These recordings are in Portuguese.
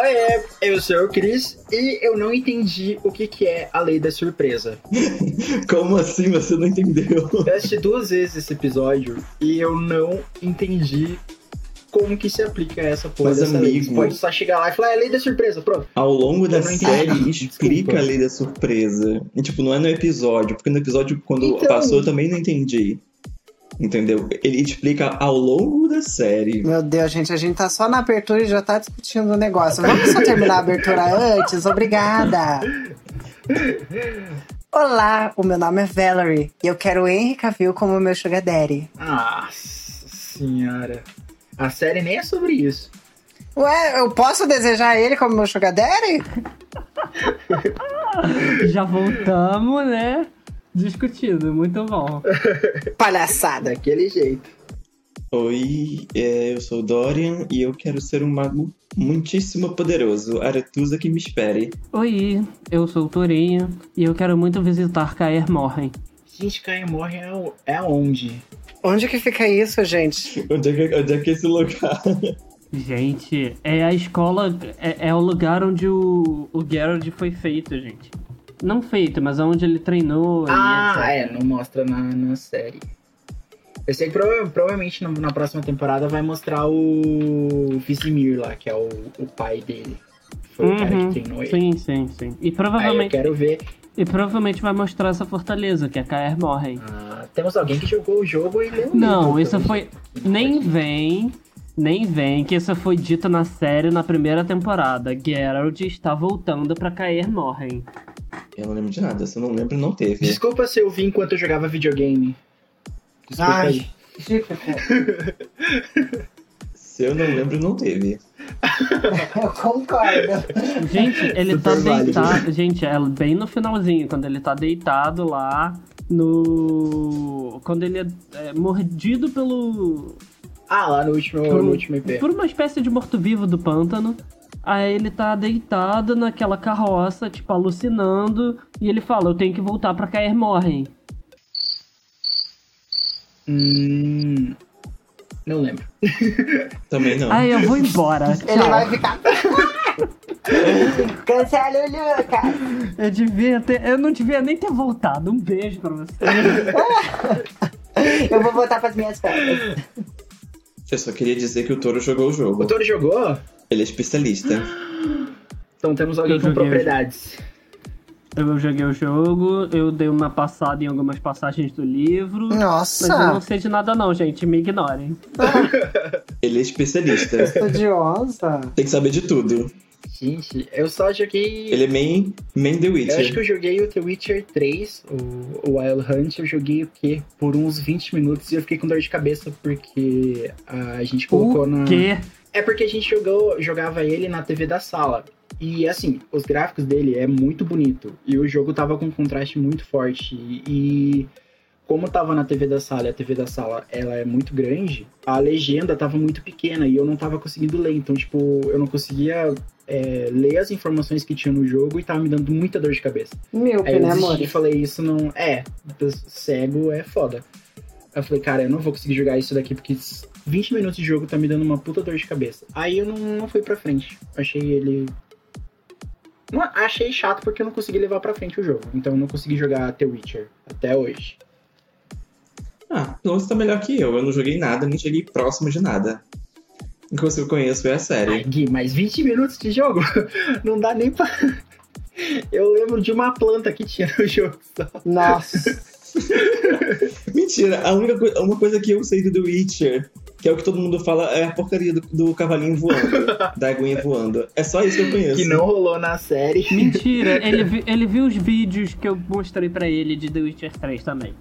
Oi, eu sou o Cris e eu não entendi o que, que é a lei da surpresa. Como assim você não entendeu? Eu assisti duas vezes esse episódio e eu não entendi como que se aplica essa porra Mas, lei. amigo- Você pode só chegar lá e falar, é lei da surpresa, pronto. Ao longo da série explica a lei da surpresa. E, tipo, não é no episódio, porque no episódio, quando Então- passou, eu também não entendi. Entendeu? Ele explica ao longo da série. Meu Deus, gente, a gente tá só na abertura e já tá discutindo o negócio. Vamos só terminar a abertura antes? Obrigada. Olá, o meu nome é Valerie e eu quero o Henry Cavill como meu sugar daddy. Nossa senhora. A série nem é sobre isso. Ué, eu posso desejar ele como meu sugar daddy? Já voltamos, né? Discutindo, muito bom. Palhaçada. Daquele jeito. Oi, é, eu sou o Dorian e eu quero ser um mago muitíssimo poderoso. Aretusa que me espere. Oi, eu sou o Torinho e eu quero muito visitar Caer Morren. Gente, Caio morre é, é aonde? Onde que fica isso, gente? Onde é que, onde é, que é esse lugar? Gente, é a escola, é, é o lugar onde o, o Geralt foi feito, gente. Não feito, mas onde ele treinou. Ah, é, não mostra na, na série. Eu sei que prova- provavelmente na, na próxima temporada vai mostrar o Vizimir lá, que é o, o pai dele. Foi o cara Uhum, que treinou ele. Sim, sim, sim. E Aí eu provavelmente, quero ver. e provavelmente vai mostrar essa fortaleza, que é Caer Morren. ah, temos alguém que jogou o jogo e leu Não, livro, isso pelo foi. Nem vem. Nem vem que isso foi dito na série na primeira temporada. Geralt está voltando pra Caer Morren. Eu não lembro de nada, se eu não lembro, não teve. Desculpa se eu vi enquanto eu jogava videogame. Desculpa aí. Se eu não lembro, não teve. Eu concordo. Gente, ele tá Super válido. deitado. Gente, é bem no finalzinho, quando ele tá deitado lá no. Quando ele é, é mordido pelo. Ah, lá no último, Por- no último IP. Por uma espécie de morto-vivo do pântano. Aí ele tá deitado naquela carroça, tipo, alucinando. E ele fala: Eu tenho que voltar pra Caer Morren. Hum, não lembro. Também não. Aí eu vou embora. Ele vai ficar. Cancela o Lucas. Eu devia ter. Eu não devia nem ter voltado. Um beijo pra você. Eu vou voltar pras minhas férias. Eu só queria dizer que o Toro jogou o jogo. O Toro jogou? Ele é especialista. Então temos alguém Eu com propriedades. Eu joguei o jogo, eu dei uma passada em algumas passagens do livro. Mas eu Nossa, não sei de nada não, gente. Me ignorem. Ele é especialista. estudiosa. Tem que saber de tudo. Gente, eu só joguei. Ele é main, main The Eu acho que Witcher. eu joguei o The Witcher 3, o, o Wild Hunt, eu joguei o quê? Por uns 20 minutos e eu fiquei com dor de cabeça porque a gente colocou na. O quê? É porque a gente jogou, jogava ele na TV da sala. E assim, os gráficos dele é muito bonito. E o jogo tava com um contraste muito forte. E, e como tava na TV da sala e a TV da sala ela é muito grande, a legenda tava muito pequena e eu não tava conseguindo ler. Então, tipo, eu não conseguia é, ler as informações que tinha no jogo e tava me dando muita dor de cabeça. Míope, Aí eu né, desisti amor? falei, isso não. É, cego é foda. Eu falei, cara, eu não vou conseguir jogar isso daqui porque 20 minutos de jogo tá me dando uma puta dor de cabeça. Aí eu não, não fui pra frente. Achei ele. Não, achei chato porque eu não consegui levar pra frente o jogo. Então eu não consegui jogar The Witcher até hoje. Ah, pelo menos tá melhor que eu. Eu não joguei nada, nem cheguei próximo de nada. O que eu conheço é a Ai, série. Gui, mas 20 minutos de jogo? Não dá nem pra. Eu lembro de uma planta que tinha no jogo só. Nossa. Mentira, a única coi- uma coisa que eu sei do The Witcher, que é o que todo mundo fala, é a porcaria do, do cavalinho voando, da aguinha voando. É só isso que eu conheço. Que não rolou na série. Mentira, ele, vi- ele viu os vídeos que eu mostrei pra ele de The Witcher 3 também.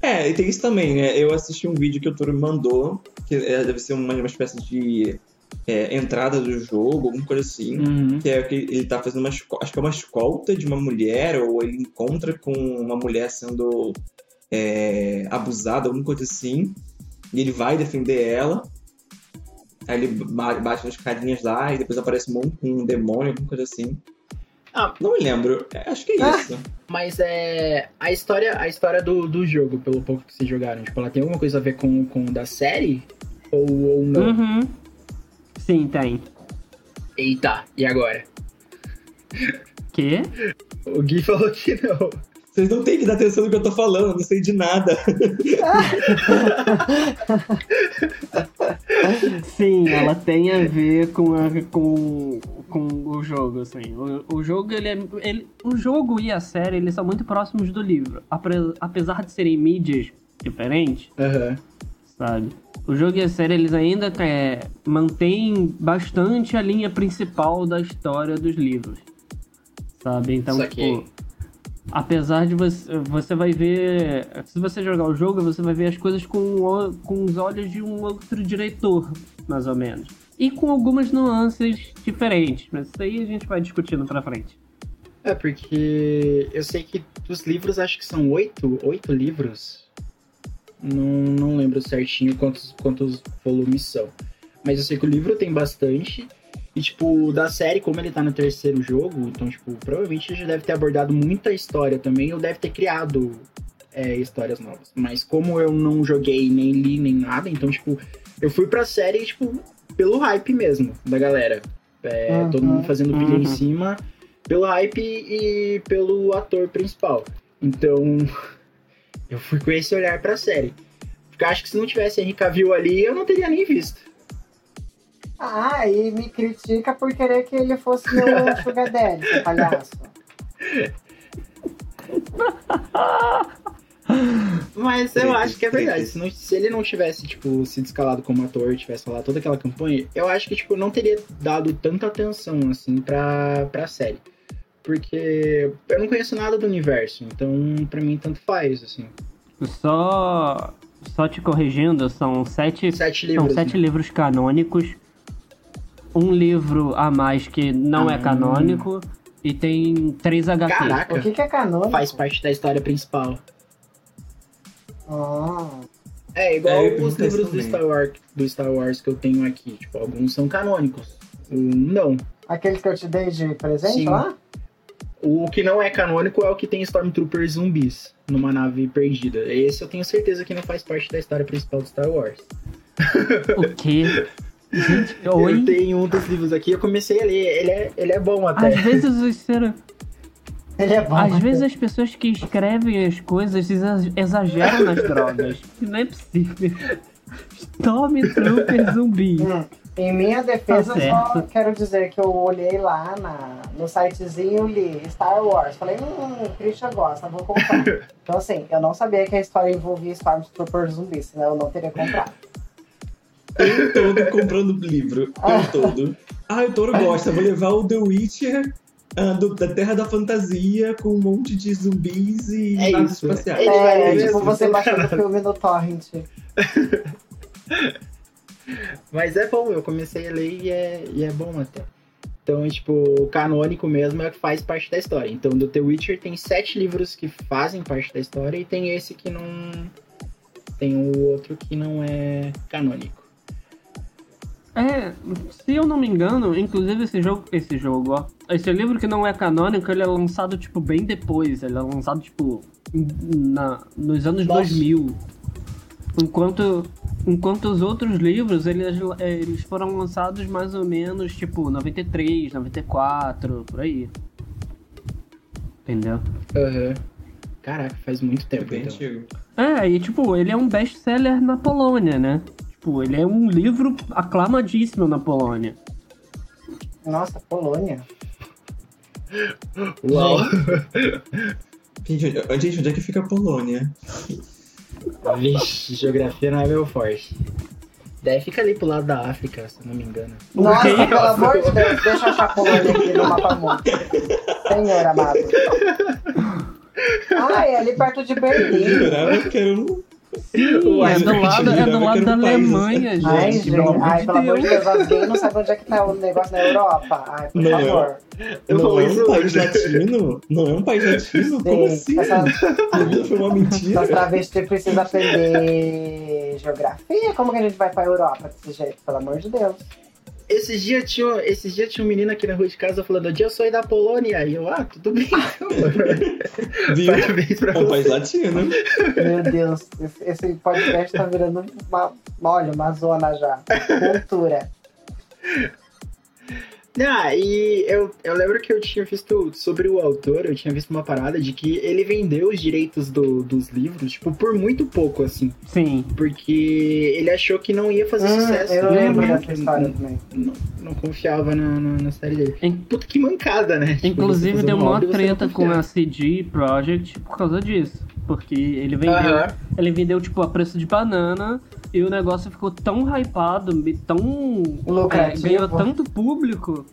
É, e tem isso também, né? Eu assisti um vídeo que o Toro me mandou, que é, deve ser uma, uma espécie de é, entrada do jogo, alguma coisa assim. Uhum. Que é que ele tá fazendo uma acho que é uma escolta de uma mulher, ou ele encontra com uma mulher sendo é, abusada, alguma coisa assim. E ele vai defender ela. Aí ele ba- bate nas carinhas lá e depois aparece um, um demônio, alguma coisa assim. Ah. Não me lembro. É, acho que é Ah. isso. Mas é. A história, a história do, do jogo, pelo pouco que vocês jogaram, tipo, ela tem alguma coisa a ver com, com o da série? Ou, ou não? Uhum. Sim, tem. Eita, e agora? Quê? O Gui falou que não. Vocês não têm que dar atenção no que eu tô falando, eu não sei de nada. Sim, ela tem a ver com, a- com, com o jogo, assim. O, o jogo, ele é. Ele, o jogo e a série, eles são muito próximos do livro. Apre- apesar de serem mídias diferentes, Aham. Sabe? O jogo e a série, eles ainda é, mantêm bastante a linha principal da história dos livros. Sabe? Então, tipo. Apesar de você. Você vai ver. Se você jogar o jogo, você vai ver as coisas com, com os olhos de um outro diretor, mais ou menos. E com algumas nuances diferentes. Mas isso aí a gente vai discutindo pra frente. É, porque eu sei que os livros, acho que são oito, oito livros. Não, não lembro certinho quantos, quantos volumes são. Mas eu sei que o livro tem bastante. E, tipo, da série, como ele tá no terceiro jogo, então, tipo, provavelmente ele já deve ter abordado muita história também, ou deve ter criado é, histórias novas. Mas como eu não joguei, nem li, nem nada, então, tipo, eu fui pra série, tipo, pelo hype mesmo da galera. É, Uhum. Todo mundo fazendo pilha em Uhum. cima, pelo hype e pelo ator principal. Então, eu fui com esse olhar pra série. Porque eu acho que se não tivesse Henry Cavill ali, eu não teria nem visto. Ah, e me critica por querer que ele fosse meu sugar daddy, seu palhaço. Mas eu acho que é verdade. Se, não- se ele não tivesse, tipo, se descalado como ator, tivesse falado toda aquela campanha, eu acho que, tipo, não teria dado tanta atenção, assim, pra, pra série. Porque eu não conheço nada do universo, então pra mim tanto faz, assim. Só. Só te corrigindo, são sete Sete São livros. sete né? livros canônicos. Um livro a mais que não é Ah. canônico. E tem três HQs. Caraca, O que, que é canônico? faz parte da história principal. Ah, É, igual É, os livros do. Star, Wars, do Star Wars que eu tenho aqui. Tipo, alguns são canônicos. Um, não. aqueles que eu te dei de presente Sim. lá? O que não é canônico é o que tem Stormtroopers zumbis numa nave perdida. Esse eu tenho certeza que não faz parte da história principal do Star Wars. O quê? Gente, Eu oi? tenho um dos livros aqui, eu comecei a ler. Ele é, ele é bom até. Às vezes, os ser- Ele é bom. às vezes as pessoas que escrevem as coisas exa- exageram nas drogas. Não é possível. Stormtrooper zumbi. Hum, Em minha defesa, Tá só quero dizer que eu olhei lá na, no sitezinho e li Star Wars. Falei, hum, o Christian gosta, vou comprar. então, assim, eu não sabia que a história envolvia Stormtrooper zumbi, senão eu não teria comprado. Tempo todo comprando livro. O Ah. todo. Ah, o Toro gosta. Vou levar o The Witcher ah, do- da Terra da Fantasia com um monte de zumbis e É naves isso. espaciais. Vai é, ler tipo você baixando o filme no Torrent. Mas é bom, eu comecei a ler e é, e é bom até. Então, tipo, o canônico mesmo é que faz parte da história. Então, do The Witcher tem sete livros que fazem parte da história e tem esse que não. Tem o outro que não é canônico. É, se eu não me engano, inclusive esse jogo, esse jogo, ó, esse livro que não é canônico, ele é lançado, tipo, bem depois, ele é lançado, tipo, na, nos anos Nossa. 2000. Enquanto, enquanto os outros livros, eles, é, eles foram lançados mais ou menos, tipo, 93, 94, por aí. Entendeu? Aham. Caraca, faz muito É tempo, bem então. antigo. É, e tipo, ele é um best-seller na Polônia, né? Tipo, ele é um livro aclamadíssimo na Polônia. Nossa, Polônia. Uau! Gente, onde, gente, onde é que fica a Polônia? Vixe, geografia não é meu forte. Daí fica ali pro lado da África, se eu não me engano. Nossa, quê? pelo amor de Deus, deixa eu achar a Polônia aqui no mapa mundo. Senhor amado. Ah, é ali perto de Eu Berlim. jurava que era um. Sim, é do lado, é do lado da Alemanha, gente. Ai, gente, pelo amor ai, de pelo amor de Deus. Deus, gays não sabem onde é que tá o negócio na Europa. Ai, por Não, favor. Eu não é um país latino? Não é um país latino? Como Sim, assim? essa- foi uma mentira. Essas travestis precisam aprender geografia. Como que a gente vai pra Europa desse jeito? Pelo amor de Deus. Esses dias tinha, esses dias tinha um menino aqui na rua de casa falando, dia eu sou da Polônia. E eu, ah, tudo bem. Viu? Parabéns pra É um país latino. Meu Deus, esse- esse podcast tá virando uma, olha, uma zona já. Cultura. Ah, e eu, eu lembro que eu tinha visto sobre o autor, eu tinha visto uma parada de que ele vendeu os direitos do, dos livros, tipo, por muito pouco, assim. Sim. Porque ele achou que não ia fazer Hum, sucesso. eu né? lembro não, dessa história também. não, não confiava na, na, na série dele. In- Puta que mancada, né? Tipo, Inclusive fazer deu uma não treta com a CD Projekt por causa disso. Porque ele vendeu, ele vendeu tipo a preço de banana e o negócio ficou tão hypado, tão Lucrativo. é, ganhou tanto público,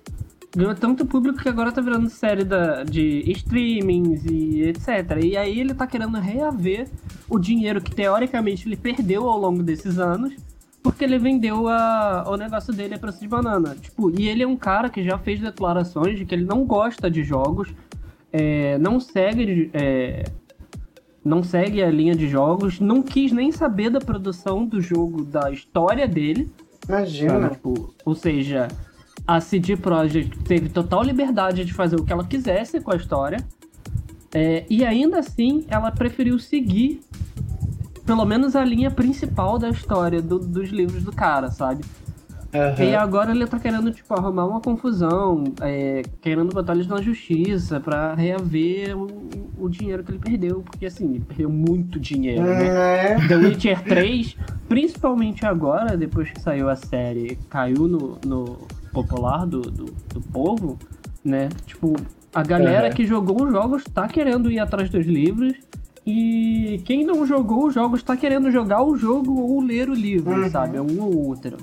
ganhou tanto público que agora tá virando série da, de streamings e etc. E aí ele tá querendo reaver o dinheiro que teoricamente ele perdeu ao longo desses anos. Porque ele vendeu a, o negócio dele a preço de banana. Tipo, e ele é um cara que já fez declarações de que ele não gosta de jogos, é, não segue é, não segue a linha de jogos, não quis nem saber da produção do jogo, da história dele. Imagina. sabe? Tipo, ou seja, a CD Projekt teve total liberdade de fazer o que ela quisesse com a história. é, e ainda assim, ela preferiu seguir pelo menos a linha principal da história do- dos livros do cara, sabe? Aham. E agora ele tá querendo, tipo, arrumar uma confusão, é, querendo botar eles na justiça pra reaver o, o dinheiro que ele perdeu. Porque, assim, ele perdeu muito dinheiro, né? É. The Witcher 3, principalmente agora, depois que saiu a série, caiu no, no popular do, do, do povo, né? Tipo, a galera Aham. que jogou os jogos tá querendo ir atrás dos livros. E quem não jogou os jogos tá querendo jogar o jogo ou ler o livro, Uhum. sabe? É um ou outro.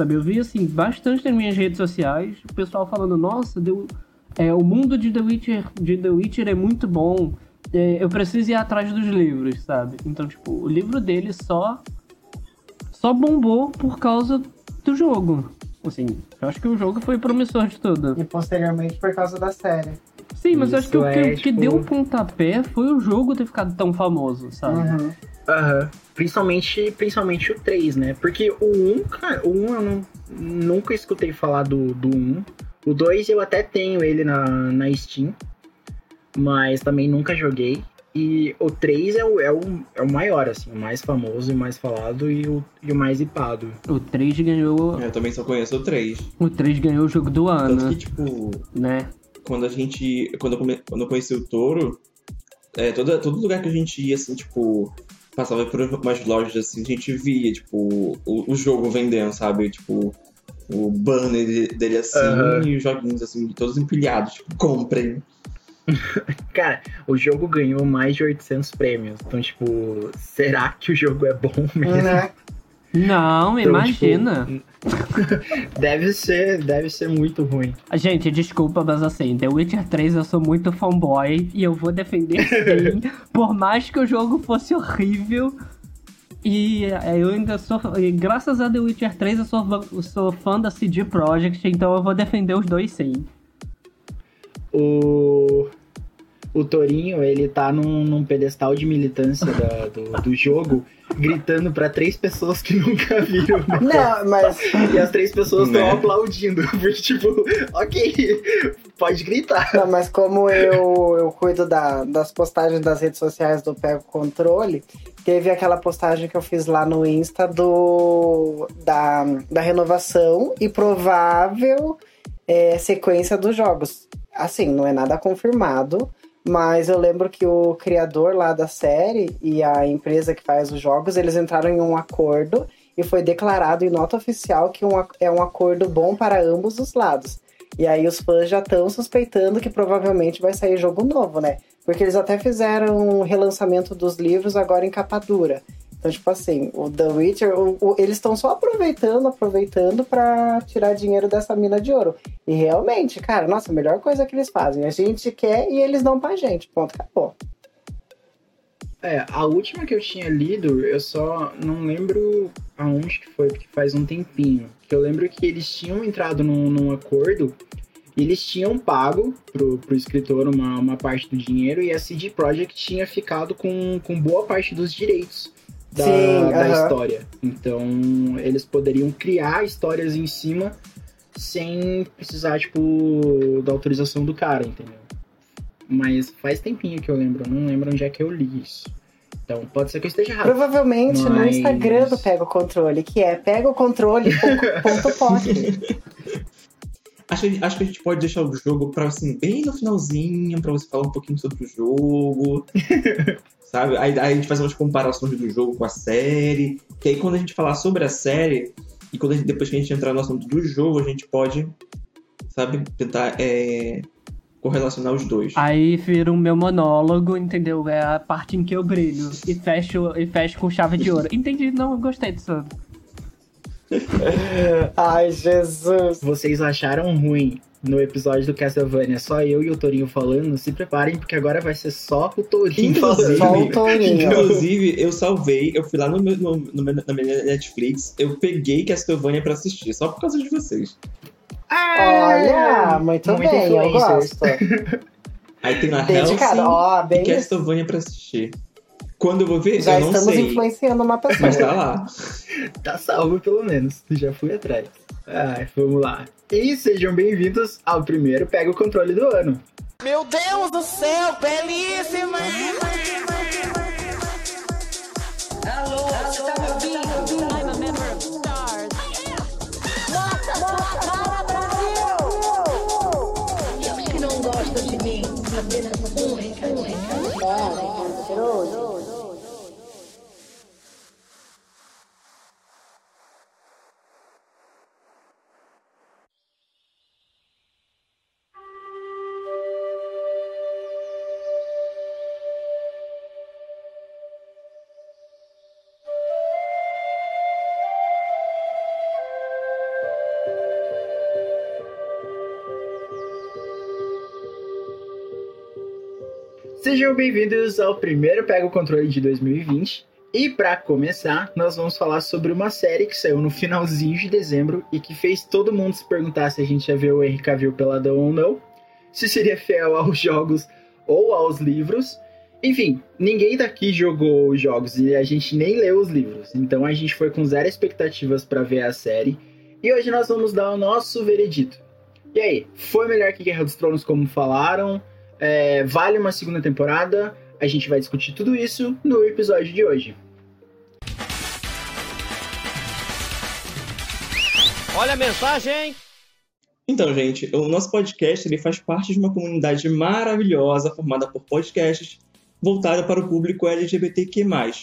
Sabe, eu vi assim, bastante nas minhas redes sociais, o pessoal falando, nossa, deu, é, o mundo de The Witcher, de The Witcher é muito bom. é, eu preciso ir atrás dos livros, sabe? Então, tipo, o livro dele só só bombou por causa do jogo. Assim, eu acho que o jogo foi promissor de tudo. E posteriormente por causa da série. Sim, mas eu acho que o Isso que, é, o que tipo- deu o pontapé foi o jogo ter ficado tão famoso, sabe? Uhum. Aham. Principalmente, principalmente o 3, né? Porque o 1, cara, o 1 eu não, nunca escutei falar do, do 1. O 2 eu até tenho ele na, na Steam, mas também nunca joguei. E o 3 é o, é, o, é o maior, assim, o mais famoso e mais falado e o, e o mais hipado. O 3 ganhou. Eu também só conheço o 3. O 3 ganhou o jogo do Tanto ano, que, tipo, né? quando a gente. Quando eu, come- quando eu conheci o touro, é, todo, todo lugar que a gente ia, assim, tipo, passava por umas lojas assim, a gente via, tipo, o, o jogo vendendo, sabe? Tipo, o banner de- dele assim Aham. e os joguinhos assim, todos empilhados, tipo, comprem. Cara, o jogo ganhou mais de 800 prêmios. Então, tipo, será que o jogo é bom mesmo? Não, Então, imagina. tipo, deve ser, deve ser muito ruim. Gente, desculpa, mas assim, The Witcher 3 eu sou muito fanboy e eu vou defender sim, por mais que o jogo fosse horrível. E é, eu ainda sou. e graças a The Witcher 3 eu sou, fã- eu sou fã da CD Projekt, então eu vou defender os dois sim. O, o Torinho, ele tá num, num pedestal de militância da- do, do jogo, gritando pra três pessoas que nunca viram. né? Não, mas E as três pessoas estão Né? aplaudindo. Porque, tipo, ok, pode gritar. Não, mas como eu, eu cuido da- das postagens das redes sociais do Pego Controle, teve aquela postagem que eu fiz lá no Insta do da, da renovação e provável é, sequência dos jogos. Assim, não é nada confirmado, mas eu lembro que o criador lá da série e a empresa que faz os jogos, eles entraram em um acordo e foi declarado em nota oficial que um é um acordo bom para ambos os lados. E aí os fãs já estão suspeitando que provavelmente vai sair jogo novo, né? Porque eles até fizeram um relançamento dos livros agora em capa dura. Então, tipo assim, o The Witcher, o- o- eles estão só aproveitando, aproveitando pra tirar dinheiro dessa mina de ouro. E realmente, cara, nossa, a melhor coisa que eles fazem. A gente quer e eles dão pra gente. Ponto, acabou. É, a última que eu tinha lido, eu só não lembro aonde que foi, porque faz um tempinho. Eu lembro que eles tinham entrado num, num acordo eles tinham pago pro, pro escritor uma, uma parte do dinheiro e a CD Projekt tinha ficado com, com boa parte dos direitos da, Sim, da aham. história. Então, eles poderiam criar histórias em cima sem precisar, tipo, da autorização do cara, entendeu? Mas faz tempinho que eu lembro, não lembro onde é que eu li isso. Então, pode ser que eu esteja errado. Provavelmente no Mas- Instagram do Pega o Controle, que é pega o controle ponto pod. Acho acho, acho que a gente pode deixar o jogo pra, assim, bem no finalzinho, pra você falar um pouquinho sobre o jogo. sabe? Aí, aí a gente faz umas comparações do jogo com a série. Que aí quando a gente falar sobre a série, e quando gente, depois que a gente entrar no assunto do jogo, a gente pode, sabe, tentar é, correlacionar os dois. Aí vira o meu monólogo, entendeu? É a parte em que eu brilho. E fecho, e fecho com chave de ouro. Entendi, não, gostei disso. Ai, Jesus. Vocês acharam ruim no episódio do Castlevania só eu e o Torinho falando? Se preparem, porque agora vai ser só o Torinho Inclusive, Só falando. o Torinho. Inclusive, eu salvei, eu fui lá no, meu- no, no na minha Netflix, eu peguei Castlevania pra assistir, só por causa de vocês. Olha, muito, Muito bem, eu gosto. Aí tem na Dedicado, Hellsing ó, e bem isso. Castlevania pra assistir. Quando eu vou ver, Já eu não estamos sei. influenciando uma pessoa. Mas tá lá. Tá salvo pelo menos. Já fui atrás. Ai, vamos lá. E sejam bem-vindos ao primeiro Pega o Controle do ano. Meu Deus do céu, belíssima! Alô, você tá me ouvindo? I'm a member of STARS. Sua cara, Brasil! E os que não gostam de mim, apenas um recadinho. Sejam bem-vindos ao primeiro Pega o Controle de 2020. E pra começar, nós vamos falar sobre uma série que saiu no finalzinho de dezembro e que fez todo mundo se perguntar se a gente ia ver o Henry Cavill peladão ou não, se seria fiel aos jogos ou aos livros. Enfim, ninguém daqui jogou os jogos e a gente nem leu os livros. Então a gente foi com zero expectativas pra ver a série. E hoje nós vamos dar o nosso veredito. E aí, foi melhor que Guerra dos Tronos como falaram? É, vale uma segunda temporada? A gente vai discutir tudo isso no episódio de hoje. Olha a mensagem! Então, gente, o nosso podcast ele faz parte de uma comunidade maravilhosa formada por podcasts voltada para o público LGBTQ+. Nós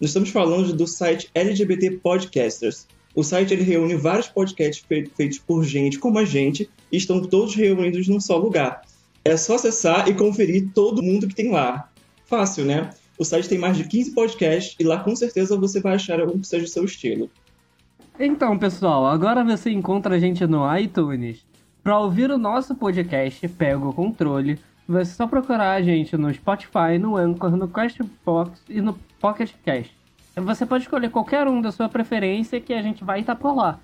estamos falando do site LGBT Podcasters. O site ele reúne vários podcasts fe- feitos por gente como a gente e estão todos reunidos num só lugar. É só acessar e conferir todo mundo que tem lá. Fácil, né? O site tem mais de 15 podcasts e lá com certeza você vai achar algum que seja o seu estilo. Então, pessoal, agora você encontra a gente no iTunes. Para ouvir o nosso podcast, pega o controle. Vai só procurar a gente no Spotify, no Anchor, no Castbox e no Pocket Cast. Você pode escolher qualquer um da sua preferência que a gente vai estar por lá.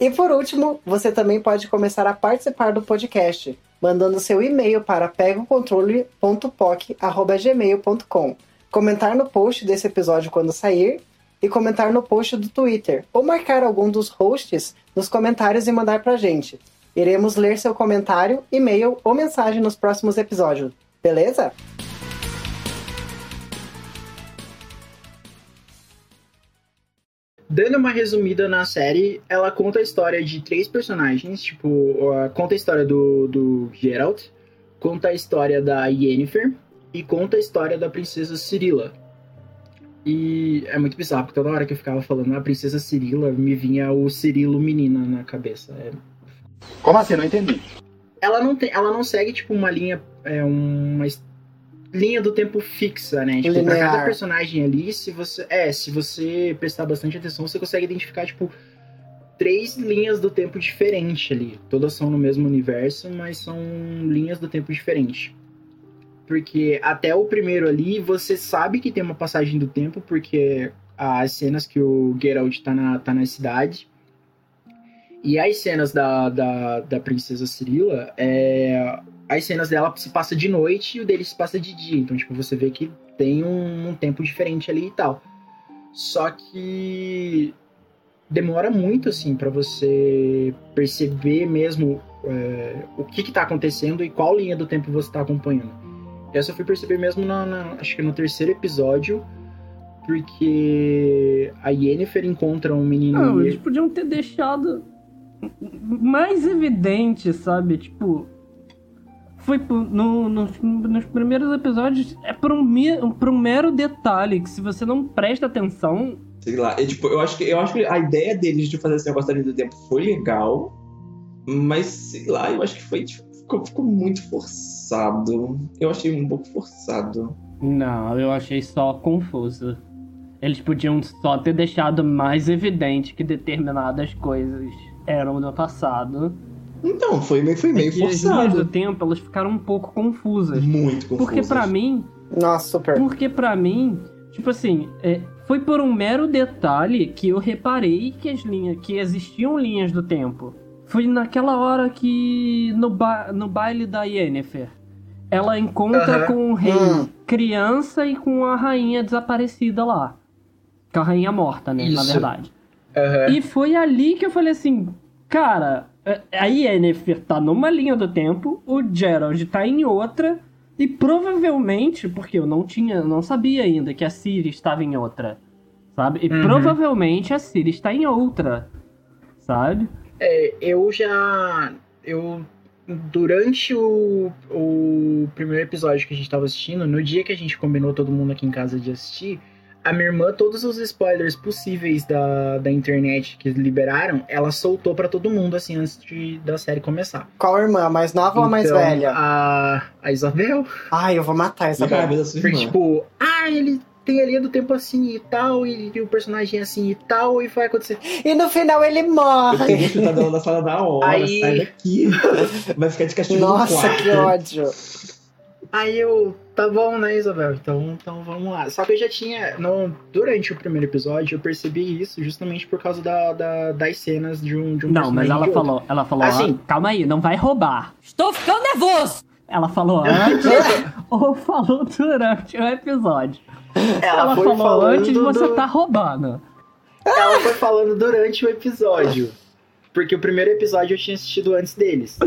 E por último, você também pode começar a participar do podcast, mandando seu e-mail para pegocontrole.poc.gmail.com, comentar no post desse episódio quando sair e comentar no post do Twitter, ou marcar algum dos hosts nos comentários e mandar pra gente. Iremos ler seu comentário, e-mail ou mensagem nos próximos episódios, beleza? Dando uma resumida na série, ela conta a história de três personagens, tipo, conta a história do, do Geralt, conta a história da Yennefer e conta a história da princesa Cirilla. E é muito bizarro, porque toda hora que eu ficava falando a princesa Cirilla, me vinha o Cirilo menina na cabeça. É- Como assim? Não entendi. Ela não tem, ela não segue tipo uma linha, é uma linha do tempo fixa, né? Tipo, pra Linear. cada personagem ali, se você, é, se você prestar bastante atenção, você consegue identificar tipo três linhas do tempo diferentes ali. Todas são no mesmo universo, mas são linhas do tempo diferentes. Porque até o primeiro ali, você sabe que tem uma passagem do tempo, porque as cenas que o Geralt tá na, tá na cidade. E as cenas da, da, da princesa Cirilla, é, as cenas dela se passa de noite e o dele se passa de dia. Então, tipo, você vê que tem um, um tempo diferente ali e tal. Só que demora muito, assim, pra você perceber mesmo é, o que que tá acontecendo e qual linha do tempo você tá acompanhando. Essa eu fui perceber mesmo na, na- acho que no terceiro episódio, porque a Yennefer encontra um menino... Não, eles podiam ter deixado mais evidente, sabe? Tipo. Foi por- no- nos- primeiros episódios. É por um, por um mero detalhe que se você não presta atenção. Sei lá, é, tipo, eu acho que eu acho que a ideia deles de fazer esse negócio da linha do tempo foi legal, mas sei lá, eu acho que foi tipo, ficou, ficou muito forçado. Eu achei um pouco forçado. Não, eu achei só confuso. Eles podiam só ter deixado mais evidente que determinadas coisas eram no passado. Então, foi meio, foi meio e as linhas do forçado. tempo, elas ficaram um pouco confusas. Muito confuso. Porque pra mim, Nossa, super. Porque pra mim, tipo assim, é, foi por um mero detalhe que eu reparei que as linhas, que existiam linhas do tempo. Foi naquela hora que no, ba no baile da Yennefer, ela encontra Aham. com o rei Hum. criança e com a rainha desaparecida lá. Com a rainha morta, né, na Isso. verdade. Aham. E foi ali que eu falei assim, cara, é, a Yennefer tá numa linha do tempo, o Gerald tá em outra, e provavelmente, porque eu não tinha, não sabia ainda que a Ciri estava em outra, sabe? E Uhum. provavelmente a Ciri está em outra, sabe? É, eu já. Eu. Durante o, o primeiro episódio que a gente tava assistindo, no dia que a gente combinou todo mundo aqui em casa de assistir, a minha irmã, todos os spoilers possíveis da, da internet que liberaram, ela soltou pra todo mundo, assim, antes de, da série começar. Qual irmã? A mais nova ou a mais Então, velha? A, a Isabel. Ai, eu vou matar essa Porque, irmã. tipo, ah, ele tem a linha do tempo assim e tal, e, e o personagem assim e tal, e vai acontecer. E no final ele Eu morre. teria chutado ela da sala da hora, Aí- sai daqui. Vai ficar de castigo no Nossa, quarto. que ódio. Aí eu, tá bom, né, Isabel? Então, então vamos lá. Só que eu já tinha, no, durante o primeiro episódio, eu percebi isso justamente por causa da, da- das cenas de um, de um Não, mas ela outro. falou, ela falou, Assim. "Ah, calma aí, não vai roubar. Estou ficando nervoso! Ela falou antes ou falou durante o episódio? Ela, Ela foi falou falando antes você do- tá roubando. Ela foi falando durante o episódio. Porque o primeiro episódio eu tinha assistido antes deles.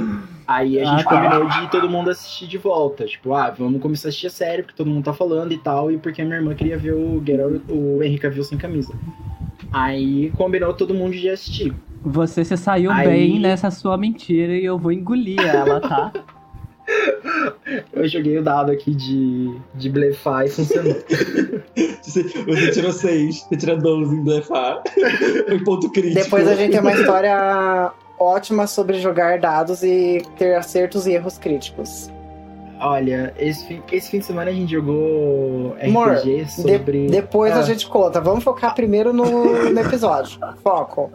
Aí a gente Ah, tá. combinou de todo mundo assistir de volta. Tipo, ah, vamos começar a assistir a série, porque todo mundo tá falando e tal. E porque a minha irmã queria ver o Geralt, o Henrique viu sem camisa. Aí combinou todo mundo de assistir. Você se saiu Aí- bem nessa sua mentira e eu vou engolir ela, tá? Eu joguei o dado aqui de, de blefar e funcionou. Você, tirou 6, você tirou 12 em blefar. Foi ponto crítico. Depois a gente tem uma história ótima sobre jogar dados e ter acertos e erros críticos. Olha, esse fim, esse fim de semana a gente jogou RPG sobre. Depois Ah. a gente conta. Vamos focar primeiro no, no episódio. Foco.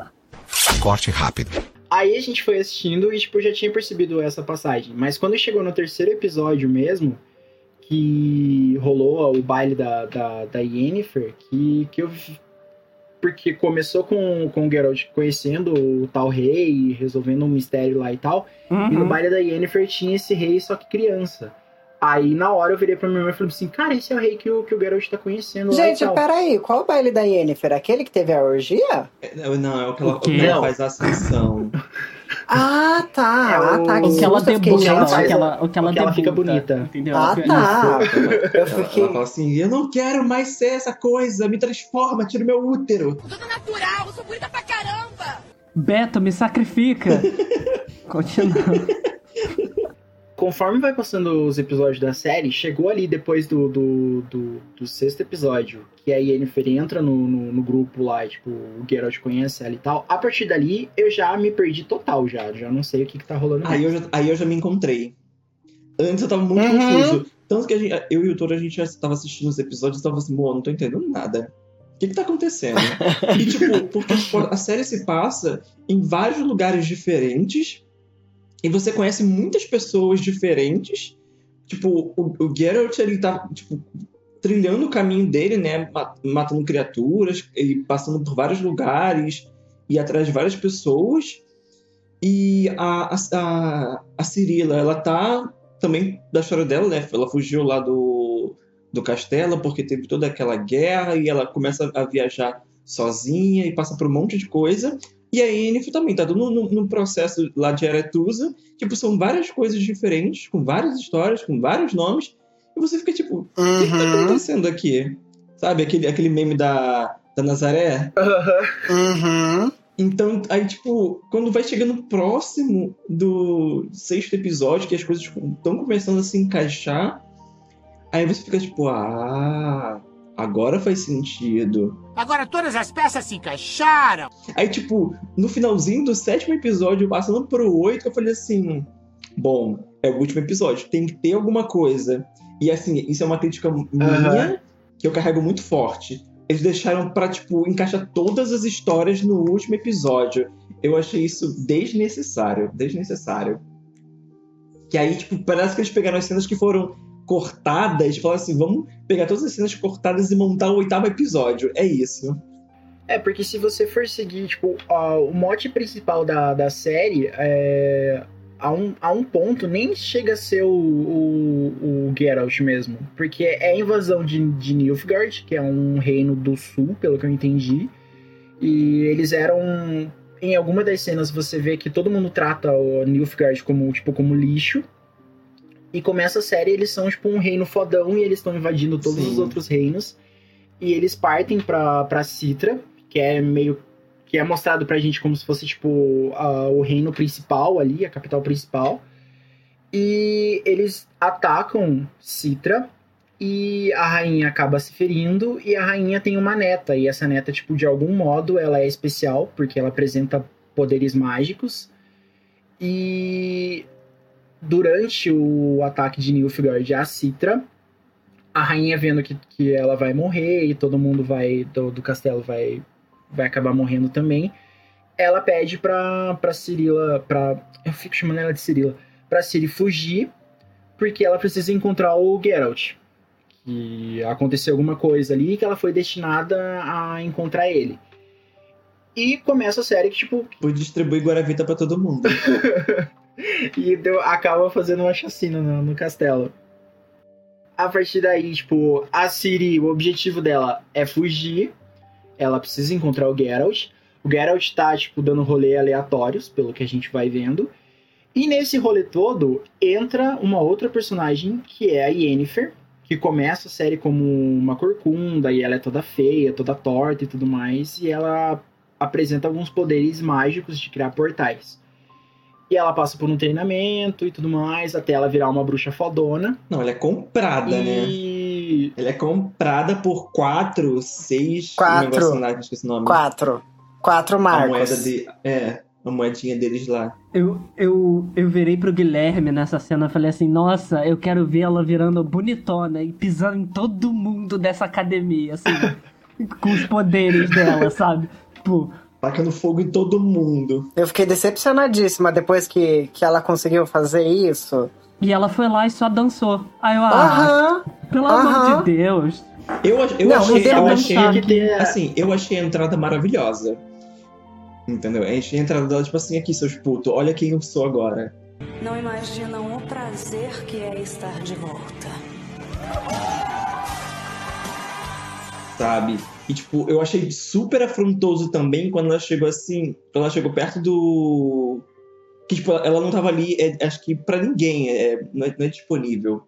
Corte rápido. Aí a gente foi assistindo e, tipo, já tinha percebido essa passagem. Mas quando chegou no terceiro episódio mesmo, que rolou o baile da, da, da Yennefer, que, que eu vi- Porque começou com, com o Geralt conhecendo o tal rei, e resolvendo um mistério lá e tal. E no Uhum. baile da Yennefer tinha esse rei, só que criança. Aí na hora eu virei pra minha irmã e falei assim: Cara, esse é o rei que o, que o Geralt tá conhecendo lá Gente, e tal. peraí. Qual o baile da Yennefer? Aquele que teve a orgia? Não, não, é o que ela, O que ela faz a ascensão. Ah, tá. É ah, tá. o- O que ela debuta, ela o que ela, o que ela, o que ela fica bonita. Entendeu? Ah, tá. Eu Ela, fiquei. ela fala assim: Eu não quero mais ser essa coisa, me transforma, tira o meu útero. Tudo natural, eu sou bonita pra caramba! Beto, me sacrifica. Continuando. Conforme vai passando os episódios da série, chegou ali depois do, do, do, do sexto episódio, que a Yennefer entra no, no, no grupo lá, tipo, o Geralt conhece ela e tal. A partir dali, eu já me perdi total, já. Já não sei o que, que tá rolando Aí mais. eu, já, aí eu já me encontrei. Antes eu tava muito Uhum. confuso. Tanto que a gente, eu e o Toro, a gente já tava assistindo os episódios e tava assim, não tô entendendo nada. O que que tá acontecendo? e tipo, porque a série se passa em vários lugares diferentes e você conhece muitas pessoas diferentes. Tipo, o, o Geralt, ele tá, tipo, trilhando o caminho dele, né? ma- Matando criaturas e passando por vários lugares e atrás de várias pessoas. E a, a, a, a Cirila, ela tá também da história dela, né? Ela fugiu lá do, do castelo porque teve toda aquela guerra e ela começa a viajar sozinha e passa por um monte de coisa. E a Yennefer também tá no, no, no processo lá de Aretusa. Tipo, são várias coisas diferentes, com várias histórias, com vários nomes. E você fica tipo, o que, que tá Uhum, acontecendo aqui? Sabe, aquele, aquele meme da, da Nazaré? uhum. Então, aí, tipo, quando vai chegando próximo do sexto episódio, que as coisas estão começando a se encaixar, aí você fica tipo, ah, agora faz sentido. Agora todas as peças se encaixaram. Aí, tipo, no finalzinho do sétimo episódio, passando pro oito, eu falei assim: bom, é o último episódio, tem que ter alguma coisa. E assim, isso é uma crítica minha que eu carrego muito forte. Eles deixaram pra, tipo, encaixar todas as histórias no último episódio. Eu achei isso desnecessário. Desnecessário. Que aí, tipo, parece que eles pegaram as cenas que foram cortadas falaram assim: vamos pegar todas as cenas cortadas e montar o oitavo episódio. É isso. É, porque se você for seguir, tipo, ó, o mote principal da, da série, é, a, um, a um ponto, nem chega a ser o, o, o Geralt mesmo. Porque é a invasão de, de Nilfgaard, que é um reino do sul, pelo que eu entendi. E eles eram. Em alguma das cenas você vê que todo mundo trata o Nilfgaard como, tipo, como lixo. E começa a série, eles são, tipo, um reino fodão e eles estão invadindo todos Sim. os outros reinos. E eles partem pra, pra Citra, que é meio. que é mostrado pra gente como se fosse, tipo, a- o reino principal ali, a capital principal. E eles atacam Citra. E a rainha acaba se ferindo. E a rainha tem uma neta. E essa neta, tipo, de algum modo, ela é especial, porque ela apresenta poderes mágicos. E durante o ataque de Nilfgaard a Citra, a rainha vendo que, que ela vai morrer e todo mundo vai do, do castelo vai, vai acabar morrendo também, ela pede pra, pra Cirila, pra, eu fico chamando ela de Cirila, pra Ciri fugir, porque ela precisa encontrar o Geralt. Que aconteceu alguma coisa ali e que ela foi destinada a encontrar ele. E começa a série que, tipo, Por distribuir Guaravita pra todo mundo. e deu- acaba fazendo uma chacina no, no castelo. A partir daí, tipo, a Ciri, o objetivo dela é fugir. Ela precisa encontrar o Geralt. O Geralt tá, tipo, dando rolê aleatórios, pelo que a gente vai vendo. E nesse rolê todo, entra uma outra personagem, que é a Yennefer, que começa a série como uma corcunda, e ela é toda feia, toda torta e tudo mais. E ela apresenta alguns poderes mágicos de criar portais. E ela passa por um treinamento e tudo mais, até ela virar uma bruxa fodona. Não, ela é comprada, né? e Ela é comprada por quatro, seis. Quatro. um negócio lá, esqueci o nome. Quatro. Quatro A marcos. moeda de. É, a moedinha deles lá. Eu, eu, eu virei pro Guilherme nessa cena e falei assim, nossa, eu quero ver ela virando bonitona e pisando em todo mundo dessa academia, assim, com os poderes dela, sabe? Tipo, Tacando fogo em todo mundo. Eu fiquei decepcionadíssima depois que, que ela conseguiu fazer isso. e ela foi lá e só dançou. Aí eu, ah, Aham. pelo amor aham. de Deus. Eu, eu Não, achei. Eu achei que Assim, eu achei a entrada maravilhosa. Entendeu? A gente a entrada dela, tipo assim, aqui, seus putos, olha quem eu sou agora. Não imaginam o prazer que é estar de volta. Sabe? E, tipo, eu achei super afrontoso também quando ela chegou assim. Quando ela chegou perto do. Que, tipo, ela não tava ali, é, acho que pra ninguém, é, não, é, não é disponível.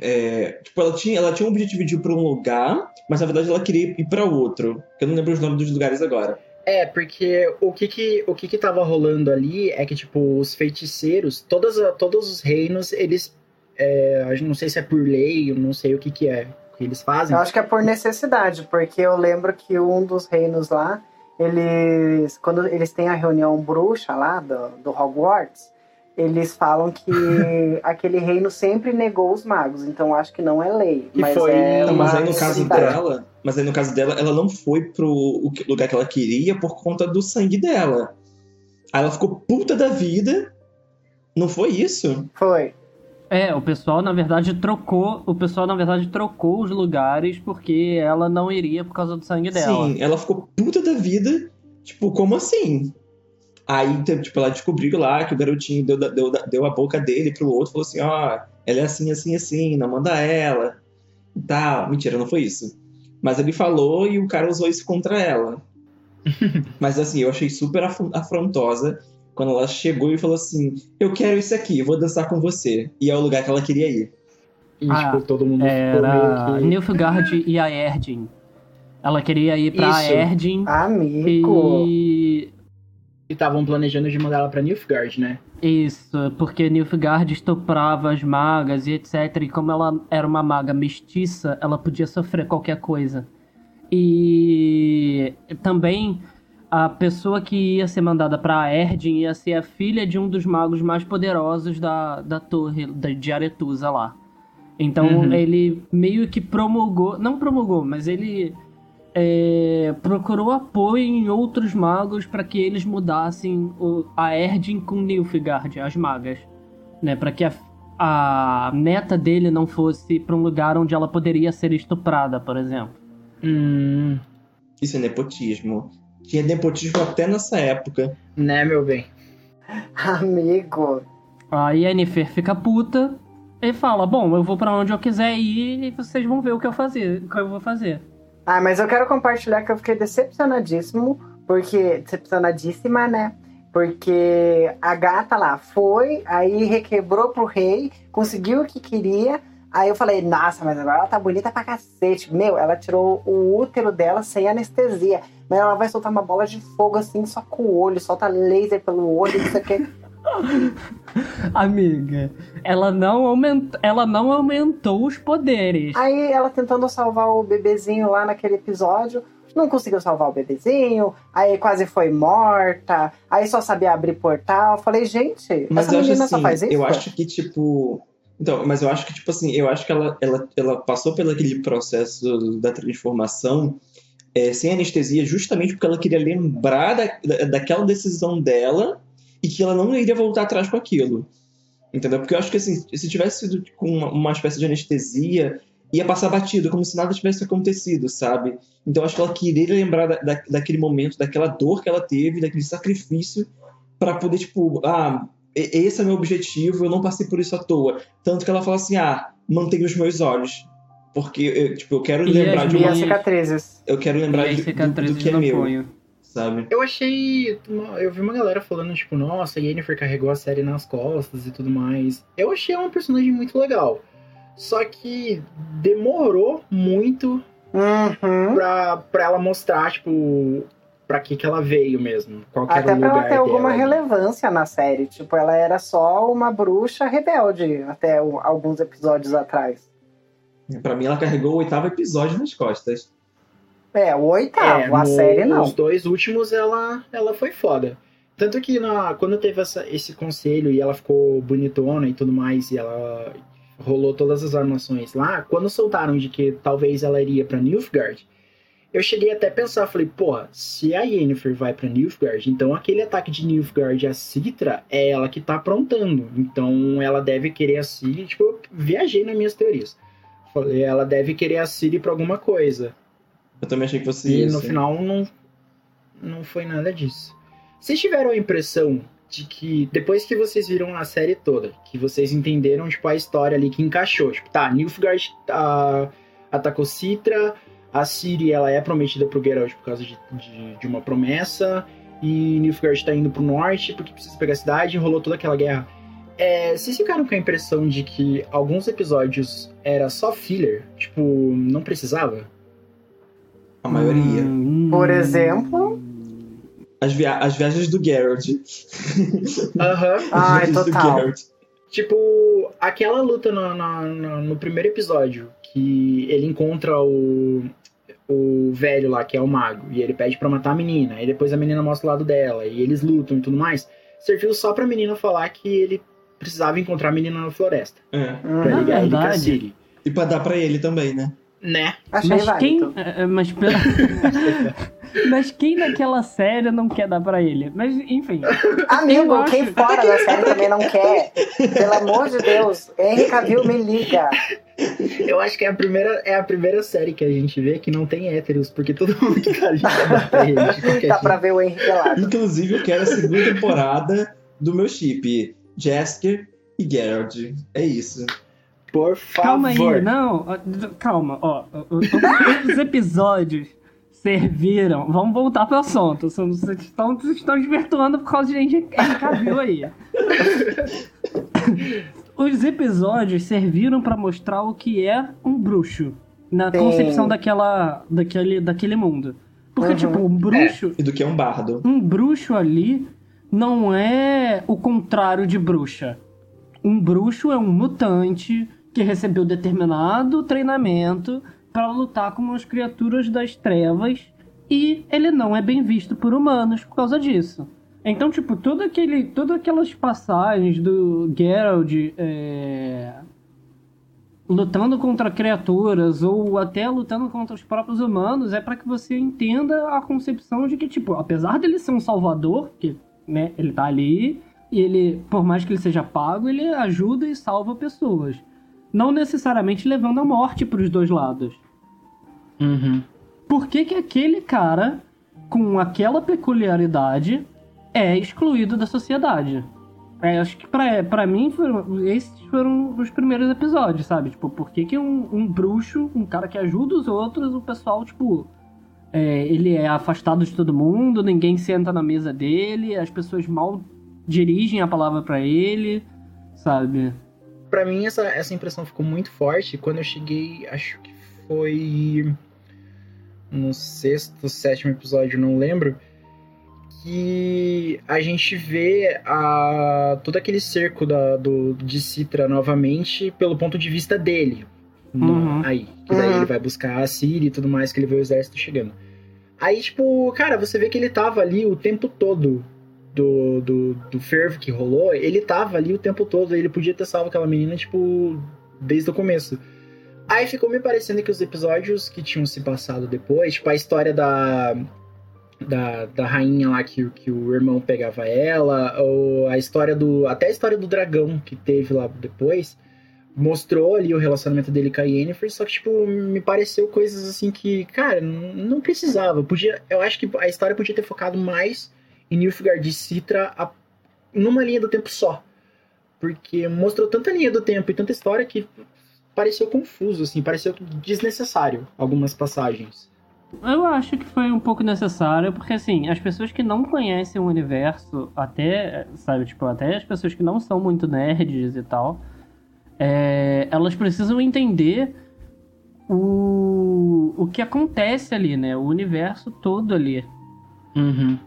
É, tipo, ela tinha, ela tinha um objetivo de ir pra um lugar, mas na verdade ela queria ir pra outro. Eu não lembro os nomes dos lugares agora. É, porque o que que, o que que tava rolando ali é que, tipo, os feiticeiros, todas, todos os reinos, eles. É, não sei se é por lei, eu não sei o que que é que eles fazem. Eu acho que é por necessidade, porque eu lembro que um dos reinos lá, eles. Quando eles têm a reunião bruxa lá do, do Hogwarts, eles falam que aquele reino sempre negou os magos. Então eu acho que não é lei. Que mas foi- é Não, mas aí no caso dela, mas aí no caso dela, ela não foi pro lugar que ela queria por conta do sangue dela. Aí ela ficou puta da vida. Não foi isso? Foi. É, o pessoal na verdade trocou, o pessoal na verdade trocou os lugares porque ela não iria por causa do sangue dela. Sim, ela ficou puta da vida. Tipo, como assim? Aí, tipo, ela descobriu lá que o garotinho deu, deu, deu a boca dele pro outro, falou assim, ó, ela é assim, assim, assim, não manda ela. E tal. Mentira, não foi isso. Mas ele falou e o cara usou isso contra ela. Mas assim, eu achei super afron- afrontosa quando ela chegou e falou assim: Eu quero isso aqui, eu vou dançar com você. E é o lugar que ela queria ir. E, Ah, tipo, todo mundo ficou Era meio que... Nilfgaard e a Erdin. Ela queria ir pra Isso. Erdin Amigo. e. E estavam planejando de mandar ela pra Nilfgaard, né? Isso, porque Nilfgaard estuprava as magas e etc. E como ela era uma maga mestiça, ela podia sofrer qualquer coisa. E também a pessoa que ia ser mandada pra Erdin ia ser a filha de um dos magos mais poderosos da, da torre da, de Aretusa lá. Então Uhum. ele meio que promulgou, não promulgou, mas ele é, procurou apoio em outros magos para que eles mudassem o- a Erdin com Nilfgaard, as magas, né, para que a, a neta dele não fosse para um lugar onde ela poderia ser estuprada, por exemplo. Hum. Isso é nepotismo. Tinha nepotismo até nessa época. Né, meu bem? Amigo. A Yennefer fica puta e fala: "Bom, eu vou para onde eu quiser ir e vocês vão ver o que eu fazer, o que eu vou fazer". Ah, mas eu quero compartilhar que eu fiquei decepcionadíssimo, porque. Decepcionadíssima, né? Porque a gata lá foi, aí requebrou pro rei, conseguiu o que queria. Aí eu falei, nossa, mas agora ela tá bonita pra cacete. Meu, ela tirou o útero dela sem anestesia. Mas ela vai soltar uma bola de fogo assim, só com o olho, solta laser pelo olho, não sei o quê. Amiga, ela não aumentou, ela não aumentou os poderes. Aí ela tentando salvar o bebezinho lá naquele episódio, não conseguiu salvar o bebezinho, aí quase foi morta, aí só sabia abrir portal. Falei, gente, Mas essa eu menina assim, só faz isso? eu acho que, tipo. Então, mas eu acho que, tipo assim, eu acho que ela, ela, ela passou pelo aquele processo da transformação é, sem anestesia, justamente porque ela queria lembrar da, da- daquela decisão dela e que ela não iria voltar atrás com aquilo. Entendeu? Porque eu acho que, assim, se tivesse sido com uma, uma espécie de anestesia, ia passar batido, como se nada tivesse acontecido, sabe? Então acho que ela queria lembrar da, da- daquele momento, daquela dor que ela teve, daquele sacrifício, para poder, tipo, ah, esse é meu objetivo, eu não passei por isso à toa. Tanto que ela fala assim, ah, mantenha os meus olhos. Porque eu, tipo, eu quero E lembrar as de uma. as cicatrizes. Eu quero lembrar E de, do, do que é meu, punho. sabe? Eu achei. Eu vi uma galera falando, tipo, nossa, a Yennefer carregou a série nas costas e tudo mais. Eu achei uma personagem muito legal. Só que demorou muito Uhum. pra, pra ela mostrar, tipo, pra que que ela veio mesmo. Qual que era Até o pra lugar ela ter alguma relevância na série. Tipo, ela era só uma bruxa rebelde até o- alguns episódios atrás. Pra mim, ela carregou o oitavo episódio nas costas. É, o oitavo, É, a no- série não. Os dois últimos ela, ela foi foda. Tanto que na, quando teve essa- esse conselho e ela ficou bonitona e tudo mais, e ela rolou todas as armações lá, quando soltaram de que talvez ela iria pra Nilfgaard, eu cheguei até a pensar, falei, porra, se a Yennefer vai pra Nilfgaard, então aquele ataque de Nilfgaard a Citra é ela que tá aprontando. Então ela deve querer a Ciri, tipo, eu viajei nas minhas teorias. Falei, ela deve querer a Ciri pra alguma coisa. Eu também achei que fosse E isso. no final não, não foi nada disso. Vocês tiveram a impressão de que, depois que vocês viram a série toda, que vocês entenderam, tipo, a história ali que encaixou. Tipo, tá, Nilfgaard a, atacou Citra, a Ciri, ela é prometida pro Geralt por causa de, de, de uma promessa, e Nilfgaard tá indo pro norte porque precisa pegar a cidade, rolou toda aquela guerra. É, vocês ficaram com a impressão de que alguns episódios era só filler? Tipo, não precisava? A maioria. Hum. Por exemplo. As, via- as viagens do Geralt. Aham. Viagens do total. Geralt. Tipo, aquela luta no, no, no- no primeiro episódio, que ele encontra o, o velho lá, que é o mago, e ele pede pra matar a menina, e depois a menina mostra o lado dela, e eles lutam e tudo mais, serviu só pra menina falar que ele precisava encontrar a menina na floresta, É. pra. Na ligar ele com a verdade- Siri. E pra dar pra ele também, né? Né? Achei Mas quem, válido. é, mas, pela... mas quem naquela série não quer dar pra ele? Mas, enfim. Amigo, acho- quem fora da série também não quer. Pelo amor de Deus. Henry Cavill, me liga. Eu acho que é a primeira, é a primeira série que a gente vê que não tem héteros, porque todo mundo que tá ali dá pra ele, Dá pra ver o Henry pelado. Inclusive, eu quero a segunda temporada do meu chip. Jasker e Geralt. É isso. Por favor. Calma aí, não. Calma, ó. Os episódios serviram. Vamos voltar pro assunto. Vocês estão, vocês estão desvirtuando por causa de Henry Cavill aí. Os episódios serviram pra mostrar o que é um bruxo. na Sim. concepção daquela, daquele, daquele mundo. Porque, Uhum. tipo, um bruxo, E do que é um bardo. um bruxo ali não é o contrário de bruxa. Um bruxo é um mutante que recebeu determinado treinamento para lutar com as criaturas das trevas e ele não é bem visto por humanos por causa disso. Então, tipo, todo aquele, todas aquelas passagens do Geralt é, lutando contra criaturas ou até lutando contra os próprios humanos é para que você entenda a concepção de que, tipo, apesar dele ser um salvador, que né, ele tá ali e ele, por mais que ele seja pago, ele ajuda e salva pessoas. Não necessariamente levando a morte para os dois lados. Uhum. Por que, que aquele cara, com aquela peculiaridade, é excluído da sociedade? É, acho que pra, pra mim, foram, esses foram os primeiros episódios, sabe? Tipo, por que, que um, um bruxo, um cara que ajuda os outros, o pessoal, tipo. é, ele é afastado de todo mundo, ninguém senta na mesa dele, as pessoas mal dirigem a palavra pra ele, sabe? Pra mim, essa, essa impressão ficou muito forte quando eu cheguei, acho que foi no sexto, sétimo episódio, não lembro, que a gente vê a, todo aquele cerco da, do, de Citra novamente pelo ponto de vista dele. No- Uhum. Aí. Que daí Uhum. ele vai buscar a Ciri e tudo mais, que ele vê o exército chegando. Aí, tipo, cara, você vê que ele tava ali o tempo todo do, do, do fervo que rolou, ele tava ali o tempo todo, ele podia ter salvo aquela menina, tipo, desde o começo. Aí ficou me parecendo que os episódios que tinham se passado depois, tipo, a história da. Da, da rainha lá que, que o irmão pegava ela, ou a história do. Até a história do dragão que teve lá depois, mostrou ali o relacionamento dele com a Yennefer, só que, tipo, me pareceu coisas assim que, cara, não precisava. Podia, eu acho que a história podia ter focado mais em Nilfgaard e Citra a- numa linha do tempo só. Porque mostrou tanta linha do tempo e tanta história que pareceu confuso, assim, pareceu desnecessário algumas passagens. Eu acho que foi um pouco necessário, porque assim, as pessoas que não conhecem o universo, até, sabe, tipo, até as pessoas que não são muito nerds e tal, é, elas precisam entender o, o que acontece ali, né? O universo todo ali. Uhum.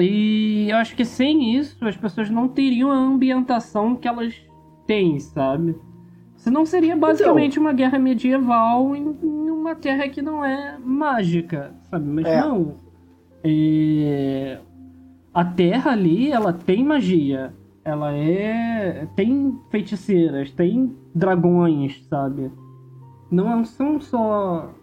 E eu acho que sem isso, as pessoas não teriam a ambientação que elas têm, sabe? Senão seria basicamente uma guerra medieval em, em uma terra que não é mágica, sabe? Mas É. não. É, A terra ali, ela tem magia. Ela é. tem feiticeiras, tem dragões, sabe? Não são só.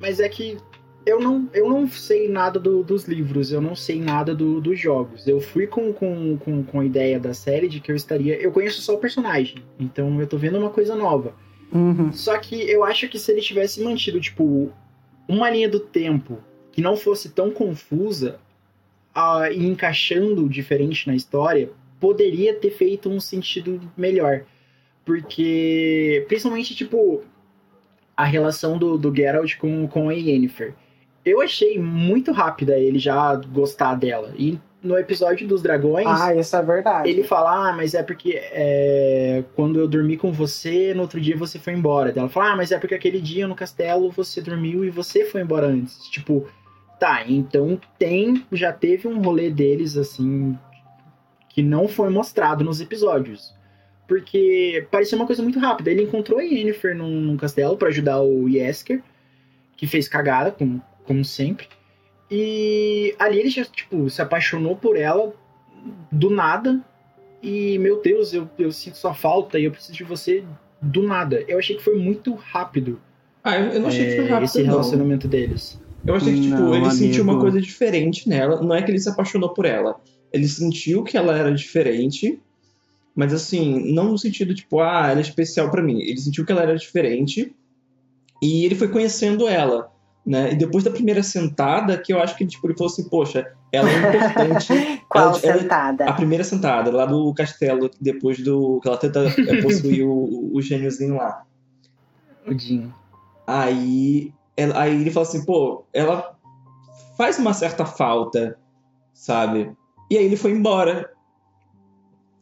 Mas é que eu não, eu não sei nada do- dos livros, eu não sei nada do- dos jogos. Eu fui com, com, com, com a ideia da série de que eu estaria. Eu conheço só o personagem, então eu tô vendo uma coisa nova. Uhum. Só que eu acho que se ele tivesse mantido, tipo, uma linha do tempo que não fosse tão confusa ah, e encaixando diferente na história, poderia ter feito um sentido melhor. Porque, principalmente, tipo, a relação do, do Geralt com, com a Yennefer. Eu achei muito rápida ele já gostar dela. E no episódio dos dragões. Ah, isso é verdade. Ele fala, ah, mas é porque é, quando eu dormi com você, no outro dia você foi embora. Ela fala, ah, mas é porque aquele dia no castelo você dormiu e você foi embora antes. Tipo, tá, então tem, já teve um rolê deles, assim, que não foi mostrado nos episódios. Porque parecia uma coisa muito rápida. Ele encontrou a Yennefer num, num castelo pra ajudar o Yesker, que fez cagada, como, como sempre. E ali ele já, tipo, se apaixonou por ela do nada. E, meu Deus, eu, eu sinto sua falta e eu preciso de você do nada. Eu achei que foi muito rápido, Ah, eu, eu não achei que foi é, rápido, esse não. relacionamento deles. Eu achei que, tipo, Não, ele sentiu uma amigo. coisa diferente nela. Não é que ele se apaixonou por ela. Ele sentiu que ela era diferente, mas assim, não no sentido, tipo, ah, ela é especial pra mim. Ele sentiu que ela era diferente e ele foi conhecendo ela, né? E depois da primeira sentada, que eu acho que, tipo, ele falou assim, poxa, ela é importante. Qual ela- ela- sentada? a primeira sentada, lá do castelo, depois do. que ela tenta é, possuir o, o gêniozinho lá. O Jim. Aí, ela- aí ele fala assim, pô, ela faz uma certa falta, sabe? E aí ele foi embora.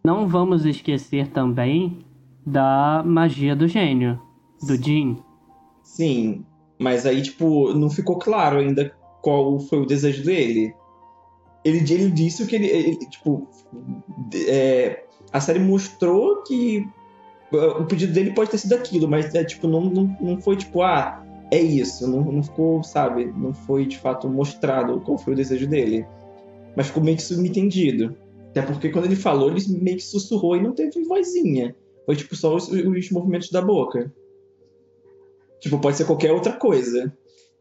Não vamos esquecer também da magia do gênio, do Jin. Sim, mas aí, tipo, não ficou claro ainda qual foi o desejo dele. Ele, ele disse que ele, ele, tipo, é, a série mostrou que uh, o pedido dele pode ter sido aquilo, mas é, tipo, não, não, não foi tipo, ah, é isso. Não, não ficou, sabe, não foi de fato mostrado qual foi o desejo dele. Mas ficou meio que subentendido. Até porque quando ele falou, ele meio que sussurrou e não teve vozinha. Foi tipo só os, os movimentos da boca. Tipo, pode ser qualquer outra coisa.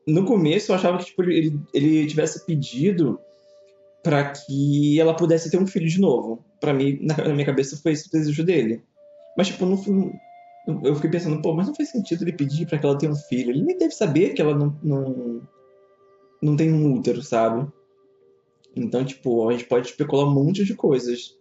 No começo eu achava que tipo, ele, ele tivesse pedido para que ela pudesse ter um filho de novo. Para mim, na, na, minha cabeça, foi esse o desejo dele. Mas, tipo, no, eu fiquei pensando, pô, mas não faz sentido ele pedir para que ela tenha um filho. Ele nem deve saber que ela não, não, não tem um útero, sabe? Então, tipo, a gente pode especular um monte de coisas.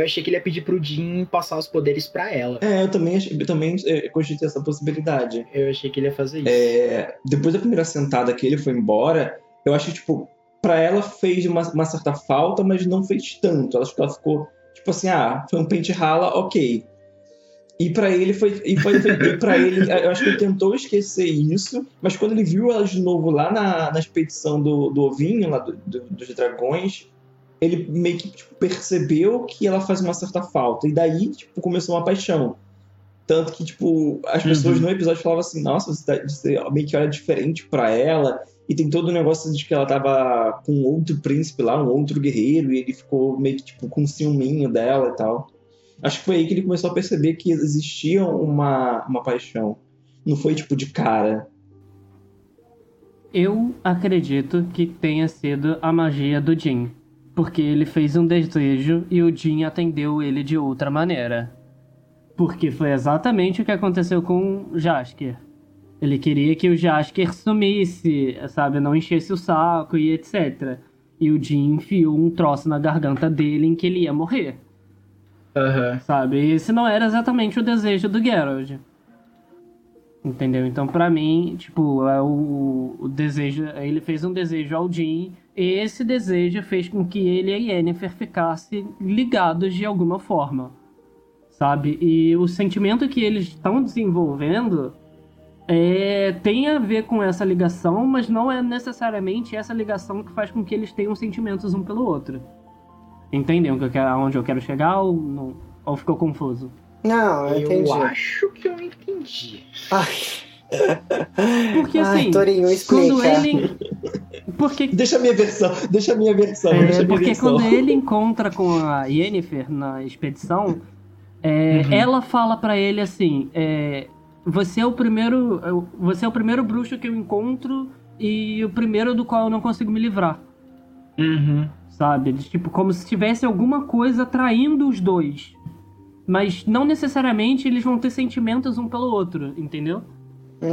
Eu achei que ele ia pedir pro Jim passar os poderes para ela. É, eu também, eu também é, cogitei essa possibilidade. Eu achei que ele ia fazer isso. É, depois da primeira sentada que ele foi embora, eu acho que, tipo, pra ela fez uma, uma certa falta, mas não fez tanto. Acho que ela ficou, tipo assim, ah, foi um pente rala, ok. E para ele foi. E, foi, e pra ele, eu acho que ele tentou esquecer isso, mas quando ele viu ela de novo lá na, na expedição do, do ovinho, lá do, do, dos dragões, ele meio que tipo, percebeu que ela faz uma certa falta. E daí, tipo, começou uma paixão. Tanto que, tipo, as pessoas uhum. no episódio falavam assim, nossa, você, tá, você meio que olha diferente para ela. E tem todo o negócio de que ela tava com outro príncipe lá, um outro guerreiro, e ele ficou meio que, tipo, com ciúminho dela e tal. Acho que foi aí que ele começou a perceber que existia uma, uma paixão. Não foi tipo de cara. Eu acredito que tenha sido a magia do Jin. Porque ele fez um desejo e o Jin atendeu ele de outra maneira. Porque foi exatamente o que aconteceu com Jasker. Ele queria que o Jasker sumisse, sabe? Não enchesse o saco e etc. E o Jin enfiou um troço na garganta dele em que ele ia morrer. Uhum. Sabe? Esse não era exatamente o desejo do Geralt. Entendeu? Então, para mim, tipo, é o, o desejo. Ele fez um desejo ao Jin. E esse desejo fez com que ele e a Yennefer ficassem ligados de alguma forma. Sabe? E o sentimento que eles estão desenvolvendo é, tem a ver com essa ligação, mas não é necessariamente essa ligação que faz com que eles tenham sentimentos um pelo outro. Entendem que aonde eu quero chegar ou, não, ou ficou confuso? Não, eu, entendi. Eu acho que eu entendi. Ai. Porque assim, Ai, Torinho, quando ele. Porque... Deixa a minha versão, deixa a minha versão. É, deixa a minha porque versão. quando ele encontra com a Yennefer na expedição, é, Uhum. ela fala pra ele assim: é, você é o primeiro, você é o primeiro bruxo que eu encontro e o primeiro do qual eu não consigo me livrar, Uhum. sabe? Tipo como se tivesse alguma coisa traindo os dois, mas não necessariamente eles vão ter sentimentos um pelo outro, entendeu?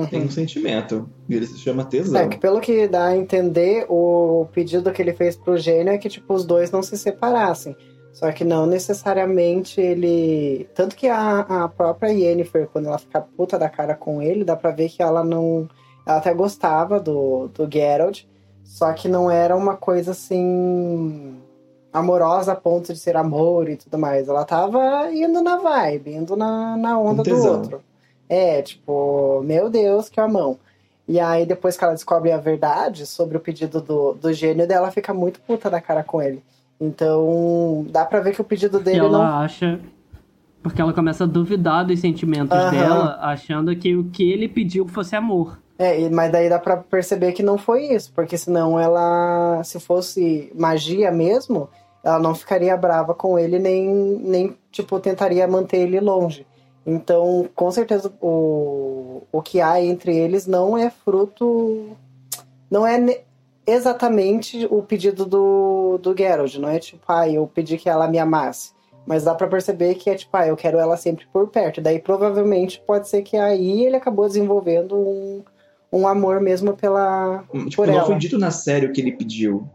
Tem um sentimento. E ele se chama É, tesão. que pelo que dá a entender, o pedido que ele fez pro gênio é que, tipo, os dois não se separassem. Só que não necessariamente ele. Tanto que a, a própria Yennefer, quando ela fica puta da cara com ele, dá pra ver que ela não. Ela até gostava do, do Geralt, só que não era uma coisa assim. Amorosa a ponto de ser amor e tudo mais. Ela tava indo na vibe, indo na, na onda Um do outro. É, tipo, meu Deus, que amão. E aí, depois que ela descobre a verdade sobre o pedido do, do gênio dela, fica muito puta da cara com ele. Então, dá pra ver que o pedido E dele ela não. acha. Porque ela começa a duvidar dos sentimentos Aham. dela, achando que o que ele pediu fosse amor. É, e- mas daí dá pra perceber que não foi isso, porque senão ela, se fosse magia mesmo, ela não ficaria brava com ele, nem, nem tipo, tentaria manter ele longe. Então, com certeza, o, o que há entre eles não é fruto. Não é exatamente o pedido do, do Geralt, não é tipo, ah, eu pedi que ela me amasse. Mas dá pra perceber que é tipo, ah, eu quero ela sempre por perto. Daí provavelmente pode ser que aí ele acabou desenvolvendo um, um amor mesmo pela. Tipo, por não ela. foi dito na série o que ele pediu.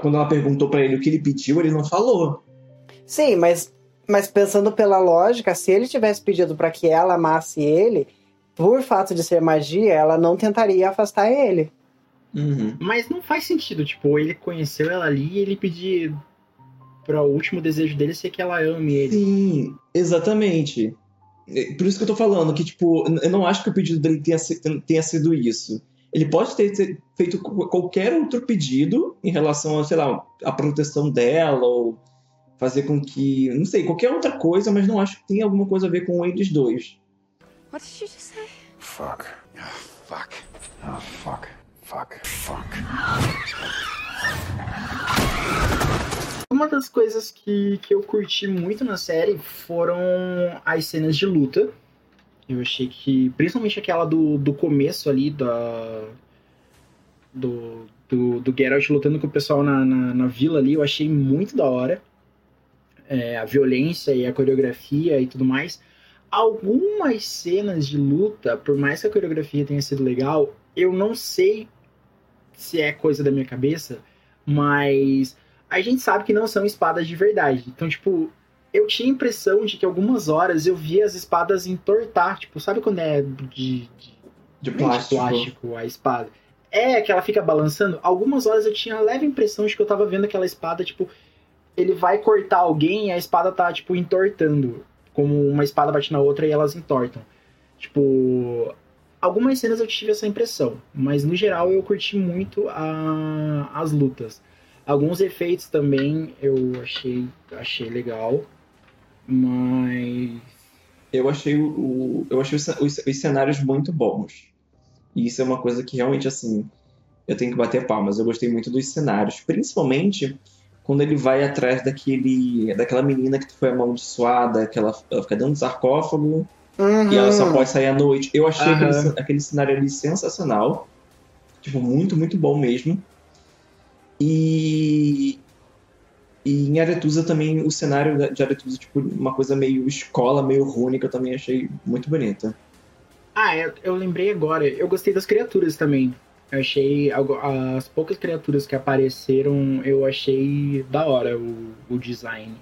Quando ela perguntou pra ele o que ele pediu, ele não falou. Sim, mas, mas pensando pela lógica, se ele tivesse pedido pra que ela amasse ele, por fato de ser magia, ela não tentaria afastar ele. Uhum. Mas não faz sentido, tipo, ele conheceu ela ali e ele pedir para o último desejo dele ser que ela ame ele. Sim, exatamente. É, Por isso que eu tô falando, que, tipo, eu não acho que o pedido dele tenha, tenha sido isso. Ele pode ter feito qualquer outro pedido em relação a, sei lá, a proteção dela, ou fazer com que. Não sei, qualquer outra coisa, mas não acho que tenha alguma coisa a ver com eles dois. What did you just say? Fuck. fuck. Oh, fuck. Fuck. Fuck. Uma das coisas que, que eu curti muito na série foram as cenas de luta. Eu achei que, principalmente aquela do, do começo ali, da, do, do, do Geralt lutando com o pessoal na, na, na vila ali, eu achei muito da hora. É, a violência e a coreografia e tudo mais. Algumas cenas de luta, por mais que a coreografia tenha sido legal, eu não sei se é coisa da minha cabeça, mas a gente sabe que não são espadas de verdade. Então, tipo, eu tinha a impressão de que algumas horas eu via as espadas entortar. Tipo, sabe quando é de, de, De plástico. plástico a espada? É, que ela fica balançando. Algumas horas eu tinha a leve impressão de que eu tava vendo aquela espada, tipo, ele vai cortar alguém e a espada tá, tipo, entortando. Como uma espada bate na outra e elas entortam. Tipo, algumas cenas eu tive essa impressão, mas no geral eu curti muito a- as lutas. Alguns efeitos também eu achei, achei legal, mas Eu achei, o, o- eu achei os, os- os cenários muito bons. E isso é uma coisa que realmente, assim, eu tenho que bater palmas. Eu gostei muito dos cenários, principalmente quando ele vai atrás daquele, daquela menina que foi amaldiçoada, que ela, ela fica dentro do sarcófago e ela só Uhum. pode sair à noite. Eu achei aquele, Aham. ce- aquele cenário ali sensacional. Tipo, muito, muito bom mesmo. E, e em Aretusa também, o cenário de Aretusa, tipo, uma coisa meio escola, meio rúnica, eu também achei muito bonita. Ah, eu, eu lembrei agora. Eu gostei das criaturas também. Eu achei as poucas criaturas que apareceram, eu achei da hora o, o design.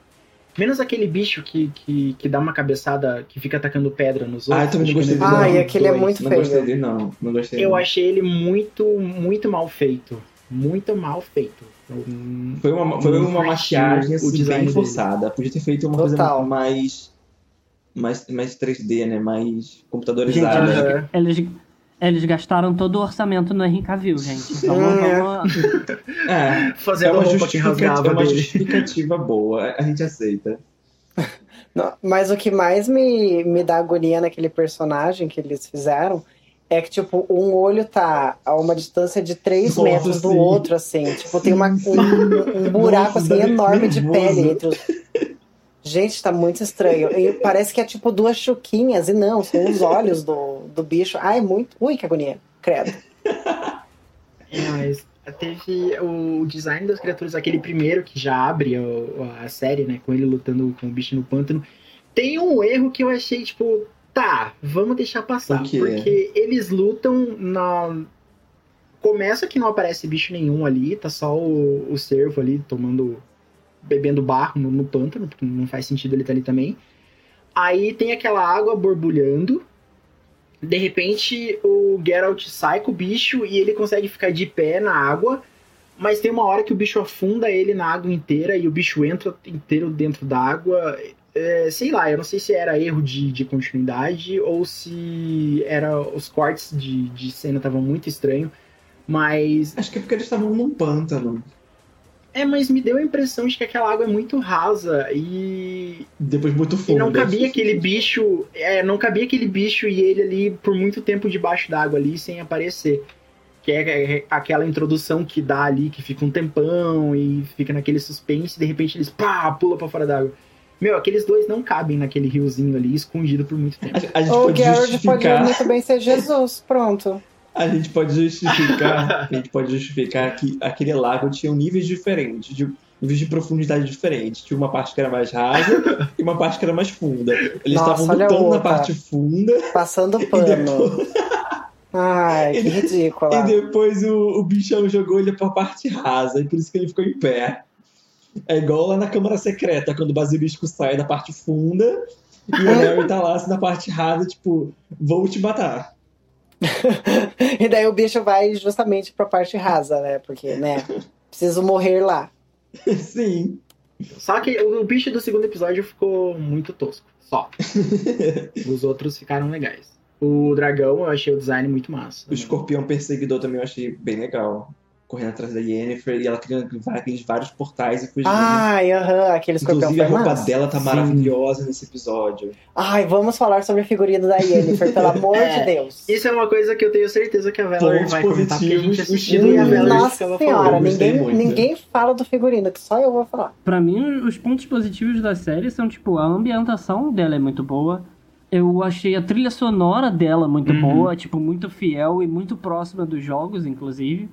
Menos aquele bicho que, que, que dá uma cabeçada, que fica atacando pedra nos Ah, outros. eu também não gostei dele, não. Ah, e aquele é muito Não feio. gostei dele, não. Não gostei. Eu não. achei ele muito, muito mal feito. Muito mal feito. Hum, Foi uma, foi Não uma maquiagem o assim, design bem dele. forçada. Podia ter feito uma Total. coisa mais, mais, mais 3D, né? Mais Gente, computadorizada. eles, Aham. eles, eles gastaram todo o orçamento no Henry Cavill, gente. Então É. vamos. É, Fazendo é uma, justificativa, é uma justificativa boa. A gente aceita. Não, mas o que mais me, me dá agonia naquele personagem que eles fizeram é que, tipo, um olho tá a uma distância de 3 Nossa, metros do sim. outro, assim. Tipo, tem uma, um, um buraco, Nossa, assim, enorme de nervoso. pele entre os... Gente, tá muito estranho. E parece que é, tipo, duas chuquinhas. E não, são os olhos do, do bicho. Ai, muito... Ui, que agonia. Credo. É, mas teve o design das criaturas, aquele primeiro que já abre o- a série, né? Com ele lutando com o bicho no pântano. Tem um erro que eu achei, tipo, tá, vamos deixar passar. Porque eles lutam na. Começa que não aparece bicho nenhum ali, tá só o, o cervo ali tomando. bebendo barro no, no pântano, porque não faz sentido ele estar ali também. Aí tem aquela água borbulhando. De repente, o Geralt sai com o bicho e ele consegue ficar de pé na água. Mas tem uma hora que o bicho afunda ele na água inteira e o bicho entra inteiro dentro da água. É, sei lá, eu não sei se era erro de, de continuidade ou se era os cortes de, de cena estavam muito estranhos. Mas Acho que é porque eles estavam num pântano. é, mas me deu a impressão de que aquela água é muito rasa e Depois muito e fundo. não cabia aquele bicho, é, não cabia aquele bicho e ele ali por muito tempo debaixo d'água ali sem aparecer. Que é é aquela introdução que dá ali, que fica um tempão e fica naquele suspense e de repente eles pá, pula pra fora d'água. Meu, aqueles dois não cabem naquele riozinho ali, escondido por muito tempo. A, a gente O pode Geralt pode justificar. muito bem ser Jesus. Pronto. A gente pode justificar. a gente pode justificar que aquele lago tinha níveis diferentes, de, níveis de profundidade diferentes. Tinha uma parte que era mais rasa e uma parte que era mais funda. Eles Nossa, estavam lutando na parte funda Passando e pano. depois, Ai, que E ridícula. depois o, o bichão jogou ele pra parte rasa, e por isso que ele ficou em pé. É igual lá na Câmara Secreta, quando o basilisco sai da parte funda e o Harry tá lá assim, na parte rasa, tipo, vou te matar. E daí o bicho vai justamente pra parte rasa, né? Porque, né? Preciso morrer lá. Sim. Só que o, o bicho do segundo episódio ficou muito tosco. Só. Os outros ficaram legais. O dragão, eu achei o design muito massa. O escorpião perseguidor também eu achei bem legal. Correndo atrás da Yennefer e ela criando aqueles vários portais e fugindo. Ai, aham, aquele escorpião Inclusive, a roupa massa. dela tá Sim. maravilhosa nesse episódio. Ai, vamos falar sobre o figurino da Yennefer, pelo amor É, de Deus. Isso é uma coisa que eu tenho certeza que a Valor vai comentar, porque a gente positivos, assistiu o e a. Valor Nossa senhora, ninguém, ninguém fala do figurino, que só eu vou falar. Pra mim, os pontos positivos da série são, tipo, a ambientação dela é muito boa. Eu achei a trilha sonora dela muito Uhum. boa, tipo, muito fiel e muito próxima dos jogos, inclusive.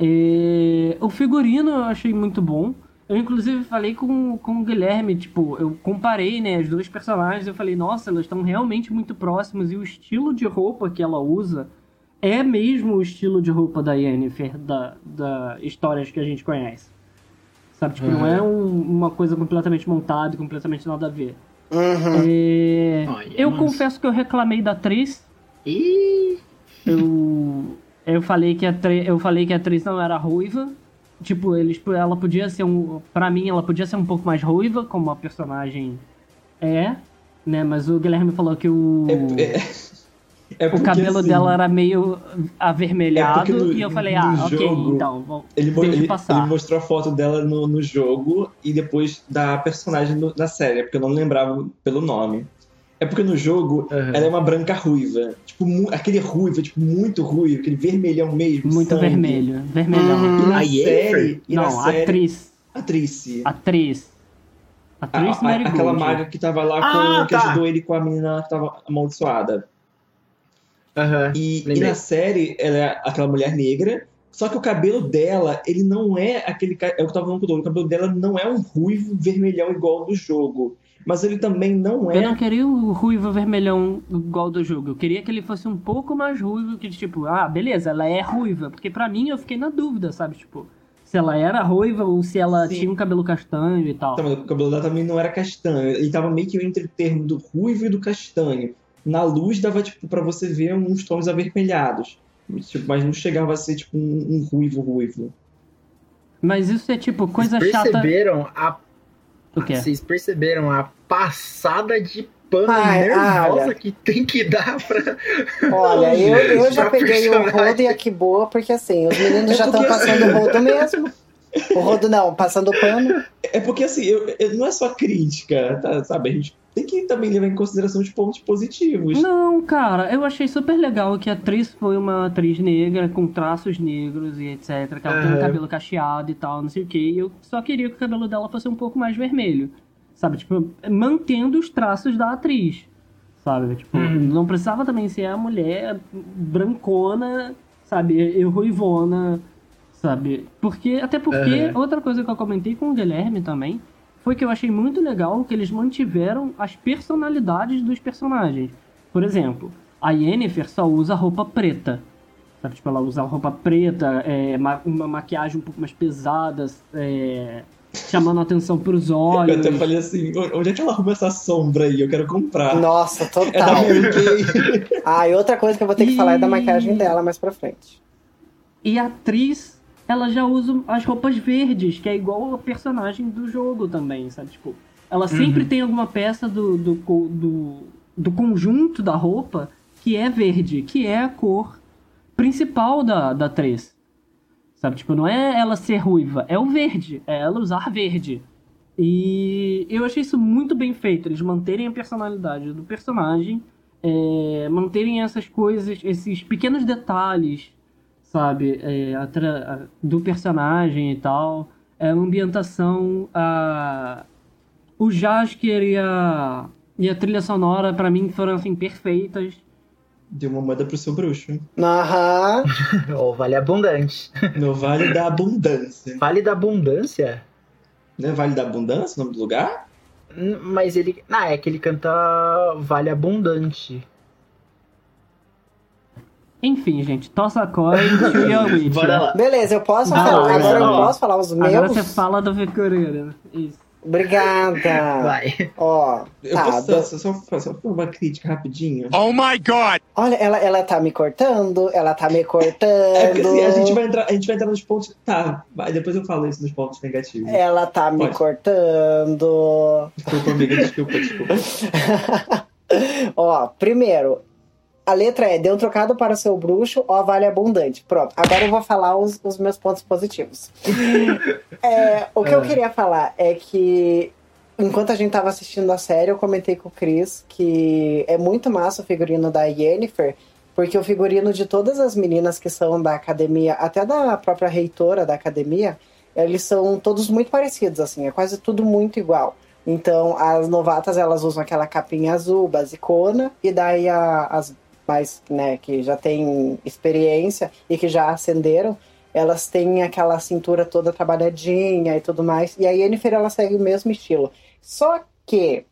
E o figurino eu achei muito bom. Eu, inclusive, falei com, com o Guilherme, tipo, eu comparei, né, as duas personagens, eu falei, nossa, elas estão realmente muito próximas, e o estilo de roupa que ela usa é mesmo o estilo de roupa da Yennefer, da, da histórias que a gente conhece. Sabe, tipo, não é um- uma coisa completamente montada e completamente nada a ver. Uhum. É, Olha, eu mas- confesso que eu reclamei da atriz, Ih, eu, eu falei que a eu falei que a atriz não era ruiva. Tipo, eles, ela podia ser um. Pra mim, ela podia ser um pouco mais ruiva, como a personagem é, né? Mas o Guilherme falou que o. É, é- é o porque, cabelo assim, dela era meio É avermelhado. porque no- e eu falei, ah, ok, jogo, então. vou- Ele, ele- passar. ele mostrou a foto dela no, no jogo e depois da personagem no- na série, porque eu não lembrava pelo nome. É porque no jogo Aham. ela é uma branca ruiva. Tipo, aquele ruivo, tipo, muito ruivo, aquele vermelhão mesmo. Muito sangue. vermelho. Vermelhão. Uhum. E na A Yennefer? série. E na Não, série, atriz. Atriz. Atriz. A- Atriz a- Mary aquela maga que tava lá com, Ah, que tá. ajudou ele com a menina que tava amaldiçoada. aham. E, e na série, ela é aquela mulher negra, só que o cabelo dela, ele não é aquele. É o que eu tava falando com o Douglas, o cabelo dela não é um ruivo vermelhão igual ao do jogo. Mas ele também não Eu é. não queria o ruivo vermelhão igual do jogo. Eu queria que ele fosse um pouco mais ruivo, que tipo, ah, beleza, ela é ruiva. Porque pra mim eu fiquei na dúvida, sabe? Tipo, se ela era ruiva ou se ela Sim. tinha um cabelo castanho e tal. Então, o cabelo dela também não era castanho. Ele tava meio que entre o termo do ruivo e do castanho. Na luz dava, tipo, pra você ver uns tons avermelhados. Tipo, mas não chegava a ser, tipo, um, um ruivo ruivo. Mas isso é tipo coisa Vocês chata. perceberam a O quê? Vocês perceberam a passada de pano Ai, nervosa olha. que tem que dar pra. Olha, eu, eu já Pra peguei o rodo e a que boa, porque assim, os meninos É já estão porque- passando o rodo mesmo. O rodo não, passando o pano. É porque, assim, eu, eu- não é só crítica, tá, sabe? A gente tem que também levar em consideração os pontos positivos. Não, cara, eu achei super legal que a atriz foi uma atriz negra, com traços negros e etc. Que ela tem Aham. cabelo cacheado e tal, não sei o que. E eu só queria que o cabelo dela fosse um pouco mais vermelho. Sabe? Tipo, mantendo os traços da atriz. Sabe? Tipo, Uhum. não precisava também ser a mulher brancona, sabe? E ruivona, sabe? Porque, até porque, outra coisa que eu comentei com o Guilherme também, foi que eu achei muito legal que eles mantiveram as personalidades dos personagens. Por exemplo, a Yennefer só usa roupa preta. Sabe? Tipo, ela usa roupa preta, é, ma- uma maquiagem um pouco mais pesada, é, chamando a atenção pros olhos. Eu até falei assim, onde é que ela arruma essa sombra aí? Eu quero comprar. Nossa, É da total. Mary Kay. Ah, e outra coisa que eu vou ter que falar é da maquiagem dela mais pra frente. E a atriz, ela já usa as roupas verdes, que é igual a personagem do jogo também, sabe? Tipo, ela sempre tem alguma peça do, do, do, do conjunto da roupa que é verde, que é a cor principal da, da atriz. Sabe? Tipo, não é ela ser ruiva, é o verde, é ela usar verde. E eu achei isso muito bem feito, eles manterem a personalidade do personagem, é, manterem essas coisas, esses pequenos detalhes sabe, é, a do personagem e tal, é, a ambientação, a... o Jasker e a, e a trilha sonora, pra mim, foram, assim, perfeitas. Deu uma moeda pro seu bruxo. Aham. Ó, vale abundante. No Vale da Abundância. Vale da abundância? Não é Vale da Abundância o nome do lugar? Mas ele. Ah, é que ele canta Vale Abundante. Enfim, gente, toss a coin to your Witcher. Bora lá. Beleza, eu posso Vai falar. lá, Agora eu posso falar os meus. Agora você fala do figurino. Isso. Obrigada. Vai. Ó, Eu tá. posso do- só, só, só, uma crítica rapidinho? Oh my god! Olha, ela, ela tá me cortando, ela tá me cortando. É porque assim, a gente vai entrar, a gente vai entrar nos pontos. Tá, vai, depois eu falo isso nos pontos negativos. Ela tá me Pode. cortando. Desculpa, amiga, desculpa, desculpa. Ó, primeiro, a letra é: deu trocado para seu bruxo, ó, vale abundante. Pronto, agora eu vou falar os, os meus pontos positivos. É, o que eu Ah. queria falar é que, enquanto a gente tava assistindo a série, eu comentei com o Chris que é muito massa o figurino da Yennefer, porque o figurino de todas as meninas que são da academia, até da própria reitora da academia, eles são todos muito parecidos, assim, é quase tudo muito igual. Então, as novatas, elas usam aquela capinha azul, basicona, e daí a- as mais, né, que já têm experiência e que já acenderam, elas têm aquela cintura toda trabalhadinha e tudo mais. E a Yennefer, ela segue o mesmo estilo. Só que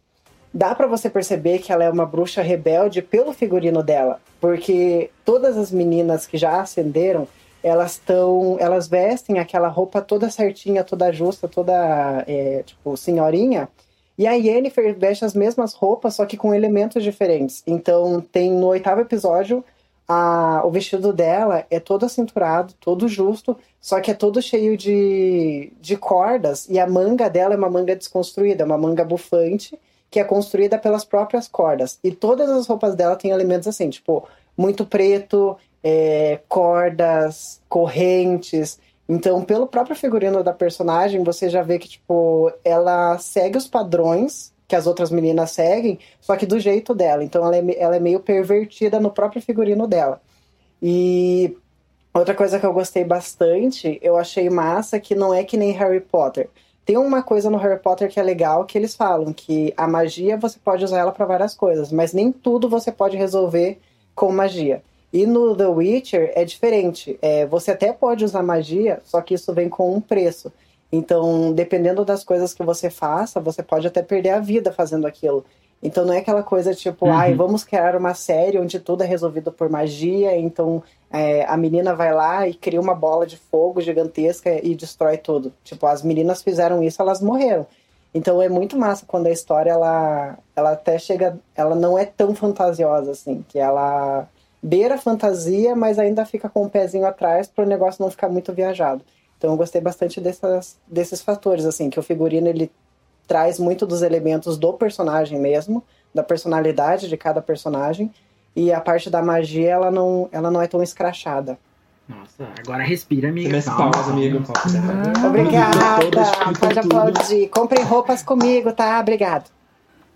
dá pra você perceber que ela é uma bruxa rebelde pelo figurino dela, porque todas as meninas que já acenderam, elas estão, elas vestem aquela roupa toda certinha, toda justa, toda é, tipo senhorinha. E a Yennefer veste as mesmas roupas, só que com elementos diferentes. Então tem no oitavo episódio a- o vestido dela é todo acinturado, todo justo, só que é todo cheio de, de cordas, e a manga dela é uma manga desconstruída, é uma manga bufante, que é construída pelas próprias cordas. E todas as roupas dela têm elementos assim, tipo, muito preto, é, cordas, correntes. Então, pelo próprio figurino da personagem, você já vê que, tipo, ela segue os padrões que as outras meninas seguem, só que do jeito dela. Então, ela é, ela é meio pervertida no próprio figurino dela. E outra coisa que eu gostei bastante, eu achei massa que não é que nem Harry Potter. Tem uma coisa no Harry Potter que é legal, que eles falam que a magia você pode usar ela para várias coisas, mas nem tudo você pode resolver com magia. E no The Witcher é diferente. É, você até pode usar magia, só que isso vem com um preço. Então, dependendo das coisas que você faça, você pode até perder a vida fazendo aquilo. Então não é aquela coisa tipo, Uhum. ai, vamos criar uma série onde tudo é resolvido por magia, então é, a menina vai lá e cria uma bola de fogo gigantesca e destrói tudo. Tipo, as meninas fizeram isso, elas morreram. Então é muito massa quando a história ela, ela até chega, ela não é tão fantasiosa assim, que ela beira a fantasia, mas ainda fica com o pezinho atrás para o negócio não ficar muito viajado. Então eu gostei bastante dessas, desses fatores assim, que o figurino ele traz muito dos elementos do personagem mesmo, da personalidade de cada personagem, e a parte da magia ela não, ela não é tão escrachada. Nossa, agora respira, amiga. Calma, pausa, calma, amigo. calma. Obrigada! Todas explicam Pode aplaudir. Comprem roupas comigo, tá? Obrigado.